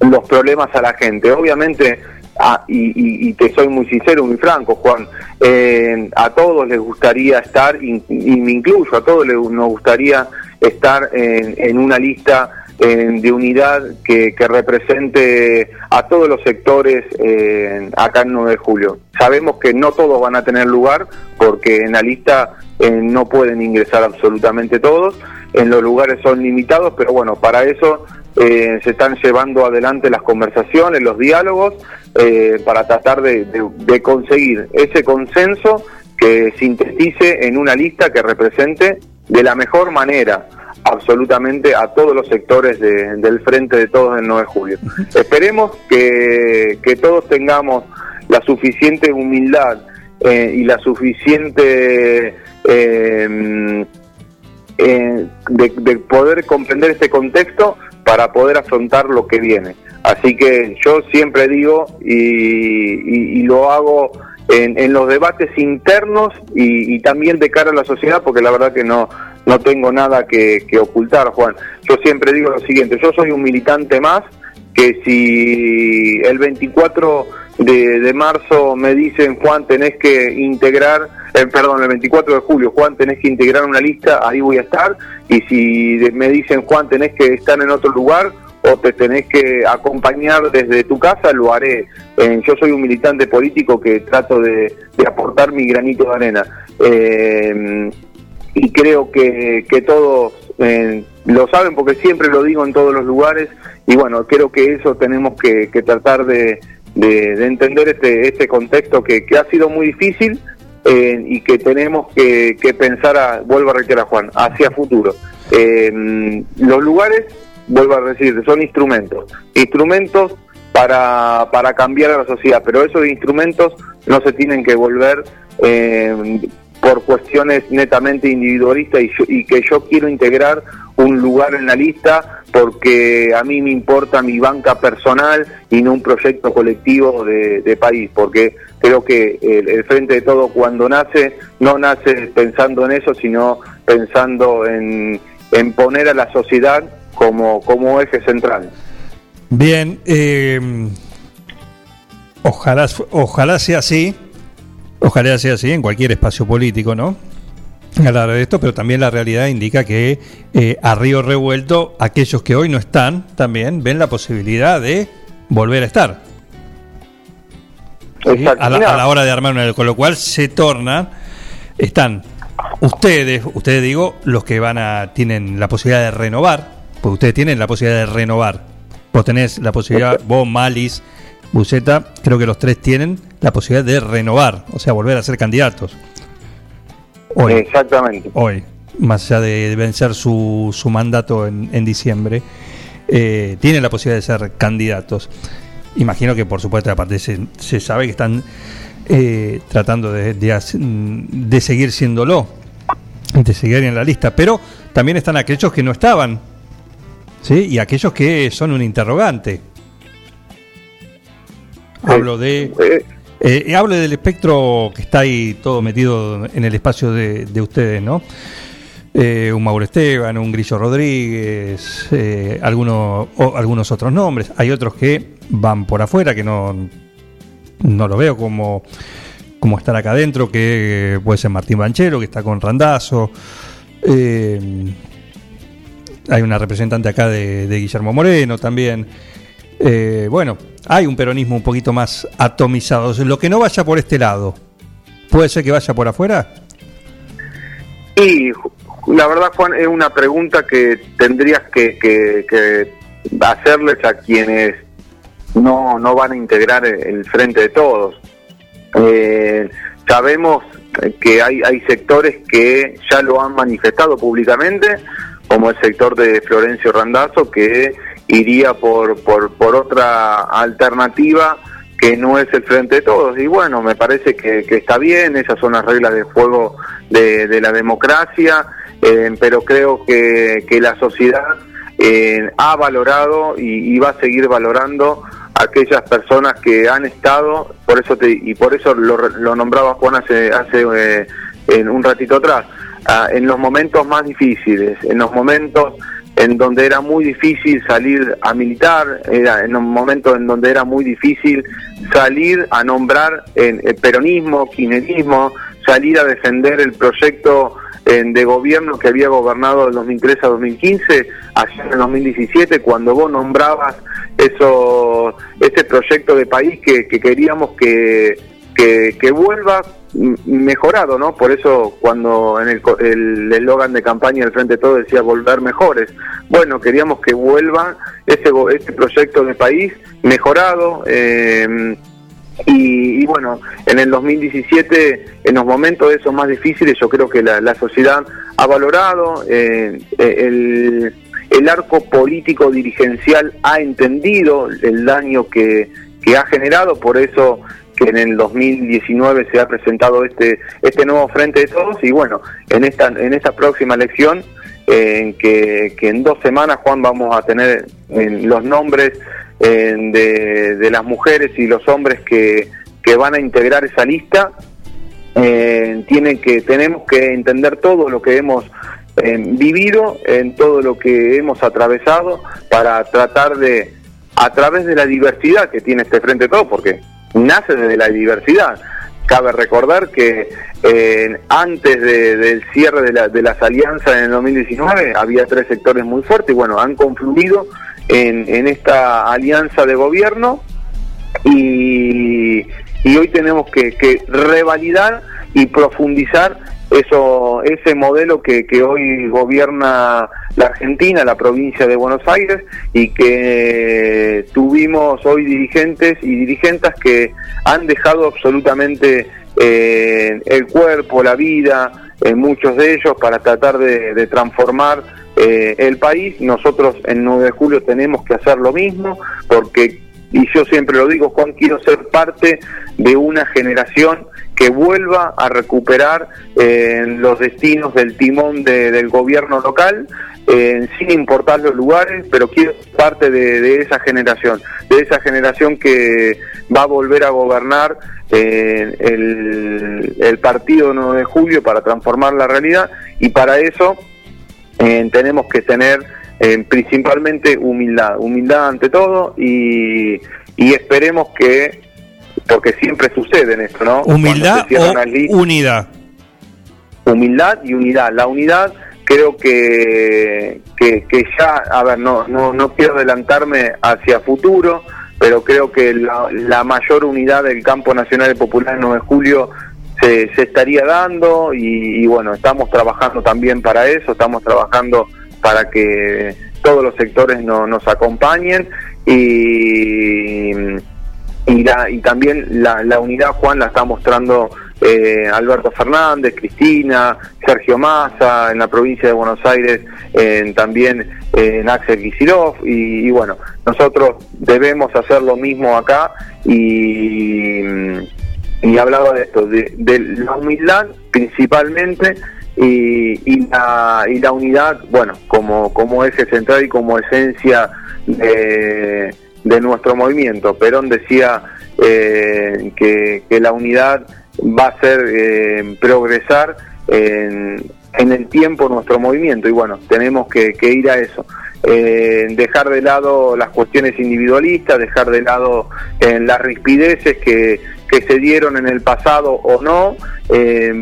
los problemas a la gente. Obviamente, ah, y te soy muy sincero, muy franco, Juan, eh, a todos les gustaría estar, y, y me incluyo, a todos les, nos gustaría estar en, en una lista de unidad que, que represente a todos los sectores acá en 9 de julio. Sabemos que no todos van a tener lugar porque en la lista eh, no pueden ingresar absolutamente todos, en los lugares son limitados, pero bueno, para eso eh, se están llevando adelante las conversaciones, los diálogos, eh, para tratar de, de- de conseguir ese consenso que sintetice en una lista que represente de la mejor manera absolutamente a todos los sectores de- del frente de todos el 9 de julio. Esperemos que, que todos tengamos la suficiente humildad eh, y la suficiente eh, eh, de, de poder comprender este contexto para poder afrontar lo que viene. Así que yo siempre digo y, y- y lo hago en, en los debates internos y, y también de cara a la sociedad, porque la verdad que no, no tengo nada que, que ocultar, Juan. Yo siempre digo lo siguiente, yo soy un militante más que si el 24 de, marzo me dicen, Juan, tenés que integrar, eh, perdón, el 24 de julio, Juan, tenés que integrar una lista, ahí voy a estar, y si me dicen, Juan, tenés que estar en otro lugar o te tenés que acompañar desde tu casa, lo haré. Eh, yo soy un militante político que trato de, de aportar mi granito de arena. Eh, y creo que, que todos eh, lo saben porque siempre lo digo en todos los lugares y bueno, creo que eso tenemos que, que tratar de, de- de entender este, este contexto que, que ha sido muy difícil eh, y que tenemos que, que pensar, a, vuelvo a reiterar Juan, hacia futuro. Eh, los lugares, vuelvo a decir, son instrumentos, instrumentos para, para cambiar a la sociedad, pero esos instrumentos no se tienen que volver eh, por cuestiones netamente individualistas y, y que yo quiero integrar un lugar en la lista porque a mí me importa mi banca personal y no un proyecto colectivo de, de país, porque creo que el, el Frente de Todo cuando nace no nace pensando en eso, sino pensando en, en poner a la sociedad como, como eje central. Bien, eh, ojalá, ojalá sea así, ojalá sea así en cualquier espacio político, ¿no? Hablar de esto, pero también la realidad indica que eh, a río revuelto, aquellos que hoy no están también ven la posibilidad de volver a estar. ¿Sí? Exacto. A, la, Mirá. a la hora de armar una, con lo cual se torna, están ustedes, ustedes digo, los que van a, tienen la posibilidad de renovar, porque ustedes tienen la posibilidad de renovar. Vos tenés la posibilidad, vos, Malis, Buceta, creo que los tres tienen la posibilidad de renovar, o sea, volver a ser candidatos. Hoy. Exactamente. Hoy, más allá de vencer su, su mandato en, en diciembre, eh, tienen la posibilidad de ser candidatos. Imagino que, por supuesto, aparte se, se sabe que están eh, tratando de, de, de seguir siéndolo, de seguir en la lista, pero también están aquellos que no estaban, ¿sí? Y aquellos que son un interrogante. Hablo de... Eh, hablo del espectro que está ahí todo metido en el espacio de, de ustedes, ¿no? Eh, un Mauro Esteban, un Grillo Rodríguez, eh, algunos, o algunos otros nombres. Hay otros que van por afuera, que no, no lo veo como, como estar acá adentro, que puede ser Martín Banchero, que está con Randazo. Eh, hay una representante acá de, de Guillermo Moreno también. Eh, bueno, hay un peronismo un poquito más atomizado. Lo que no vaya por este lado, ¿puede ser que vaya por afuera? Y la verdad, Juan, es una pregunta que tendrías que, que- hacerles a quienes no, no van a integrar el, frente de todos. Eh, sabemos que hay, hay sectores que ya lo han manifestado públicamente, como el sector de Florencio Randazzo, que iría por, por, otra alternativa que no es el frente de todos. Y bueno, me parece que, que está bien, esas son las reglas del juego de, de la democracia, eh, pero creo que, que la sociedad eh, ha valorado y, y va a seguir valorando aquellas personas que han estado, por eso te, y por eso lo, lo nombraba Juan hace, hace eh, en un ratito atrás, ah, en los momentos más difíciles, en los momentos en donde era muy difícil salir a militar, era en un momento en donde era muy difícil salir a nombrar en el peronismo, kirchnerismo, salir a defender el proyecto eh, de gobierno que había gobernado del 2003 a 2015, allá en el 2017, cuando vos nombrabas eso, ese proyecto de país que, que queríamos que, que, vuelva mejorado, ¿no? Por eso cuando en el co- el eslogan de campaña del Frente de Todo decía volver mejores, bueno, queríamos que vuelva ese, ese proyecto de país mejorado, eh, Y, y bueno, en el 2017, en los momentos esos más difíciles, yo creo que la, la sociedad ha valorado, eh, el, el arco político dirigencial ha entendido el daño que, que ha generado, por eso que en el 2019 se ha presentado este este nuevo frente de todos y bueno en esta en esta próxima elección eh, en que, que en dos semanas Juan vamos a tener eh, los nombres eh, de, de las mujeres y los hombres que, que van a integrar esa lista eh, tienen que tenemos que entender todo lo que hemos eh, vivido en todo lo que hemos atravesado para tratar de a través de la diversidad que tiene este frente todo porque nace desde la diversidad. Cabe recordar que antes de- del cierre de, la- de las alianzas en el 2019 había tres sectores muy fuertes y bueno han confluido en, en esta alianza de gobierno y, y hoy tenemos que, que revalidar y profundizar eso ese modelo que, que hoy gobierna la Argentina, la provincia de Buenos Aires y que tuvimos hoy dirigentes y dirigentes que han dejado absolutamente eh, el cuerpo, la vida, en muchos de ellos para tratar de, de transformar eh, el país. Nosotros en 9 de julio tenemos que hacer lo mismo porque y yo siempre lo digo, Juan, quiero ser parte de una generación que vuelva a recuperar eh, los destinos del timón de- del gobierno local, eh, sin importar los lugares, pero quiero ser parte de, esa generación, de esa generación que va a volver a gobernar eh, el, el partido 9 de julio para transformar la realidad. Y para eso eh, tenemos que tener eh, principalmente humildad, humildad ante todo y, y esperemos que, porque siempre sucede en esto, ¿no? Humildad o unidad. humildad y unidad. La unidad creo que, que, que ya, a ver, no, no, no quiero adelantarme hacia futuro, pero creo que la, la mayor unidad del campo nacional y popular el 9 de julio se, se estaría dando y, y bueno, estamos trabajando también para eso, estamos trabajando para que todos los sectores no- nos acompañen y, y, la, y también la, la unidad, Juan, la está mostrando eh, Alberto Fernández, Cristina, Sergio Massa, en la provincia de Buenos Aires, en- también eh, en Axel Kicillof, y, y bueno, nosotros debemos hacer lo mismo acá y, y hablaba de esto, de, de la humildad principalmente y, y, la, y la unidad, bueno, como, como eje central y como esencia de, de nuestro movimiento. Perón decía eh, que, la unidad va a ser eh, progresar en, en el tiempo nuestro movimiento y bueno, tenemos que, ir a eso. Eh, dejar de lado las cuestiones individualistas, dejar de lado eh, las rispideces que, se dieron en el pasado o no,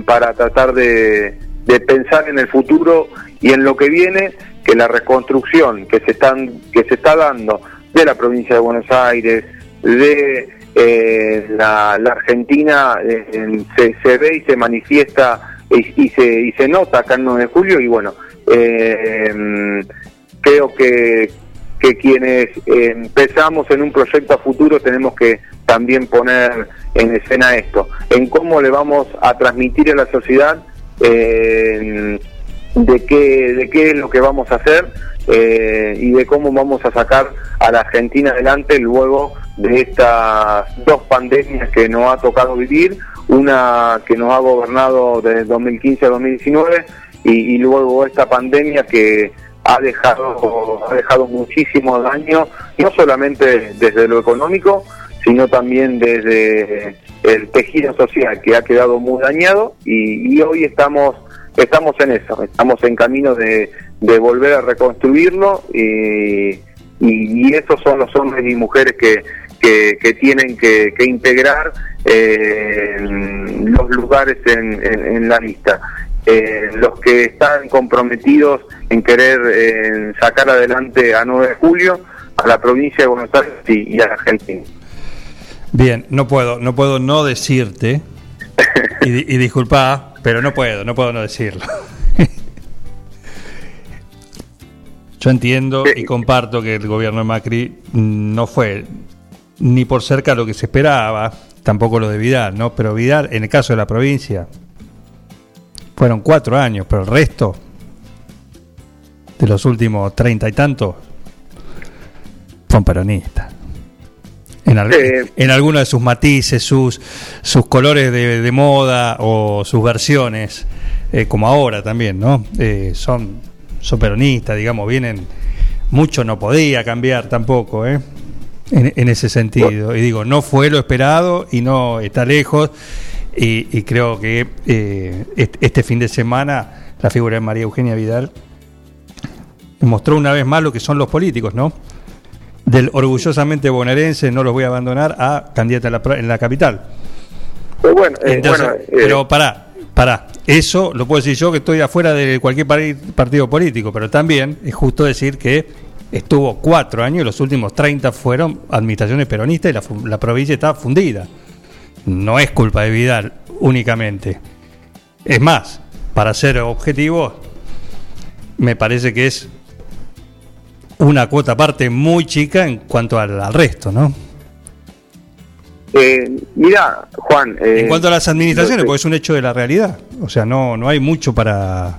para tratar de, de pensar en el futuro y en lo que viene, que la reconstrucción que se están que se está dando de la provincia de Buenos Aires, de eh, la, Argentina, en- se, ve y se manifiesta y, se, y se nota acá en 9 de julio y bueno, eh, creo que, que quienes eh, empezamos en un proyecto a futuro tenemos que también poner en escena esto, en cómo le vamos a transmitir a la sociedad de qué de qué es lo que vamos a hacer eh, y de cómo vamos a sacar a la Argentina adelante luego de estas dos pandemias que nos ha tocado vivir, una que nos ha gobernado desde 2015 a 2019 y, y luego esta pandemia que ha dejado ha dejado muchísimo daño, no solamente desde lo económico, sino también desde el tejido social que ha quedado muy dañado y, y hoy estamos estamos en eso, estamos en camino de, de volver a reconstruirlo y, y, y esos son los hombres y mujeres que, que, tienen que, integrar eh, los lugares en la lista. Eh, los que están comprometidos en querer eh, sacar adelante a 9 de julio, a la provincia de Buenos Aires y, y a la Argentina. Bien, no puedo, no puedo no decirte, y, y disculpa, pero no puedo, no puedo no decirlo. Yo entiendo y comparto que el gobierno de Macri no fue ni por cerca lo que se esperaba, tampoco lo de Vidal, ¿no? Pero Vidal, en el caso de la provincia, fueron cuatro años, pero el resto de los últimos treinta y tantos son peronistas. En, al- en algunos de sus matices, sus, sus colores de, de moda o sus versiones, eh, como ahora también, ¿no? Eh, son, son peronistas, digamos, vienen. Mucho no podía cambiar tampoco, ¿eh? En, en ese sentido. Y digo, no fue lo esperado y no está lejos. Y, y creo que eh, est- este fin de semana la figura de María Eugenia Vidal mostró una vez más lo que son los políticos, ¿no? Del orgullosamente bonaerense, no los voy a abandonar, a candidata en la, pro- en la capital. Pues bueno, eh, Entonces, bueno, eh, pero pará, pará. Eso lo puedo decir yo que estoy afuera de cualquier partido político, pero también es justo decir que estuvo cuatro años y los últimos 30 fueron administraciones peronistas y la provincia está fundida. No es culpa de Vidal únicamente. Es más, para ser objetivo, me parece que es una cuota aparte muy chica en cuanto al, al resto, ¿no? eh, mira, Juan. eh, En cuanto a las administraciones, porque es un hecho de la realidad. O sea, no, no hay mucho para.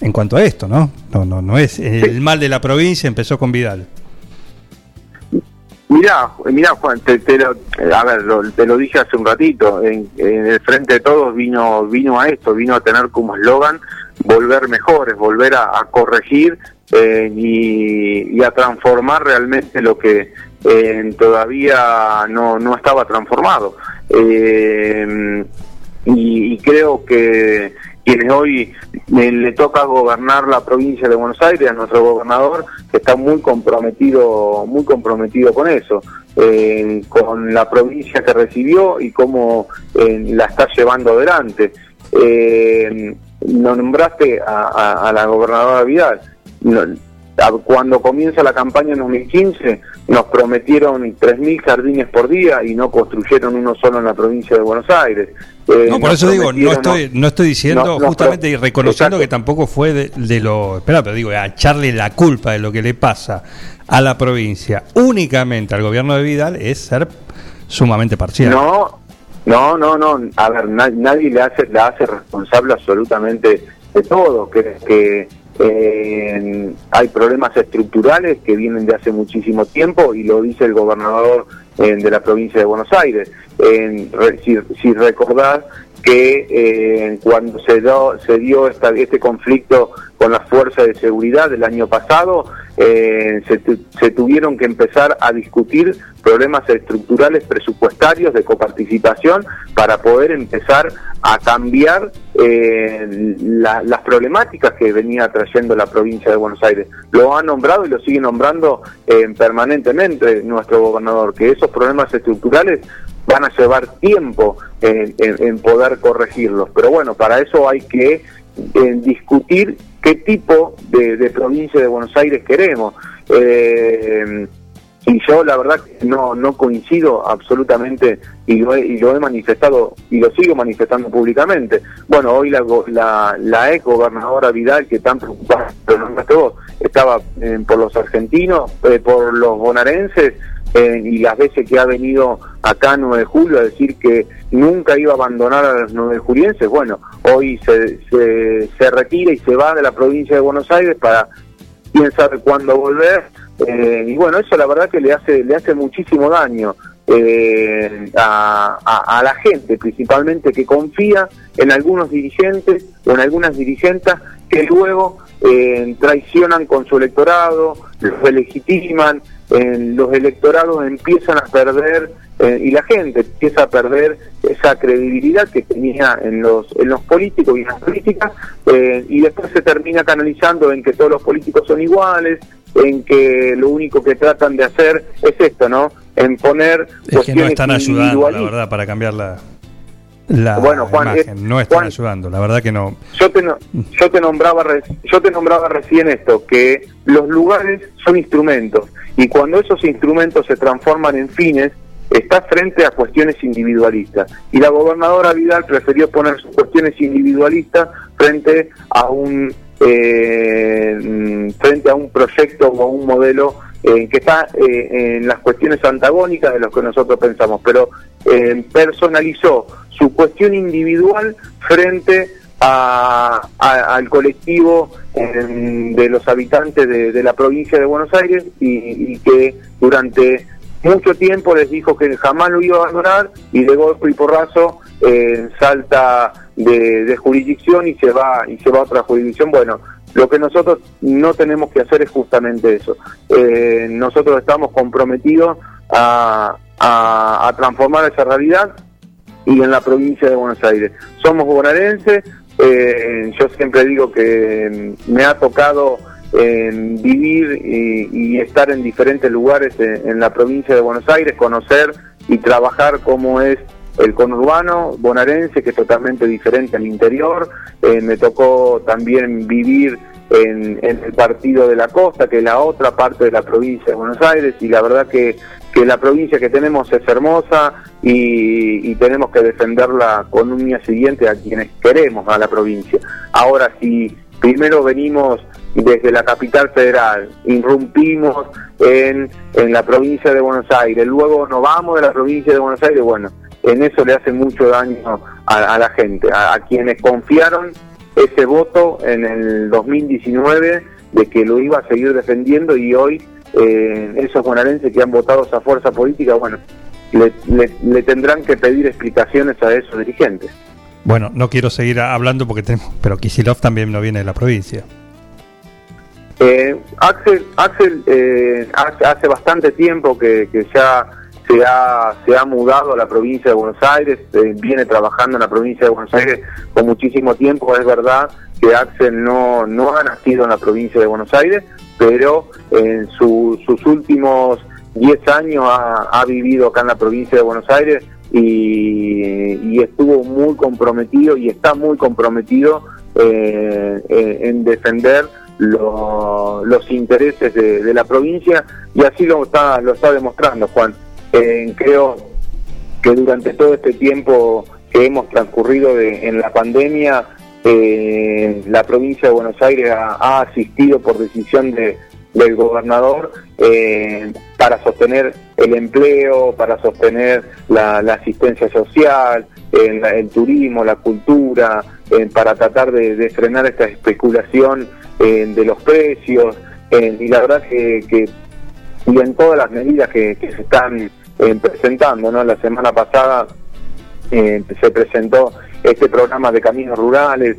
En cuanto a esto, ¿no? No, no, no es. El mal de la provincia empezó con Vidal. Mirá, mirá Juan, te, te lo, a ver, lo- te lo dije hace un ratito, en, en el Frente de Todos vino, vino a esto, vino a tener como eslogan volver mejores, volver a, a corregir eh, y, a transformar realmente lo que eh, todavía no, no estaba transformado. Eh, y, y creo que quienes hoy eh, le toca gobernar la provincia de Buenos Aires, a nuestro gobernador, que está muy comprometido, muy comprometido con eso, eh, con la provincia que recibió y cómo la está llevando adelante. No nombraste a la gobernadora Vidal. No, cuando comienza la campaña en 2015 nos prometieron 3.000 jardines por día y no construyeron uno solo en la provincia de Buenos Aires. Eh, No, por eso digo, no estoy, no estoy diciendo no, justamente y reconociendo exacto. que tampoco fue de, de lo. Espera, pero digo, a echarle la culpa de lo que le pasa a la provincia únicamente al gobierno de Vidal es ser sumamente parcial. No, no, no, no. A ver, na- nadie le hace, la hace responsable absolutamente de todo. Que, que eh, hay problemas estructurales que vienen de hace muchísimo tiempo y lo dice el gobernador eh, de la provincia de Buenos Aires. Re- si, si recordás que eh, cuando se, dio esta- este conflicto con las fuerzas de seguridad del año pasado, eh, se, se tuvieron que empezar a discutir problemas estructurales presupuestarios de coparticipación para poder empezar a cambiar eh, la- las problemáticas que venía trayendo la provincia de Buenos Aires. Lo ha nombrado y lo sigue nombrando eh, permanentemente nuestro gobernador, que esos problemas estructurales van a llevar tiempo en, poder corregirlos. Pero bueno, para eso hay que eh, discutir qué tipo de, provincia de Buenos Aires queremos. Eh, y yo la verdad no, no coincido absolutamente y lo, he, y lo he manifestado y lo sigo manifestando públicamente. Bueno, hoy la, la, la ex gobernadora Vidal, que tan preocupada, estaba eh, por los argentinos, eh, por los bonaerenses, eh, y las veces que ha venido acá a 9 de julio a decir que nunca iba a abandonar a los 9 julienses, bueno, hoy se, se, retira y se va de la provincia de Buenos Aires para quién sabe cuándo volver, eh, y bueno, eso la verdad que le hace, le hace muchísimo daño eh, a, a- a la gente, principalmente que confía en algunos dirigentes o en algunas dirigentes que luego eh, traicionan con su electorado, los delegitiman, eh, los electorados empiezan a perder eh, y la gente empieza a perder esa credibilidad que tenía en los en los políticos y en las políticas eh, y después se termina canalizando en que todos los políticos son iguales en que lo único que tratan de hacer es esto no en poner Es que no están ayudando, la verdad, para cambiar la, la Bueno, Juan, imagen. es- no están Juan- ayudando, la verdad que no. yo te, no- yo te nombraba yo te nombraba recién esto que los lugares son instrumentos y cuando esos instrumentos se transforman en fines está frente a cuestiones individualistas y la gobernadora Vidal prefirió poner sus cuestiones individualistas frente a un eh, mm, frente a un proyecto o a un modelo eh, que está eh, en las cuestiones antagónicas de lo que nosotros pensamos, pero eh, personalizó su cuestión individual frente a- al colectivo eh, de los habitantes de, la provincia de Buenos Aires y, y que durante mucho tiempo les dijo que jamás lo iba a abandonar y de golpe y porrazo eh, salta de, de jurisdicción y se va y se va a otra jurisdicción. Bueno, lo que nosotros no tenemos que hacer es justamente eso. Eh, nosotros estamos comprometidos a, transformar esa realidad y en la provincia de Buenos Aires. Somos bonaerenses, eh, yo siempre digo que me ha tocado eh, vivir y, estar en diferentes lugares en la provincia de Buenos Aires, conocer y trabajar cómo es el conurbano bonaerense, que es totalmente diferente al interior. Eh, me tocó también vivir en, el partido de la costa, que es la otra parte de la provincia de Buenos Aires, y la verdad que, que la provincia que tenemos es hermosa y, y tenemos que defenderla con un día siguiente a quienes queremos a la provincia. Ahora, si primero venimos desde la capital federal, irrumpimos en, en la provincia de Buenos Aires, luego nos vamos de la provincia de Buenos Aires, bueno, en eso le hace mucho daño a, a la gente, a, a quienes confiaron ese voto en el 2019 de que lo iba a seguir defendiendo y hoy eh, esos bonaerenses que han votado esa fuerza política, bueno, le, le- le tendrán que pedir explicaciones a esos dirigentes. Bueno, no quiero seguir hablando porque tenemos, pero Kisilov también no viene de la provincia. Eh, Axel, Axel eh, hace, hace bastante tiempo que, que ya se ha, se ha mudado a la provincia de Buenos Aires, eh, viene trabajando en la provincia de Buenos Aires con muchísimo tiempo. Es verdad que Axel no, no ha nacido en la provincia de Buenos Aires, pero en su- sus últimos 10 años ha, vivido acá en la provincia de Buenos Aires y, estuvo muy comprometido y está muy comprometido eh, en defender lo- los intereses de, de la provincia y así lo está lo está demostrando Juan Eh, creo que durante todo este tiempo que hemos transcurrido de- en la pandemia eh, la provincia de Buenos Aires ha, asistido por decisión de- del gobernador eh, para sostener el empleo, para sostener la, asistencia social, el, el turismo, la cultura, eh, para tratar de, de frenar esta especulación eh, de los precios. eh, y la verdad que, que y en todas las medidas que, se están eh, presentando, ¿no? La semana pasada eh, se presentó este programa de caminos rurales,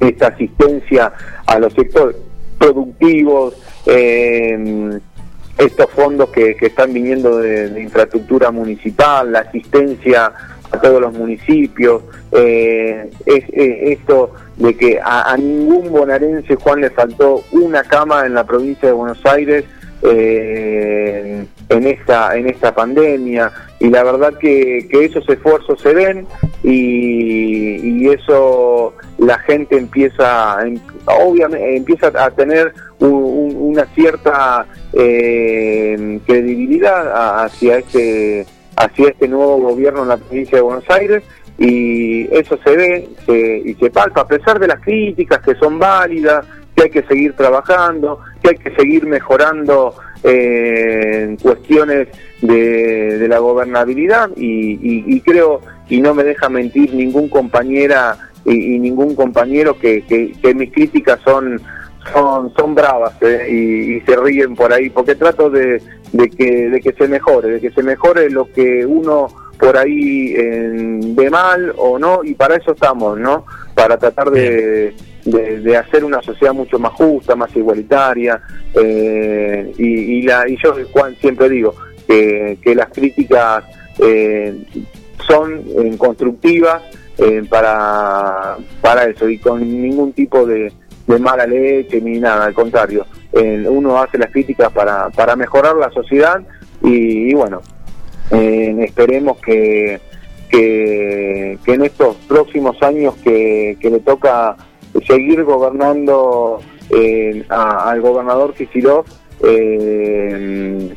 esta asistencia a los sectores productivos, eh, estos fondos que, están viniendo de, infraestructura municipal, la asistencia a todos los municipios, es, esto de que a, a ningún bonaerense, Juan, le faltó una cama en la provincia de Buenos Aires eh, en esta en esta pandemia y la verdad que, que esos esfuerzos se ven y, eso la gente empieza em- obviamente empieza a tener un- un- una cierta eh, credibilidad hacia este hacia este nuevo gobierno en la provincia de Buenos Aires y eso se ve se- y se palpa a pesar de las críticas que son válidas que hay que seguir trabajando que hay que seguir mejorando eh, en cuestiones de, la gobernabilidad y, y- creo y no me deja mentir ningún compañera y, ningún compañero que, mis críticas son son son bravas eh, y, y se ríen por ahí porque trato de, de que de que se mejore de que se mejore lo que uno por ahí eh, ve mal o no y para eso estamos no para tratar de, de, hacer una sociedad mucho más justa más igualitaria eh, y, y la y yo siempre digo que, que las críticas eh, son eh, constructivas eh, para, para eso y con ningún tipo de, mala leche ni nada, al contrario, eh, uno hace las críticas para, para mejorar la sociedad y, y bueno, esperemos que, que, que en estos próximos años que, que le toca seguir gobernando eh, a- al gobernador Kicillof eh,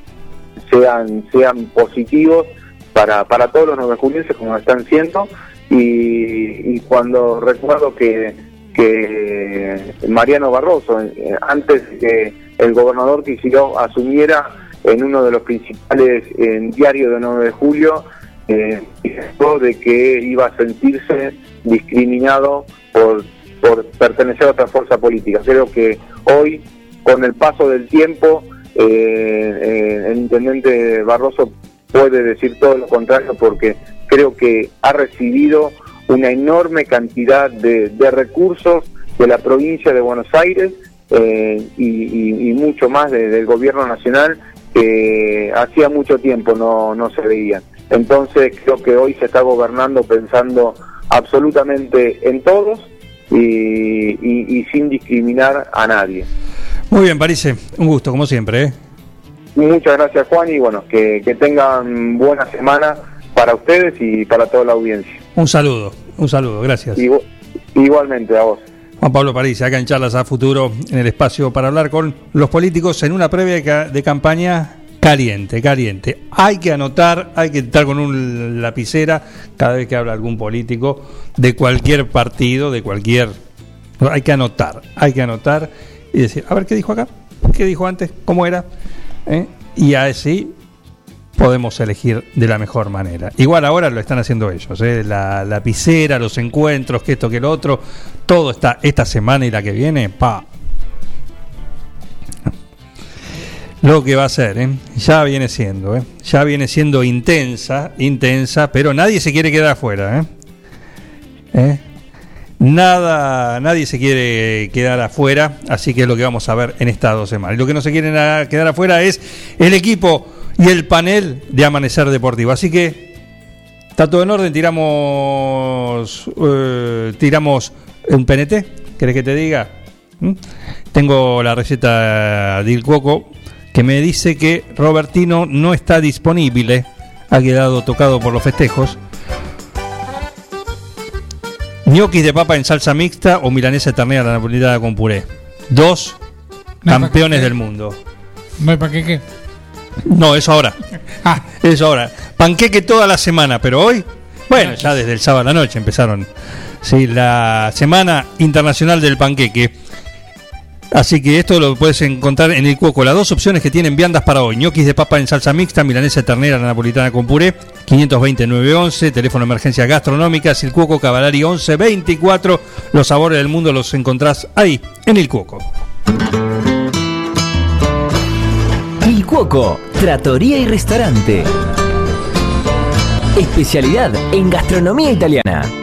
sean, sean positivos para, para todos los novejulienses como están siendo. Y, y cuando recuerdo que, que Mariano Barroso, eh, antes que el gobernador Kicillof asumiera, en uno de los principales eh, diarios de 9 de julio, eh, dijo de que iba a sentirse discriminado por, por pertenecer a otra fuerza política. Creo que hoy, con el paso del tiempo, eh, eh, el intendente Barroso puede decir todo lo contrario porque creo que ha recibido una enorme cantidad de, recursos de la provincia de Buenos Aires eh, y mucho más de- del gobierno nacional que hacía mucho tiempo no, no se veían. Entonces creo que hoy se está gobernando pensando absolutamente en todos y, y- y sin discriminar a nadie. Muy bien, Parise, un gusto, como siempre. ¿eh? Muchas gracias Juan y bueno, que, que tengan buena semana para ustedes y para toda la audiencia. Un saludo, un saludo, gracias. Igu- igualmente a vos. Juan Pablo París, acá en Charlas a Futuro, en el espacio para hablar con los políticos en una previa de ca- de campaña caliente, caliente. Hay que anotar, hay que estar con un lapicera cada vez que habla algún político de cualquier partido, de cualquier... Hay que anotar, hay que anotar y decir, a ver qué dijo acá, qué dijo antes, cómo era, ¿Eh? y así podemos elegir de la mejor manera. Igual ahora lo están haciendo ellos, ¿eh? la lapicera, los encuentros, que esto, que lo otro, todo está esta semana y la que viene, pa. Lo que va a ser, ¿eh? ya viene siendo, ¿eh? ya viene siendo intensa, intensa, pero nadie se quiere quedar afuera. ¿eh? ¿Eh? Nada, nadie se quiere quedar afuera, así que es lo que vamos a ver en estas dos semanas. Y lo que no se quieren quedar afuera es el equipo y el panel de Amanecer Deportivo. Así que está todo en orden, tiramos, eh, tiramos un PNT, ¿querés que te diga? ¿Mm? Tengo la receta del Cuoco que me dice que Robertino no está disponible, ha quedado tocado por los festejos. Ñoquis de papa en salsa mixta o milanesa de ternera a la napolitana con puré. Dos No, campeones del mundo. ¿No hay panqueque? No, eso ahora. Ah. Eso ahora. Panqueque toda la semana, pero hoy, bueno, ya desde el sábado a la noche empezaron. Sí, la Semana Internacional del Panqueque. Así que esto lo puedes encontrar en el Cuoco. Las dos opciones que tienen viandas para hoy: ñoquis de papa en salsa mixta, milanesa ternera, napolitana con puré, 520-911, teléfono de emergencia gastronómica, el Cuoco Cavalari 1124. Los sabores del mundo los encontrás ahí, en el Cuoco. Il Cuoco, Trattoria y Restaurante. Especialidad en gastronomía italiana.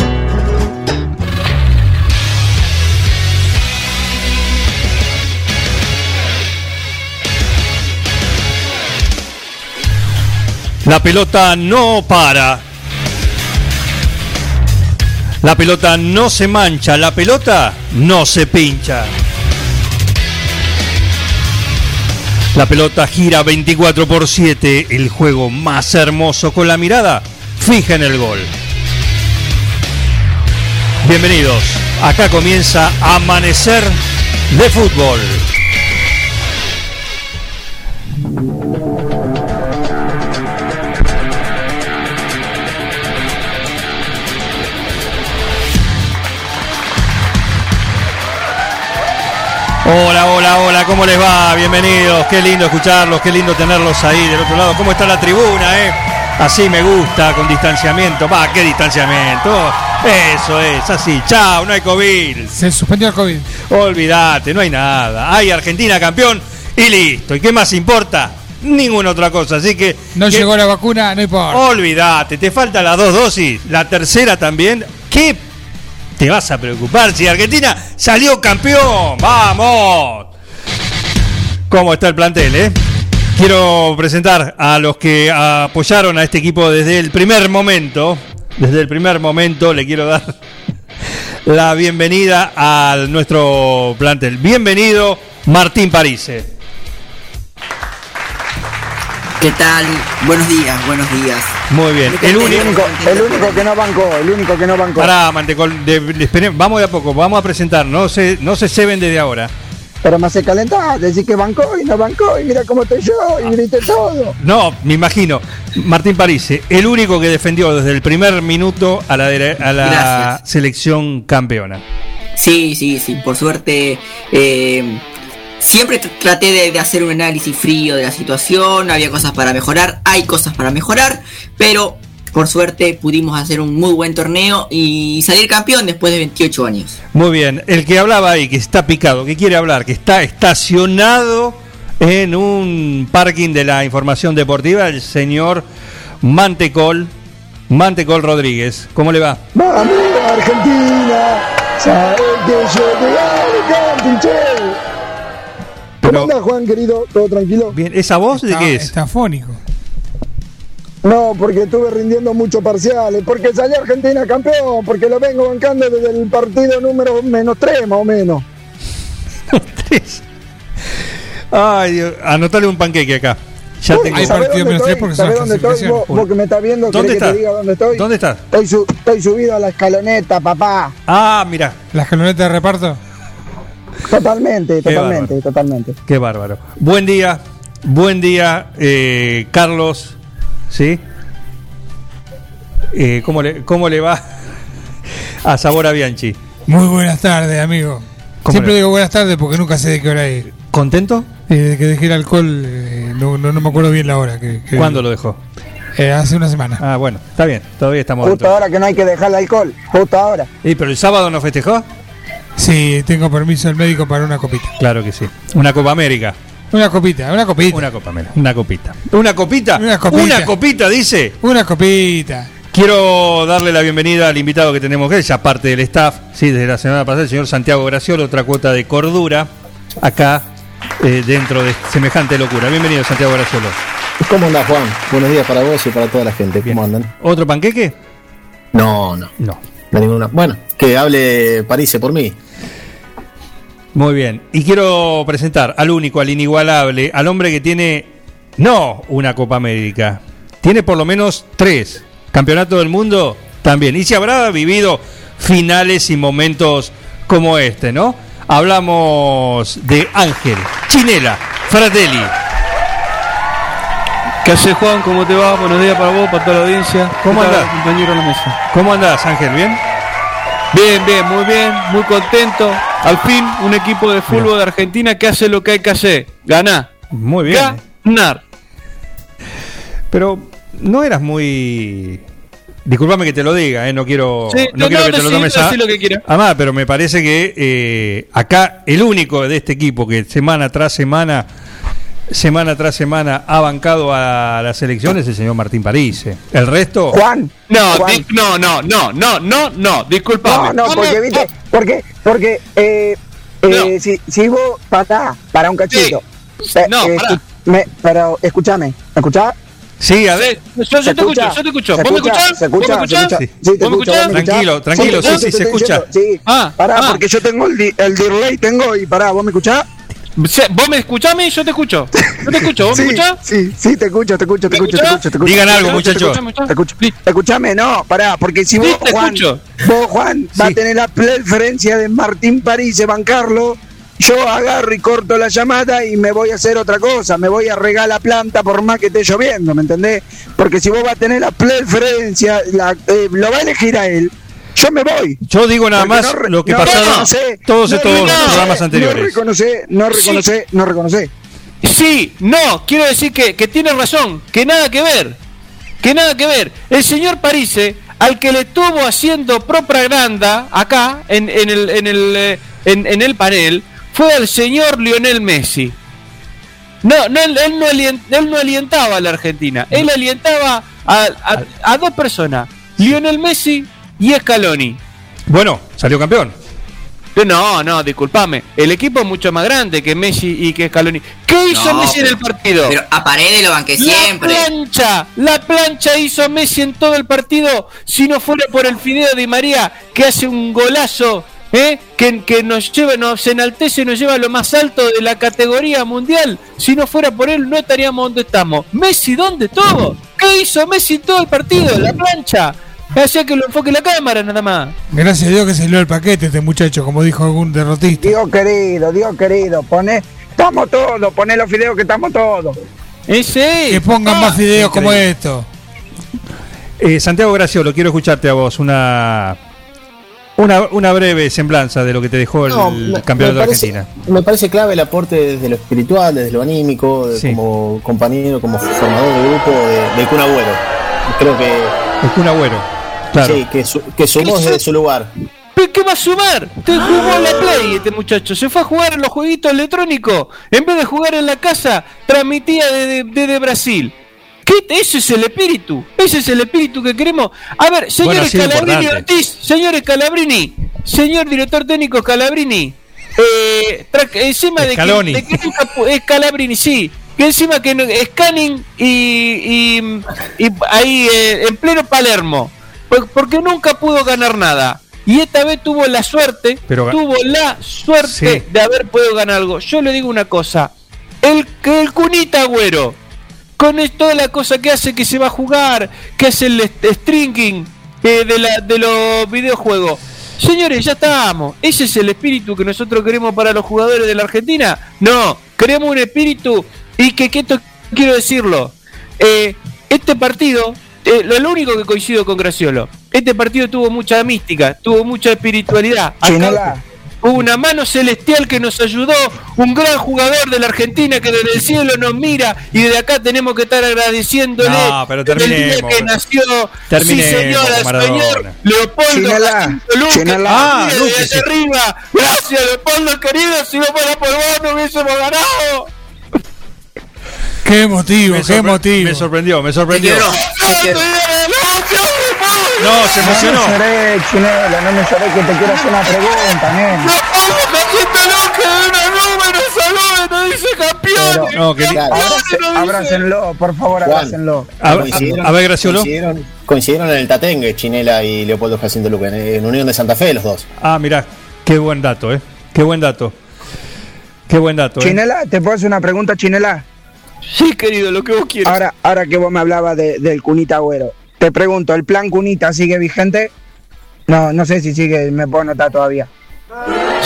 La pelota no para. La pelota no se mancha, la pelota no se pincha. La pelota gira 24 por 7, el juego más hermoso con la mirada fija en el gol. Bienvenidos, acá comienza Amanecer de Fútbol. Hola, hola, hola, ¿cómo les va? Bienvenidos, qué lindo escucharlos, qué lindo tenerlos ahí del otro lado. ¿Cómo está la tribuna, eh? Así me gusta, con distanciamiento. Va, qué distanciamiento. Eso es, así. Chao, no hay COVID. Se suspendió el COVID. Olvídate, no hay nada. Hay Argentina campeón y listo. ¿Y qué más importa? Ninguna otra cosa. Así que. No que- llegó la vacuna, no importa. Olvídate, te faltan las dos dosis. La tercera también. ¿Qué te vas a preocupar si Argentina salió campeón? ¡Vamos! ¿Cómo está el plantel, eh? Quiero presentar a los que apoyaron a este equipo desde el primer momento. Desde el primer momento le quiero dar la bienvenida a nuestro plantel. Bienvenido, Martín Parise. ¿Qué tal? Buenos días, buenos días. Muy bien. El único, El único que no bancó, el único que no bancó. Pará, Mantecol, de- de- espere- vamos de a poco, vamos a presentar, no se, no se ceben desde ahora. Pero me hace calentar, decir que bancó y no bancó, y mira cómo estoy yo, y grité todo. No, me imagino. Martín Parise, el único que defendió desde el primer minuto a la, a selección campeona. Sí, sí, sí, por suerte. eh, siempre tr- traté de, de hacer un análisis frío de la situación, había cosas para mejorar, hay cosas para mejorar, pero por suerte pudimos hacer un muy buen torneo y salir campeón después de 28 años. Muy bien, el que hablaba ahí, que está picado, que quiere hablar, que está estacionado en un parking de la información deportiva, el señor Mantecol, Mantecol Rodríguez. ¿Cómo le va? ¡Vamos, Argentina! ¿Sabes que yo te? ¿Cómo anda, Juan, querido? ¿Todo tranquilo? Bien, ¿esa voz de qué es? Está fónico. No, porque estuve rindiendo muchos parciales, porque salió Argentina campeón, porque lo vengo bancando desde el partido número menos tres, más o menos. Ay, Dios, anotale un panqueque acá. Ya tengo. ¿sabés dónde estoy? ¿Sabés dónde estoy? Vos, vos que me estás viendo, ¿Dónde ¿querés que está? te diga dónde estoy? ¿Dónde estás? Estoy, su- estoy subido a la escaloneta, papá. Ah, mira. ¿La escaloneta de reparto? Totalmente, Qué totalmente, totalmente. Qué bárbaro. Buen día, buen día, eh, Carlos. ¿Sí? Eh, ¿cómo, le, ¿Cómo le va a Sabora Bianchi? Muy buenas tardes, amigo. ¿Cómo Siempre le- digo buenas tardes porque nunca sé de qué hora es. ¿Contento? Eh, desde que dejé el alcohol, eh, no, no, no me acuerdo bien la hora. Que, que- ¿Cuándo lo dejó? Eh, hace una semana. Ah, bueno, está bien, todavía estamos Justo dentro. ahora que no hay que dejar el alcohol, justo ahora. ¿Y pero el sábado no festejó? Sí, tengo permiso del médico para una copita. Claro que sí. Una Copa América. Una copita, una copita. Una Copa América. Una copita. ¿Una copita? Una copita. Una copita, dice. Una copita. Quiero darle la bienvenida al invitado que tenemos que es ya parte del staff, sí, desde la semana pasada, el señor Santiago Graciolo, otra cuota de cordura, acá eh, dentro de semejante locura. Bienvenido, Santiago Graciolo. ¿Cómo andas, Juan? Buenos días para vos y para toda la gente. ¿Cómo andan? ¿Otro panqueque? No, no. No. Bueno, que hable París por mí. Muy bien. Y quiero presentar al único, al inigualable, al hombre que tiene, no una Copa América, tiene por lo menos tres. Campeonato del Mundo también. Y si habrá vivido finales y momentos como este, ¿no? Hablamos de Ángel, Chinela, Fratelli. ¿Qué haces, Juan? ¿Cómo te va? Buenos días para vos, para toda la audiencia. ¿Cómo ¿Qué tal, andás? compañero en la mesa? ¿Cómo andás, Ángel? ¿Bien? Bien, bien, muy bien, muy contento. Al fin, un equipo de fútbol de Argentina que hace lo que hay que hacer. Ganar. Muy bien. ¿eh? Ganar. Pero no eras muy... Disculpame que te lo diga, ¿eh? no quiero, Sí, no no, quiero no, que te lo tomes a... decí lo que quieras. Además, pero me parece que eh, acá el único de este equipo que semana tras semana, semana tras semana ha bancado a las elecciones es el señor Martín París. El resto... Juan. No, Juan. di- no, no, no, no, no, no, disculpame. No, no, porque viste, porque, porque, eh, eh, si, si vos para, para un cachito. Eh, No, eh, pará. me- pero escuchame, ¿me escuchás? Sí, a ver. Yo, yo ¿Se te escucho, yo te escucho. ¿Se ¿Vos me escuchás? ¿Se escucha? ¿Vos me ¿Se escuchás? Sí. Tranquilo, tranquilo, Sí, sí, sí, se escucha. diciendo, Sí, Ah, pará, ah. porque yo tengo el, di- el delay, tengo, y pará, ¿vos me escuchás? ¿Vos me mí? Yo te escucho. Yo te escucho. ¿Vos sí, me escuchás? Sí, sí, te escucho, te escucho, te escucho, te escucho, te escucho. Digan algo, muchachos. Te escucho. Escuchame, no, pará, porque si Sí, vos, te Juan, escucho. vos, Juan, va a tener la preferencia de Martín París de bancarlo, yo agarro y corto la llamada y me voy a hacer otra cosa, me voy a regar la planta por más que esté lloviendo, ¿me entendés? Porque si vos vas a tener la preferencia, la, eh, lo va a elegir a él, yo me voy. Yo digo nada Porque más no lo que no pasaron todos no estos reconoce, programas anteriores. No reconoce, no reconoce, no reconoce. Sí, no, quiero decir que, que tiene razón, que nada que ver, que nada que ver. El señor Parise, al que le estuvo haciendo propaganda acá en, en el, en, el, eh, en, en el panel, fue al señor Lionel Messi. No, no él, él no alien- él no alientaba a la Argentina, él alientaba a, a- a dos personas, Lionel Messi y Scaloni. Bueno, salió campeón. No, no, disculpame. El equipo es mucho más grande que Messi y que Scaloni. ¿Qué hizo No, Messi en el partido? Pero a Paredes lo banqué La siempre. plancha, la plancha hizo Messi en todo el partido. Si no fuera por el Fideo Di María que hace un golazo ¿eh? que, que nos lleva, nos enaltece, nos lleva a lo más alto de la categoría mundial. Si no fuera por él, no estaríamos donde estamos. Messi, ¿dónde todo? ¿Qué hizo Messi en todo el partido? La plancha. Hacía que lo enfoque la cámara nada más. Gracias a Dios que salió el paquete este muchacho, como dijo algún derrotista. Dios querido, Dios querido, pone, estamos todos, poné los fideos que estamos todos. Ese. Que pongan más videos como esto. Eh, Santiago Graciolo, quiero escucharte a vos. Una, una, una breve semblanza de lo que te dejó el No, me- campeonato me de Argentina. Me parece clave el aporte desde lo espiritual, desde lo anímico, de- como compañero, como formador de grupo de, del Kun Agüero. Creo que, El Kun Agüero, claro. sí, que, su- que sumó desde su lugar. ¿Pero ¿Qué va a sumar? Te jugó en la Play este muchacho. Se fue a jugar en los jueguitos electrónicos. En vez de jugar en la casa, transmitía desde, desde Brasil. ¿Qué? Ese es el espíritu. Ese es el espíritu que queremos. A ver, señores Calabrini importante. Ortiz, señores Calabrini, señor director técnico Calabrini, eh, encima de que, Scaloni. de que nunca pu- es Calabrini, sí. Que encima que no, Scanning y, y, y ahí eh, en pleno Palermo. Por- Porque nunca pudo ganar nada. Y esta vez tuvo la suerte, Pero tuvo la suerte Sí. de haber podido ganar algo. Yo le digo una cosa, el que el Cunita Agüero, con toda la cosa que hace que se va a jugar, que hace el stringing eh, de, la, de los videojuegos. Señores, ya estamos. ¿Ese es el espíritu que nosotros queremos para los jugadores de la Argentina? No, queremos un espíritu y que, que esto quiero decirlo. Eh, este partido, eh, lo, lo único que coincido con Graciolo, este partido tuvo mucha mística, tuvo mucha espiritualidad. Acá. Hubo una mano celestial que nos ayudó, un gran jugador de la Argentina que desde el cielo nos mira y desde acá tenemos que estar agradeciéndole No, pero el día que nació. sí, señora, Maradona. señor Leopoldo Chinela. Ah, desde sí. arriba. Gracias, Leopoldo querido, si no fuera por vos no hubiésemos ganado. Qué emotivo, Me, qué emotivo. me sorprendió, me sorprendió. No, se No emocionó. me lloré, Chinela, no me lloré que te quiero hacer una pregunta, nene. Leopoldo Jacinto Luque de una saluda, nos dice campeón. Pero- No, que abrácenlo, por favor, abrácenlo. A, Coincidieron- a- a ver, Graciolo. Coincidieron, coincidieron en el Tatengue, Chinela y Leopoldo Jacinto Luque, en, en Unión de Santa Fe los dos. Ah, mirá, qué buen dato, ¿eh? Qué buen dato. Qué buen dato, ¿eh? Chinela, ¿te puedo hacer una pregunta, Chinela? Sí, querido, lo que vos quieras. Ahora, ahora que vos me hablabas de- del Cunita Agüero, te pregunto, ¿el plan Cunita sigue vigente? No, no sé si sigue, me puedo notar todavía.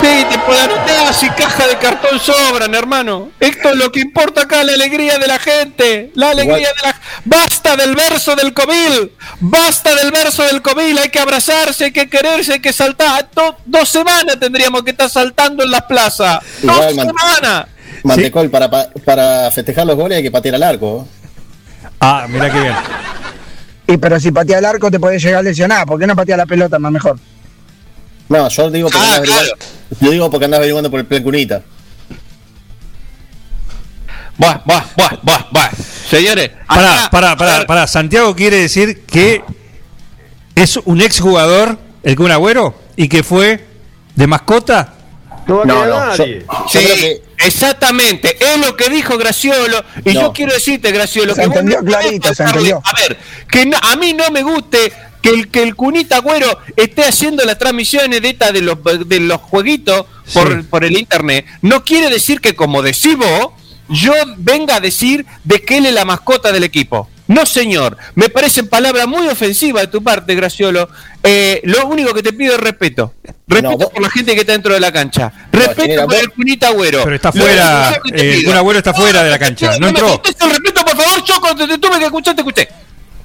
Sí, te puedo anotar si caja de cartón sobran, hermano. Esto es lo que importa acá, la alegría de la gente. La alegría Igual- de la... Basta del verso del Comil. Basta del verso del Comil. Hay que abrazarse, hay que quererse, hay que saltar. Do- dos semanas tendríamos que estar saltando en las plazas. Dos semanas. Mantecol, para, pa- para festejar los goles hay que patear al arco. Ah, mirá qué bien. Y pero si patea el arco te puede llegar a lesionar, ¿por qué no patea la pelota más mejor? No, yo digo porque, Ah, andás, averiguando, yo digo porque andás averiguando por el plan Cunita. Buah, buah, buah, buah, buah. Señores, Pará, pará, pará, pará. Santiago quiere decir que es un exjugador, el Kun Agüero, y que fue de mascota. No, no, yo Sí, que exactamente, es lo que dijo Graciolo. Y No. yo quiero decirte, Graciolo, Se que vos entendió clarito, se pasarle- entendió. A ver, que no- a mí no me guste que el, que el Cunita Agüero esté haciendo las transmisiones de esta de los, de los jueguitos por, Sí. por el internet. No quiere decir que, como decís vos, yo venga a decir de que él es la mascota del equipo. No, señor. Me parecen palabras muy ofensivas de tu parte, Graciolo. Eh, lo único que te pido es respeto. Respeto No, vos- por la gente que está dentro de la cancha. Respeto Chinela, por vos- el Cunita Agüero. Pero está fuera, eh, el Agüero está fuera de la cancha, no me entró. faltes el respeto, por favor. Yo cuando te tuve que escuchar, te escuché.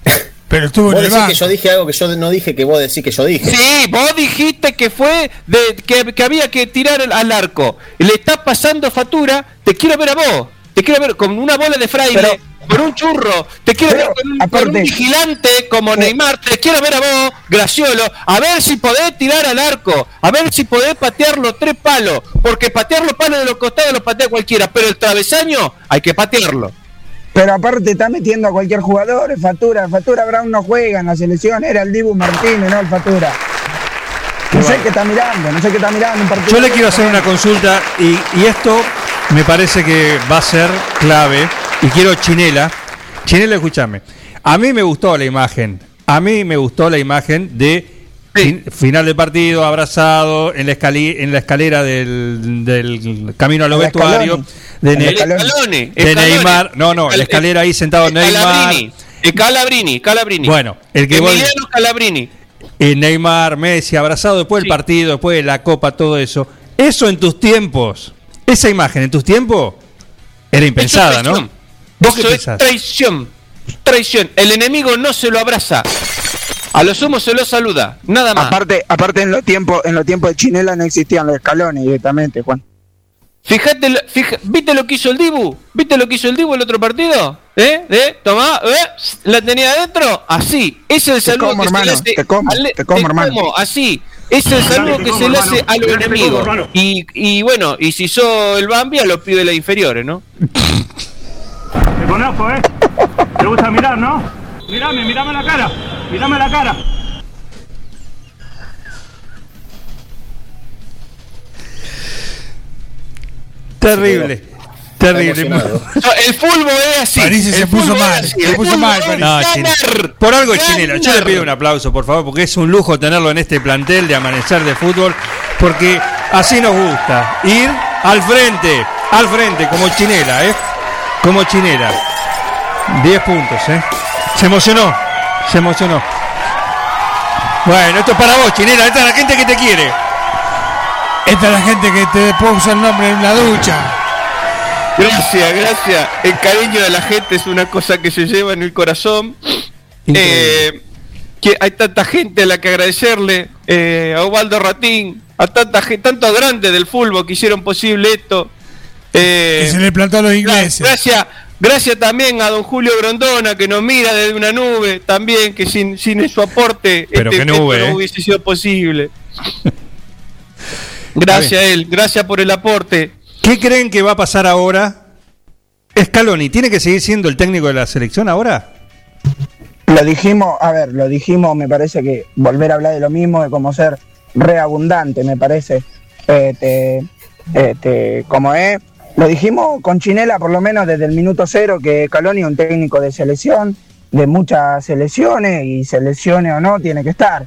Pero estuvo vos en el decís que yo dije algo que yo no dije que vos decís que yo dije. Sí, vos dijiste que fue de que, que había que tirar al- al arco. Le está pasando factura. Te quiero ver a vos. Te quiero ver con una bola de fraile. Pero- con un churro, te quiero Pero, ver con un, con aparte- un vigilante como Neymar, te quiero ver a vos, Graciolo, a ver si podés tirar al arco, a ver si podés patear los tres palos, porque patear los palos de los costados los patea cualquiera, pero el travesaño hay que patearlo. Pero aparte está metiendo a cualquier jugador, Fatura. Fatura Brown no juega en la selección, era el Dibu Martínez, no el Fatura. No sé qué está mirando, no sé qué está mirando un partido. Yo le quiero hacer una consulta y, y esto me parece que va a ser clave. Y quiero Chinela. Chinela, escúchame. A mí me gustó la imagen. A mí me gustó la imagen de fin- final del partido, abrazado en la, en la escalera del, del camino a los El vestuarios de, El Ne- escalone, de. Neymar. No, no, la escalera ahí sentado Neymar. Calabrini, el Calabrini, Calabrini. Bueno, el que Emiliano Calabrini. eh, Neymar, Messi, abrazado después del partido, después de la copa, todo eso. Eso en tus tiempos, esa imagen en tus tiempos, era impensada, ¿no? ¿Vos qué Eso es traición. Traición. El enemigo no se lo abraza. A lo sumo se lo saluda. Nada más. Aparte, aparte en los tiempos, en los tiempos de Chinela no existían los escalones directamente, Juan. Fíjate, lo- fija- ¿viste lo que hizo el Dibu? ¿Viste lo que hizo el Dibu el otro partido? ¿Eh? ¿Eh? Tomá, ¿eh? ¿La tenía adentro? Así. Ese es el Te saludo como, que hermano, se le hace. te como, al- te como, hermano. así. Ese es el saludo Te que como, se le hermano. hace a los Te como, enemigos. Y, y bueno, y si sos el Bambi, a los pibes de las inferiores, ¿no? Conozco, ¿eh? Te gusta mirar, ¿no? Mírame, mírame la cara. Mírame la cara. Terrible. Terrible. No, el fútbol es así. París se puso mal, así. se puso mal. No. Por algo es Chinela. Yo le pido un aplauso, por favor, porque es un lujo tenerlo en este plantel de amanecer de fútbol, porque así nos gusta. Ir al frente, al frente, como Chinela, ¿eh? Como Chinela. 10 puntos, ¿eh? Se emocionó, se emocionó. Bueno, esto es para vos, Chinela. Esta es la gente que te quiere. Esta es la gente que te puso el nombre en la ducha. Gracias, gracias. El cariño de la gente es una cosa que se lleva en el corazón. Eh, que hay tanta gente a la que agradecerle, eh, a Osvaldo Ratín, a tanta gente, tantos grandes del fútbol que hicieron posible esto. Eh, Que se le plantó a los ingleses. Gracias, gracias también a don Julio Grondona que nos mira desde una nube, también que sin, sin su aporte Pero este nube, esto ¿eh? no hubiese sido posible. Gracias a él, gracias por el aporte. ¿Qué creen que va a pasar ahora? Scaloni, ¿tiene que seguir siendo el técnico de la selección ahora? Lo dijimos, a ver, lo dijimos, me parece que volver a hablar de lo mismo es como ser reabundante, me parece. Este, este, como es, lo dijimos con Chinela por lo menos desde el minuto cero, que Caloni es un técnico de selección, de muchas selecciones, y selecciones o no, tiene que estar.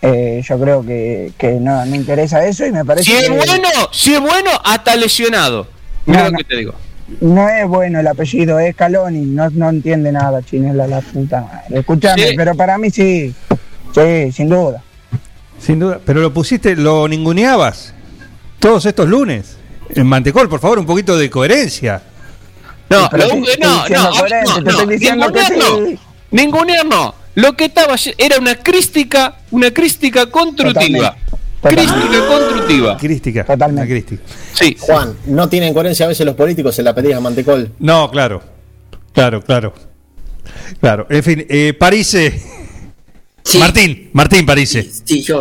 Eh, yo creo que, que no, no interesa eso y me parece Si es que bueno, si es bueno, hasta lesionado. Mira No, lo que te digo. no es bueno el apellido, es Caloni, no, no entiende nada Chinela, la puta madre. Escuchame, Sí. pero para mí sí, sí, sin duda. Sin duda. Pero lo pusiste, lo ninguneabas todos estos lunes. En Mantecol, por favor, un poquito de coherencia. No, lo- no, no, coherente, no, no, ningunear no. sí. Ningunear no. Lo que estaba era una crística, una crística constructiva. Crística constructiva. Crística. Totalmente. crística. Sí. Juan, no tienen coherencia a veces los políticos, se la pedís a Mantecol. No, claro. Claro, claro. Claro. En fin, eh, Parise. Martín, Martín Parise.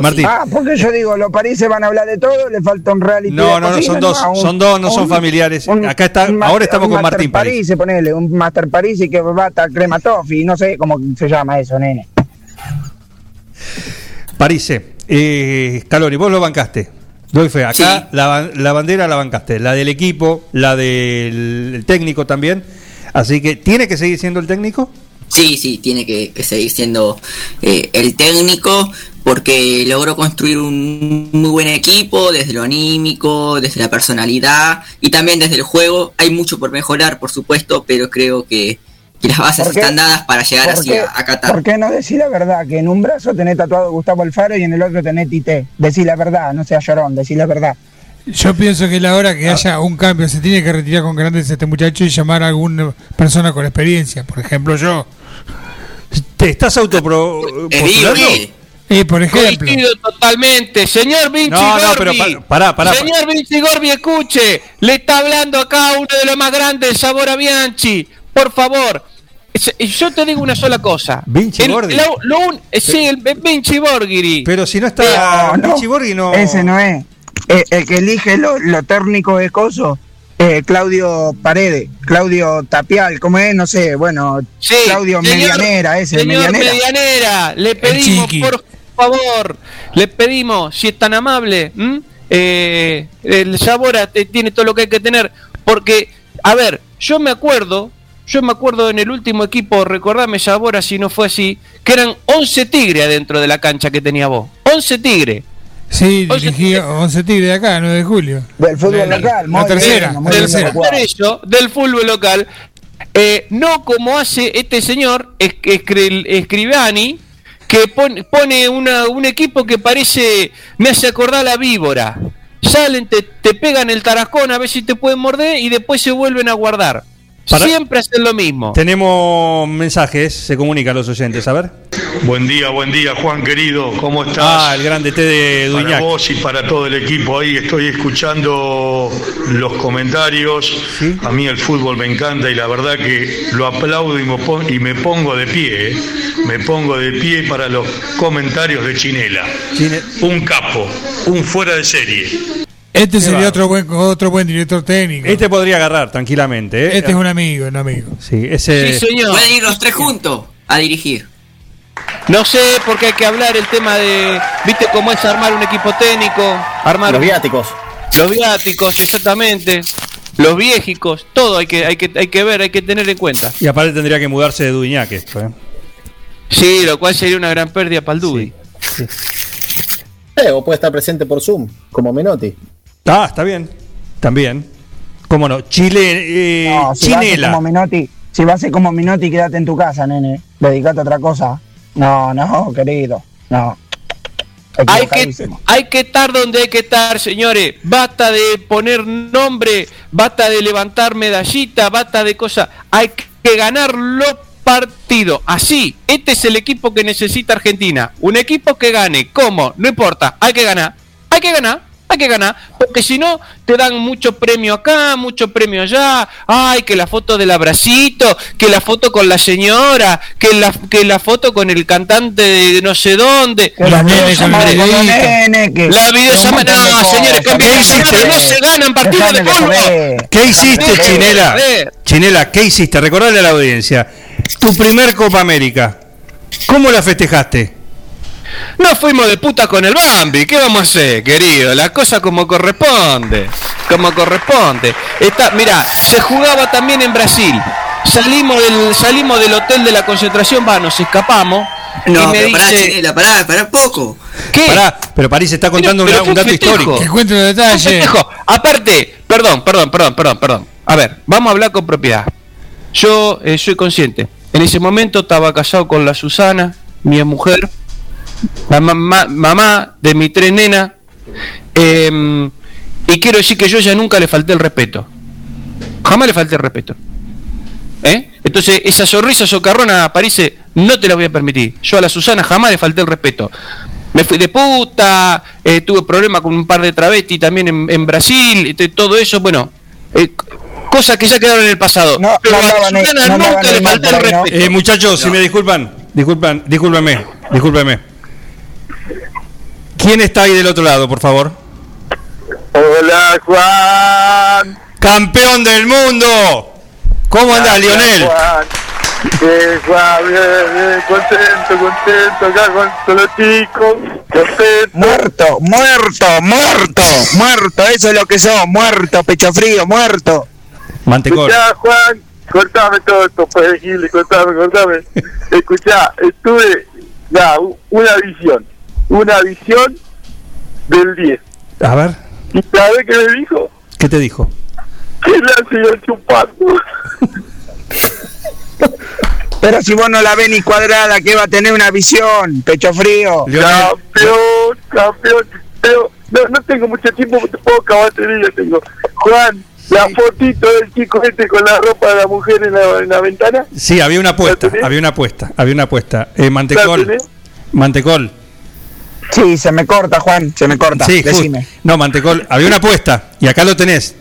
Martín. Ah, porque yo digo, los países van a hablar de todo, le falta un reality. No, no, no, son dos, Un- son dos, no son familiares. un- Acá está, ahora estamos un con Martín París. París, ponele, un Master París y que va a estar crema toffee, no sé cómo se llama eso, nene. Parise, eh, Scaloni, vos lo bancaste. Doy fe. Acá la bandera la bancaste. La del equipo, la del técnico también. Así que, ¿tiene que seguir siendo el técnico? Sí, sí, tiene que, que seguir siendo eh, el técnico porque logró construir un muy buen equipo desde lo anímico, desde la personalidad y también desde el juego. Hay mucho por mejorar, por supuesto, pero creo que, que las bases están dadas para llegar ¿Por así qué- a, a Qatar. ¿Por qué no decir la verdad? Que en un brazo tenés tatuado Gustavo Alfaro y en el otro tenés Tite. Decir la verdad, no seas llorón, decir la verdad. Yo pienso que es la hora Ah. que haya un cambio. Se tiene que retirar con grandes este muchacho y llamar a alguna persona con experiencia. Por ejemplo, yo. ¿Te estás autopostulando? Eh, por ejemplo. Coincido totalmente. Señor Vinci No, no, pero Gorbi. pa- pará, pará. Señor Vinci Gorbi, escuche. Le está hablando acá uno de los más grandes, Sabor a Bianchi. Por favor. Es- Yo te digo una sola cosa. Vinci El- lo- lo un- eh, sí, el Vinci Borghi. Pero si no está No, no, Vichy Borghi, no. Ese no es. Eh, el que elige lo, lo técnico de coso, eh, Claudio Paredes, Claudio Tapial, ¿cómo es? No sé, bueno, Sí, Claudio señor- Medianera, ese, señor Medianera. Medianera, le pedimos, por favor, le pedimos, si es tan amable, ¿m? eh, el Sabora te- tiene todo lo que hay que tener, porque, a ver, yo me acuerdo yo me acuerdo en el último equipo, recordame Sabora si no fue así, que eran 11 tigres adentro de la cancha que tenía vos. 11 tigres. Sí, dirigí 11 Tigres de acá, 9 de julio. Del fútbol La- local, La muy tercera. bien, la muy tercera. Eso, del fútbol local, eh, no como hace este señor es- Escri- Escribani, que pon- pone una- un equipo que parece, me hace acordar la víbora. Salen, te, te pegan el tarascón a ver si te pueden morder y después se vuelven a guardar. Para- Siempre hacen lo mismo. Tenemos mensajes, se comunican los oyentes, a ver. Buen día, buen día, Juan querido, ¿cómo estás? Ah, el grande T de Para Duñac. vos y para todo el equipo ahí, estoy escuchando los comentarios. A mí el fútbol me encanta y la verdad que lo aplaudo y me pon- y me pongo de pie. ¿eh? Me pongo de pie para los comentarios de Chinela. Un capo, un fuera de serie. Este sería otro buen, otro buen director técnico. Este podría agarrar tranquilamente. ¿eh? Este es un amigo, un amigo. Sí, ese. Pueden ir los tres juntos a dirigir. No sé por qué hay que hablar el tema de, viste cómo es armar un equipo técnico, armar Los viáticos. Los viáticos, exactamente. Los viejicos, todo hay que, hay que, hay que ver, hay que tener en cuenta. Y aparte tendría que mudarse de Duñac esto, ¿eh? Sí, lo cual sería una gran pérdida para el Dubi. Eh, o puede estar presente por Zoom, como Menotti. Ah, está bien. También. ¿Cómo no? Chile. Eh, No, si vas a ser Chinela. como Minotti, si vas a ser como Minotti, quédate en tu casa, nene. Dedicate a otra cosa. No, no, querido. No. Hay que, hay que estar donde hay que estar, señores. Basta de poner nombre, basta de levantar medallita, basta de cosas. Hay que ganar los partidos. Así, este es el equipo que necesita Argentina. Un equipo que gane. ¿Cómo? No importa. Hay que ganar. Hay que ganar. Hay que ganar, porque si no, te dan mucho premio acá, mucho premio allá. Ay, que la foto del abracito, que la foto con la señora, que la, que la foto con el cantante de no sé dónde. que- la videollamada, no, señores, con videollamada no se ganan partidos de fútbol. ¿Qué hiciste, Chinela? joder. Chinela, ¿qué hiciste? Recordarle a la audiencia. Tu primer Copa América. ¿Cómo la festejaste? No fuimos de puta con el Bambi, ¿qué vamos a hacer, querido? La cosa como corresponde, como corresponde. Está, mira, se jugaba también en Brasil. Salimos del, salimos del hotel de la concentración, va, nos escapamos. No, y me pero pará, dice, Chinela, pará, pará poco. ¿qué? Pará, pero París está contando Pero- una- pero un dato festejo. histórico. Que cuente los detalles. Aparte, perdón, perdón, perdón, perdón, perdón. A ver, vamos a hablar con propiedad. Yo eh, soy consciente. En ese momento estaba casado con la Susana, mi mujer, la mamá, mamá de mi tres nenas. eh, y quiero decir que yo ya nunca le falté el respeto. Jamás le falté el respeto. ¿Eh? Entonces, esa sonrisa socarrona, París, no te la voy a permitir. Yo a la Susana jamás le falté el respeto. Me fui de puta, eh, tuve problemas con un par de travestis también en, en Brasil, este, todo eso, bueno, eh, cosas que ya quedaron en el pasado. Pero a la Susana nunca le falté el respeto. Eh, muchachos, si me disculpan, disculpan, discúlpenme, discúlpenme. ¿Quién está ahí del otro lado, por favor? Hola, Juan. ¡Campeón del mundo! ¿Cómo andás, Lionel? Juan. Eh, Juan, bien, bien, contento, contento acá con todos los chicos. Contento. Muerto, muerto, muerto, muerto. Eso es lo que son, muerto, pecho frío, muerto. Mantecol. Escuchá, Juan, cortame todo esto, pues, Gil, cortame, cortame. Escuchá, estuve, ya, una visión, una visión del 10. A ver, ¿Y sabes qué me dijo? ¿qué te dijo? Que la sigo chupando. Pero si vos no la ves ni cuadrada, que va a tener una visión, pecho frío. Campeón, campeón. Pero no, no tengo mucho tiempo, porque poca batería tengo. Juan, la fotito del chico este con la ropa de la mujer en la, en la ventana. Sí, había una apuesta, había una apuesta, había una apuesta. Eh, Mantecol, Mantecol. Sí, se me corta, Juan, se me corta. Sí, decime. no, Mantecol, había una apuesta y acá lo tenés.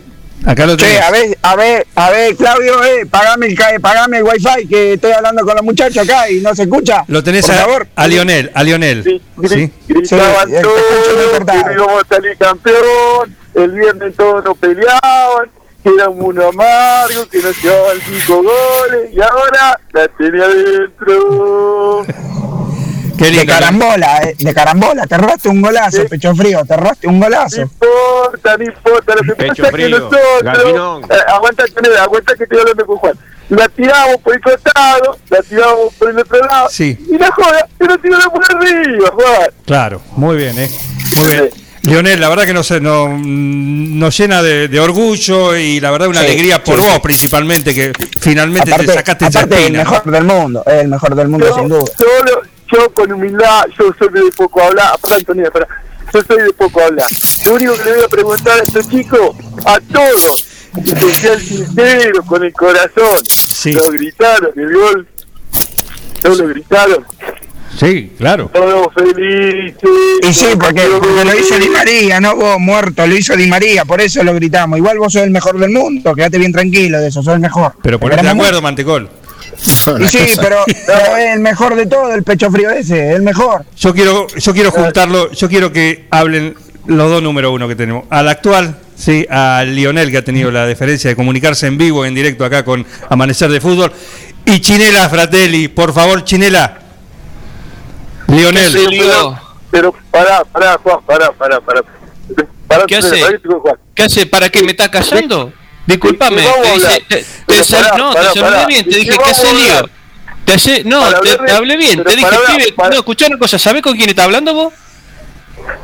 Acá lo tenés. Che, a ver, a ver, a ver, Claudio, eh, pagame el, pagame el wifi que estoy hablando con los muchachos acá y no se escucha. Lo tenés Por a, favor. a Lionel, a Lionel. Sí. Gritaban Sí, todos escucho muy que no íbamos a salir campeón. El viernes todos nos peleaban. Que era un mundo amargo, que nos llevaban cinco goles. Y ahora la tenía adentro. Qué de carambola, eh, de carambola, te robaste un golazo, pecho frío, te robaste un golazo. importa, no importa. Lo que Pecho pasa es que frío, nosotros. Eh, aguanta, aguanta que estoy hablando con Juan. La tiramos por el costado, la tiramos por el otro lado. Sí. Y la joda, pero tiramos por arriba, Juan. Claro, muy bien, ¿eh? Muy bien. Lionel, la verdad que nos, nos, nos llena de, de orgullo y la verdad una Sí, alegría por sí, vos sí. principalmente, que finalmente Aparte, te sacaste esa aparte el espina. mejor del mundo, es el mejor del mundo Yo, sin duda. solo, yo con humildad, yo soy de poco hablar. Para Antonio, para. Yo soy de poco hablar. Lo único que le voy a preguntar a estos chicos, a todos, que sean sinceros, con el corazón. Lo gritaron, el gol. No lo gritaron. Sí, claro. Todos felices. Y sí, porque, porque lo hizo Di María, no vos muerto, lo hizo Di María, por eso lo gritamos. Igual vos sos el mejor del mundo, quédate bien tranquilo de eso, sos el mejor. Pero Te ponete de acuerdo, Mantecol. Y sí, pero, pero es el mejor de todo, el pecho frío ese, el mejor. Yo quiero, yo quiero juntarlo, yo quiero que hablen los dos número uno que tenemos. Al actual, sí, a Lionel, que ha tenido la deferencia de comunicarse en vivo, en directo acá con Amanecer de Fútbol. Y Chinela Fratelli, por favor, Chinela. Lionel. Sí, pero, pero pará, pará, Juan, pará, pará, pará. Pará, ¿Qué hace? ¿Qué hace? ¿Para qué me estás callando? Disculpame, te dice, hablar. te, te Pero sal- pará, no, pará, te saludé pará. bien, te ¿Y dije que a lío. Te hace, no, Para te, hablé bien, te dije, pará, pibe, pará. no, escuchá una cosa, ¿sabés con quién está hablando vos?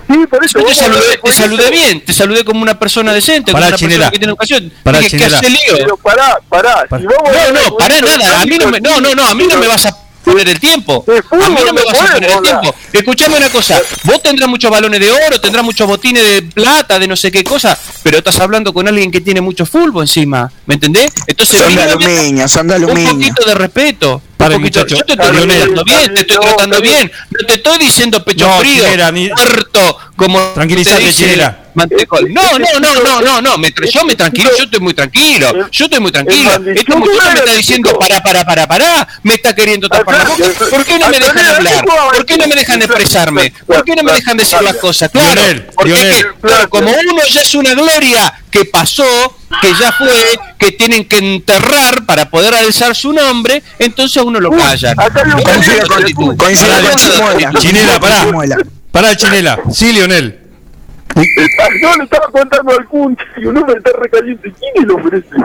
Sí, por eso. Yo te saludé, te saludé bien, te saludé como una persona decente, Pará, como una Chinela. persona que tiene educación. Pará, dije, ¿qué Chinela. hace lío? Pero pará, pará. Si No, no, para fútbol, nada, a mí no me, no, no, no, a mí no me vas a poner el tiempo. A mí no me vas a poner el tiempo. Escuchame una cosa, vos tendrás muchos balones de oro, tendrás muchos botines de plata, de no sé qué cosa, pero estás hablando con alguien que tiene mucho fútbol encima, ¿me entendés? Entonces, Son de aluminio, son de un aluminio. poquito de respeto. un poquito- muchacho. yo te estoy tratando bien, te estoy tratando bien. No te estoy diciendo pecho No, frío, muerto, como Tranquilízate, te Chinela. Mantecol. No, no, no, no, no, no, me tra- yo me tranquilo, yo estoy muy tranquilo, yo estoy muy tranquilo. Este muchacho me está diciendo para, para, para, para, me está queriendo tapar la boca. ¿Por qué no me dejan hablar? ¿Por qué no me dejan expresarme? ¿Por qué no me dejan decir las cosas? Claro, Lionel, porque Lionel. es que, claro, como uno ya es una gloria que pasó, que ya fue, que tienen que enterrar para poder alzar su nombre, entonces uno lo. Coincido con. Chinela, pará. Pará, Chinela. Sí, Lionel. Yo le estaba contando al Kuncha y un hombre está recaliente. ¿Quién hombre ese?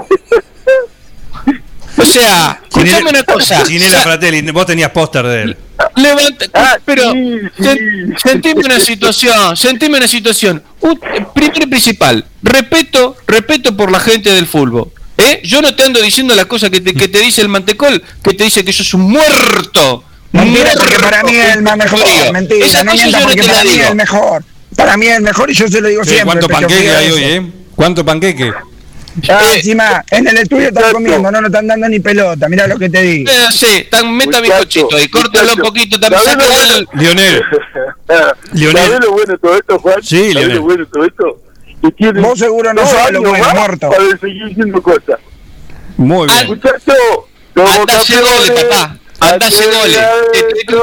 O sea, escuchame una cosa. Chinela Fratelli, vos tenías póster de él. Levanta, pero sen- sentime una situación, sentime una situación. Un- primero y principal, respeto, respeto por la gente del fútbol. ¿eh? Yo no te ando diciendo las cosas que te, que te dice el mantecol, que te dice que sos un muerto. Mentira, porque para mí es el más mejor. Mentira, Esas no mientas yo no porque te las para mí es digo. el mejor. Para mí es el mejor y yo se lo digo Sí, siempre. ¿Cuánto panqueque hay hoy, eh? ¿Cuánto panqueque? Ah, encima, en el estudio están comiendo, no nos están dando ni pelota, mira lo que te digo. Eh, sí, tan, meta bizcochito y córtalo un poquito también. ¿sabés lo sácale bueno? el- Lionel. Lionel. ¿Sabés lo bueno de todo esto, Juan? Sí, ¿Sabés Lionel. lo bueno de todo esto? Que tiene Vos seguro no dos sabés lo bueno, muerto. Para seguir diciendo cosas. Muy bien. Muchacho, somos Anda hace goles, campeones. papá. Anda hace goles.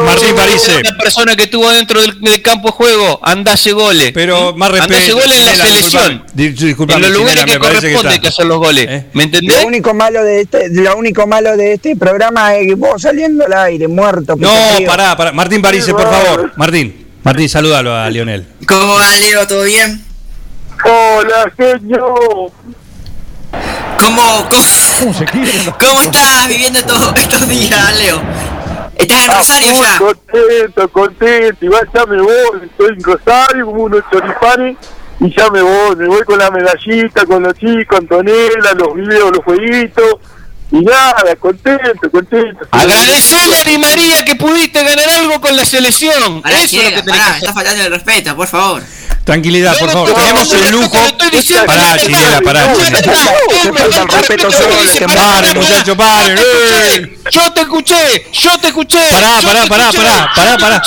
Martín Parise. Una persona que estuvo dentro del, del campo de juego, anda hace goles. Pero más respeto. Anda hace goles en la selección. disculpame. Di- disculpame, en los lugares que corresponde está- que hacer los goles. ¿Me entendés? Lo único malo de este, lo único malo de este programa es que vos saliendo al aire, muerto. No, pará, pará. Martín Parise, por favor. Martín. Martín, salúdalo a Lionel. ¿Cómo va, Leo? ¿Todo bien? Hola, genio. ¿Cómo, cómo, ¿cómo estás viviendo todos estos días, Leo? ¿Estás en Rosario Muy ya? contento, contento. Igual ya me voy. Estoy en Rosario como unos choripanes. Y ya me voy. Me voy con la medallita, con los chicos, Antonella, los videos, los jueguitos. Y nada, contento, contento. Agradecele a Di María que pudiste ganar algo con la selección. Eso es lo que tenés pará, que hacer. está faltando el respeto, por favor. Tranquilidad, por favor. no, Tenemos el lujo. Pará, Chinela, pará, este Paren, muchachos, paren. Yo te eh. escuché, yo te escuché. Pará, pará, pará, pará, pará, pará.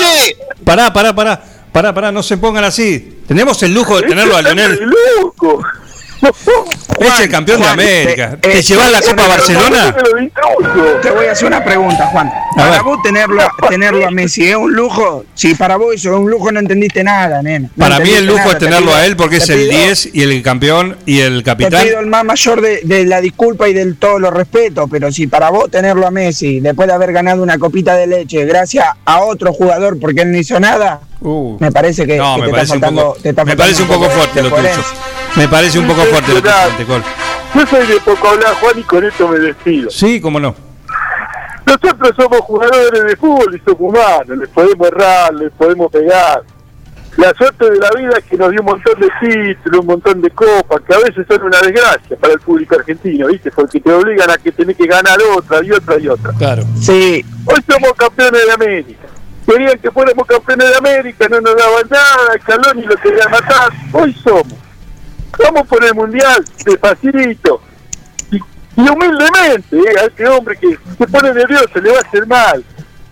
Pará, pará, pará. Pará, pará, no se pongan así. Tenemos el lujo de tenerlo a Lionel. Es el campeón de América. te- ¿Te eh, llevas la te- Copa te- Barcelona? Te voy a hacer una pregunta, Juan. Para vos tenerlo, tenerlo a Messi es un lujo. Si para vos eso es un lujo, no entendiste nada, nena. No Para mí el lujo nada. es Te tenerlo pido- a él porque te es el pido- 10 y el campeón y el Te capitán. pido el más mayor de, de la disculpa y del todo los respetos, pero si para vos tenerlo a Messi, después de haber ganado una copita de leche, gracias a otro jugador porque él no hizo nada, me parece que, No, que me te parece está un faltando. poco, te está me parece un poco fuerte lo tuyo. Me parece un poco fuerte lo. Yo soy de poco hablar, Juan, y con esto me despido. Sí, cómo no. Nosotros somos jugadores de fútbol y somos humanos, les podemos errar, les podemos pegar. La suerte de la vida es que nos dio un montón de títulos, un montón de copas, que a veces son una desgracia para el público argentino, ¿viste? Porque te obligan a que tenés que ganar otra y otra y otra. Claro. Sí. Hoy somos campeones de América. Querían que fuéramos campeones de América, no nos daban nada, Scaloni lo querían matar. Hoy somos. Vamos por el Mundial, de facilito. Y, y humildemente, ¿eh? a este hombre que se pone nervioso, le va a hacer mal.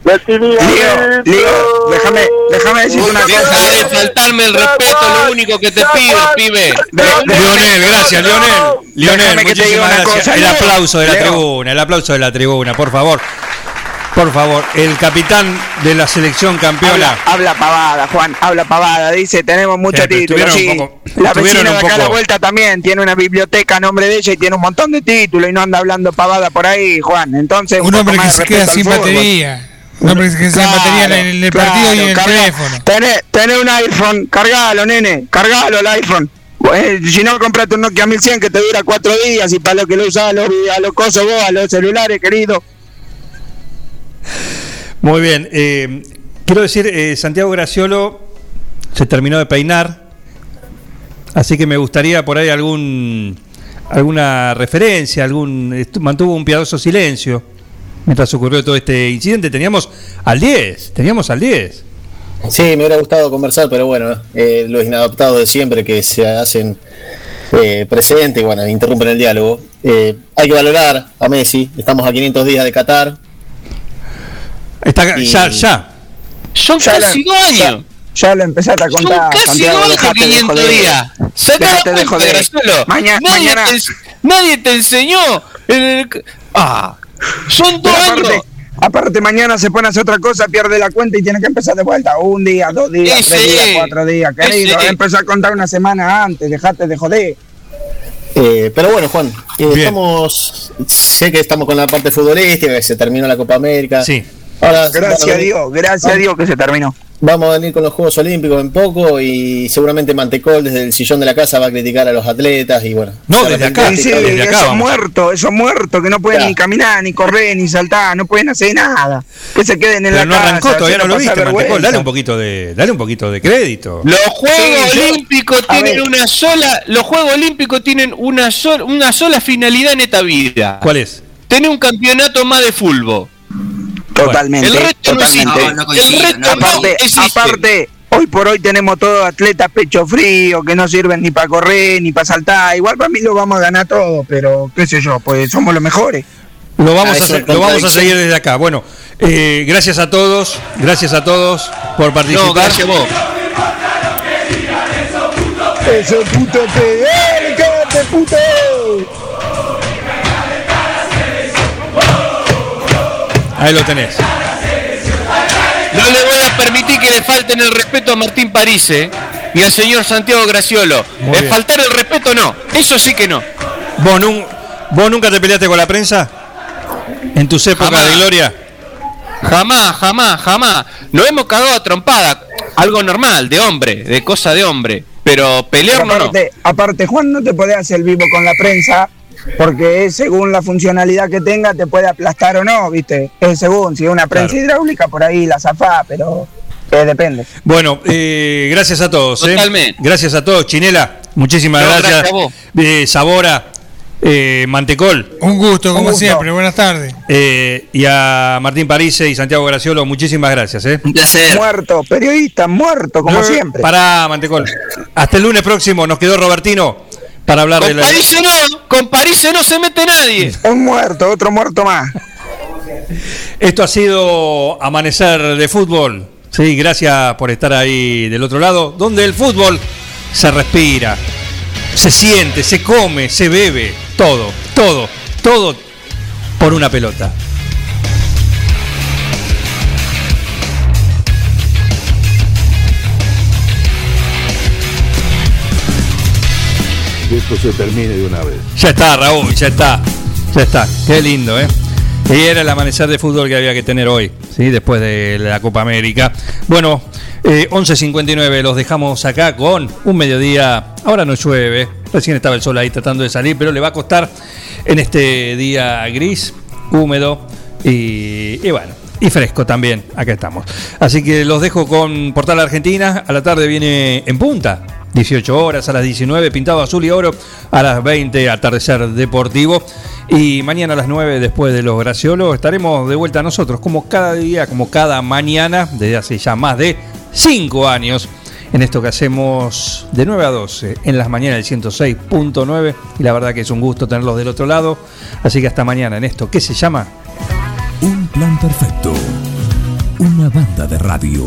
La tenía Leo, Leo, déjame, déjame decirte una cosa. Deja de faltarme el respeto, lo único que te pido, pibe. Lionel, gracias, Lionel. Lionel, Déjame que te diga muchísimas una gracias. cosa, el aplauso de la Leo. tribuna, el aplauso de la tribuna, por favor. Por favor, el capitán de la selección campeona. Habla, habla pavada, Juan, habla pavada. Dice, tenemos muchos Eh, pero títulos. Sí. poco- la vecina de acá a la vuelta también tiene una biblioteca a nombre de ella y tiene un montón de títulos y no anda hablando pavada por ahí, Juan. Entonces, Un hombre que se queda sin fútbol. batería. Un hombre que se queda sin Claro, batería en el, claro, partido y en el carga- teléfono. Tenés, tenés un iPhone, cargalo, nene, cargalo el iPhone. Eh, si no, comprate un Nokia 1100 que te dura cuatro días y para lo que lo usás a los, a los cosos vos, a los celulares, querido. Muy bien. eh, quiero decir, eh, Santiago Graciolo se terminó de peinar, así que me gustaría por ahí algún alguna referencia, algún mantuvo un piadoso silencio mientras ocurrió todo este incidente. Teníamos al 10, teníamos al 10. Sí, me hubiera gustado conversar, pero bueno, eh, los inadaptados de siempre que se hacen eh, presente bueno, interrumpen el diálogo. Eh, hay que valorar a Messi, estamos a 500 días de Qatar. Está, Y- ya, ya. Son Ya casi dos años. Ya lo empezaste a Son contar, casi Santiago, dos años de 500 joder. Dejate de joder. Graciolo. Maña- nadie, mañana- te, nadie te enseñó. en el- ah, son dos aparte, años. aparte, mañana se pone a hacer otra cosa, pierde la cuenta y tiene que empezar de vuelta. Un día, dos días, Ese tres días, cuatro días. Querido, empezar a contar una semana antes, dejate de joder. Eh, pero bueno, Juan, eh, estamos. Sé que estamos con la parte futbolística, que se terminó la Copa América. Sí. Ahora, Gracias a Dios, gracias a Dios que se terminó. Vamos a venir con los Juegos Olímpicos en poco y seguramente Mantecol desde el sillón de la casa va a criticar a los atletas y bueno. No, desde acá, Sí, desde acá esos vamos. muertos, esos muertos que no pueden Ya. ni caminar, ni correr, ni saltar, no pueden hacer nada. Que se queden en Pero la no casa. arrancó, todavía no lo viste, Mantecol. Dale un poquito de, dale un poquito de crédito. Los Juegos Sí. Olímpicos tienen una sola, los Juegos Olímpicos tienen una sola, una sola finalidad en esta vida. ¿Cuál es? Tener un campeonato más de fútbol. Totalmente, El resto no totalmente. existe. No, no coincido, el resto no. no aparte, aparte, hoy por hoy tenemos todos atletas pecho frío que no sirven ni para correr ni para saltar. Igual para mí lo vamos a ganar todo, pero qué sé yo, pues somos los mejores. Lo vamos, Ah, a, lo vamos a seguir desde acá. Bueno, eh, gracias a todos, gracias a todos por participar. No, gracias a vos. Eso puto te, ¡eh, cállate, puto! Ahí lo tenés. No le voy a permitir que le falten el respeto a Martín Parise y al señor Santiago Graciolo. Muy Es bien. faltar el respeto no. Eso sí que no. ¿Vos, nun- ¿Vos nunca te peleaste con la prensa? ¿En tus épocas Jamás. de gloria? Jamás, jamás, jamás. Nos hemos cagado a trompada. Algo normal, de hombre, de cosa de hombre. Pero Pero pelear no. aparte, aparte, Juan, no te podés hacer vivo con la prensa porque es según la funcionalidad que tenga te puede aplastar o no, ¿viste? Es según, si es una prensa Claro. hidráulica, por ahí la zafá, pero eh, depende. Bueno, eh, gracias a todos. ¿eh? Totalmente. Gracias a todos. Chinela, muchísimas No, gracias. gracias a vos. Eh, Sabora, eh, Mantecol. Un gusto, Un como gusto. siempre. Buenas tardes. eh, y a Martín Parise y Santiago Graciolo, muchísimas gracias. ¿eh? Un placer. Muerto, periodista, muerto, como No, siempre. Pará, Mantecol. Hasta el lunes próximo nos quedó Robertino para hablar de Con la. Parise no, con Parise no se mete nadie. Un muerto, otro muerto más. Esto ha sido Amanecer de Fútbol. Sí, gracias por estar ahí del otro lado, donde el fútbol se respira. se siente, se come, se bebe, todo, todo, todo por una pelota. Que esto se termine de una vez. Ya está, Raúl, ya está. Ya está. Qué lindo, ¿eh? Y era el amanecer de fútbol que había que tener hoy, ¿sí? Después de la Copa América. Bueno, eh, 11.59 los dejamos acá con un mediodía. Ahora no llueve, recién estaba el sol ahí tratando de salir, pero le va a costar en este día gris, húmedo y, y bueno, y fresco también. Acá estamos. Así que los dejo con Portal Argentina. A la tarde viene en punta. 18 horas a las 19, pintado azul y oro. A las 20, atardecer deportivo. Y mañana a las 9, después de los Graciolos, estaremos de vuelta nosotros, como cada día, como cada mañana, desde hace ya más de 5 años, en esto que hacemos de 9 a 12, en las mañanas del 106.9. Y la verdad que es un gusto tenerlos del otro lado. Así que hasta mañana en esto, ¿qué se llama? Un plan perfecto. Una banda de radio.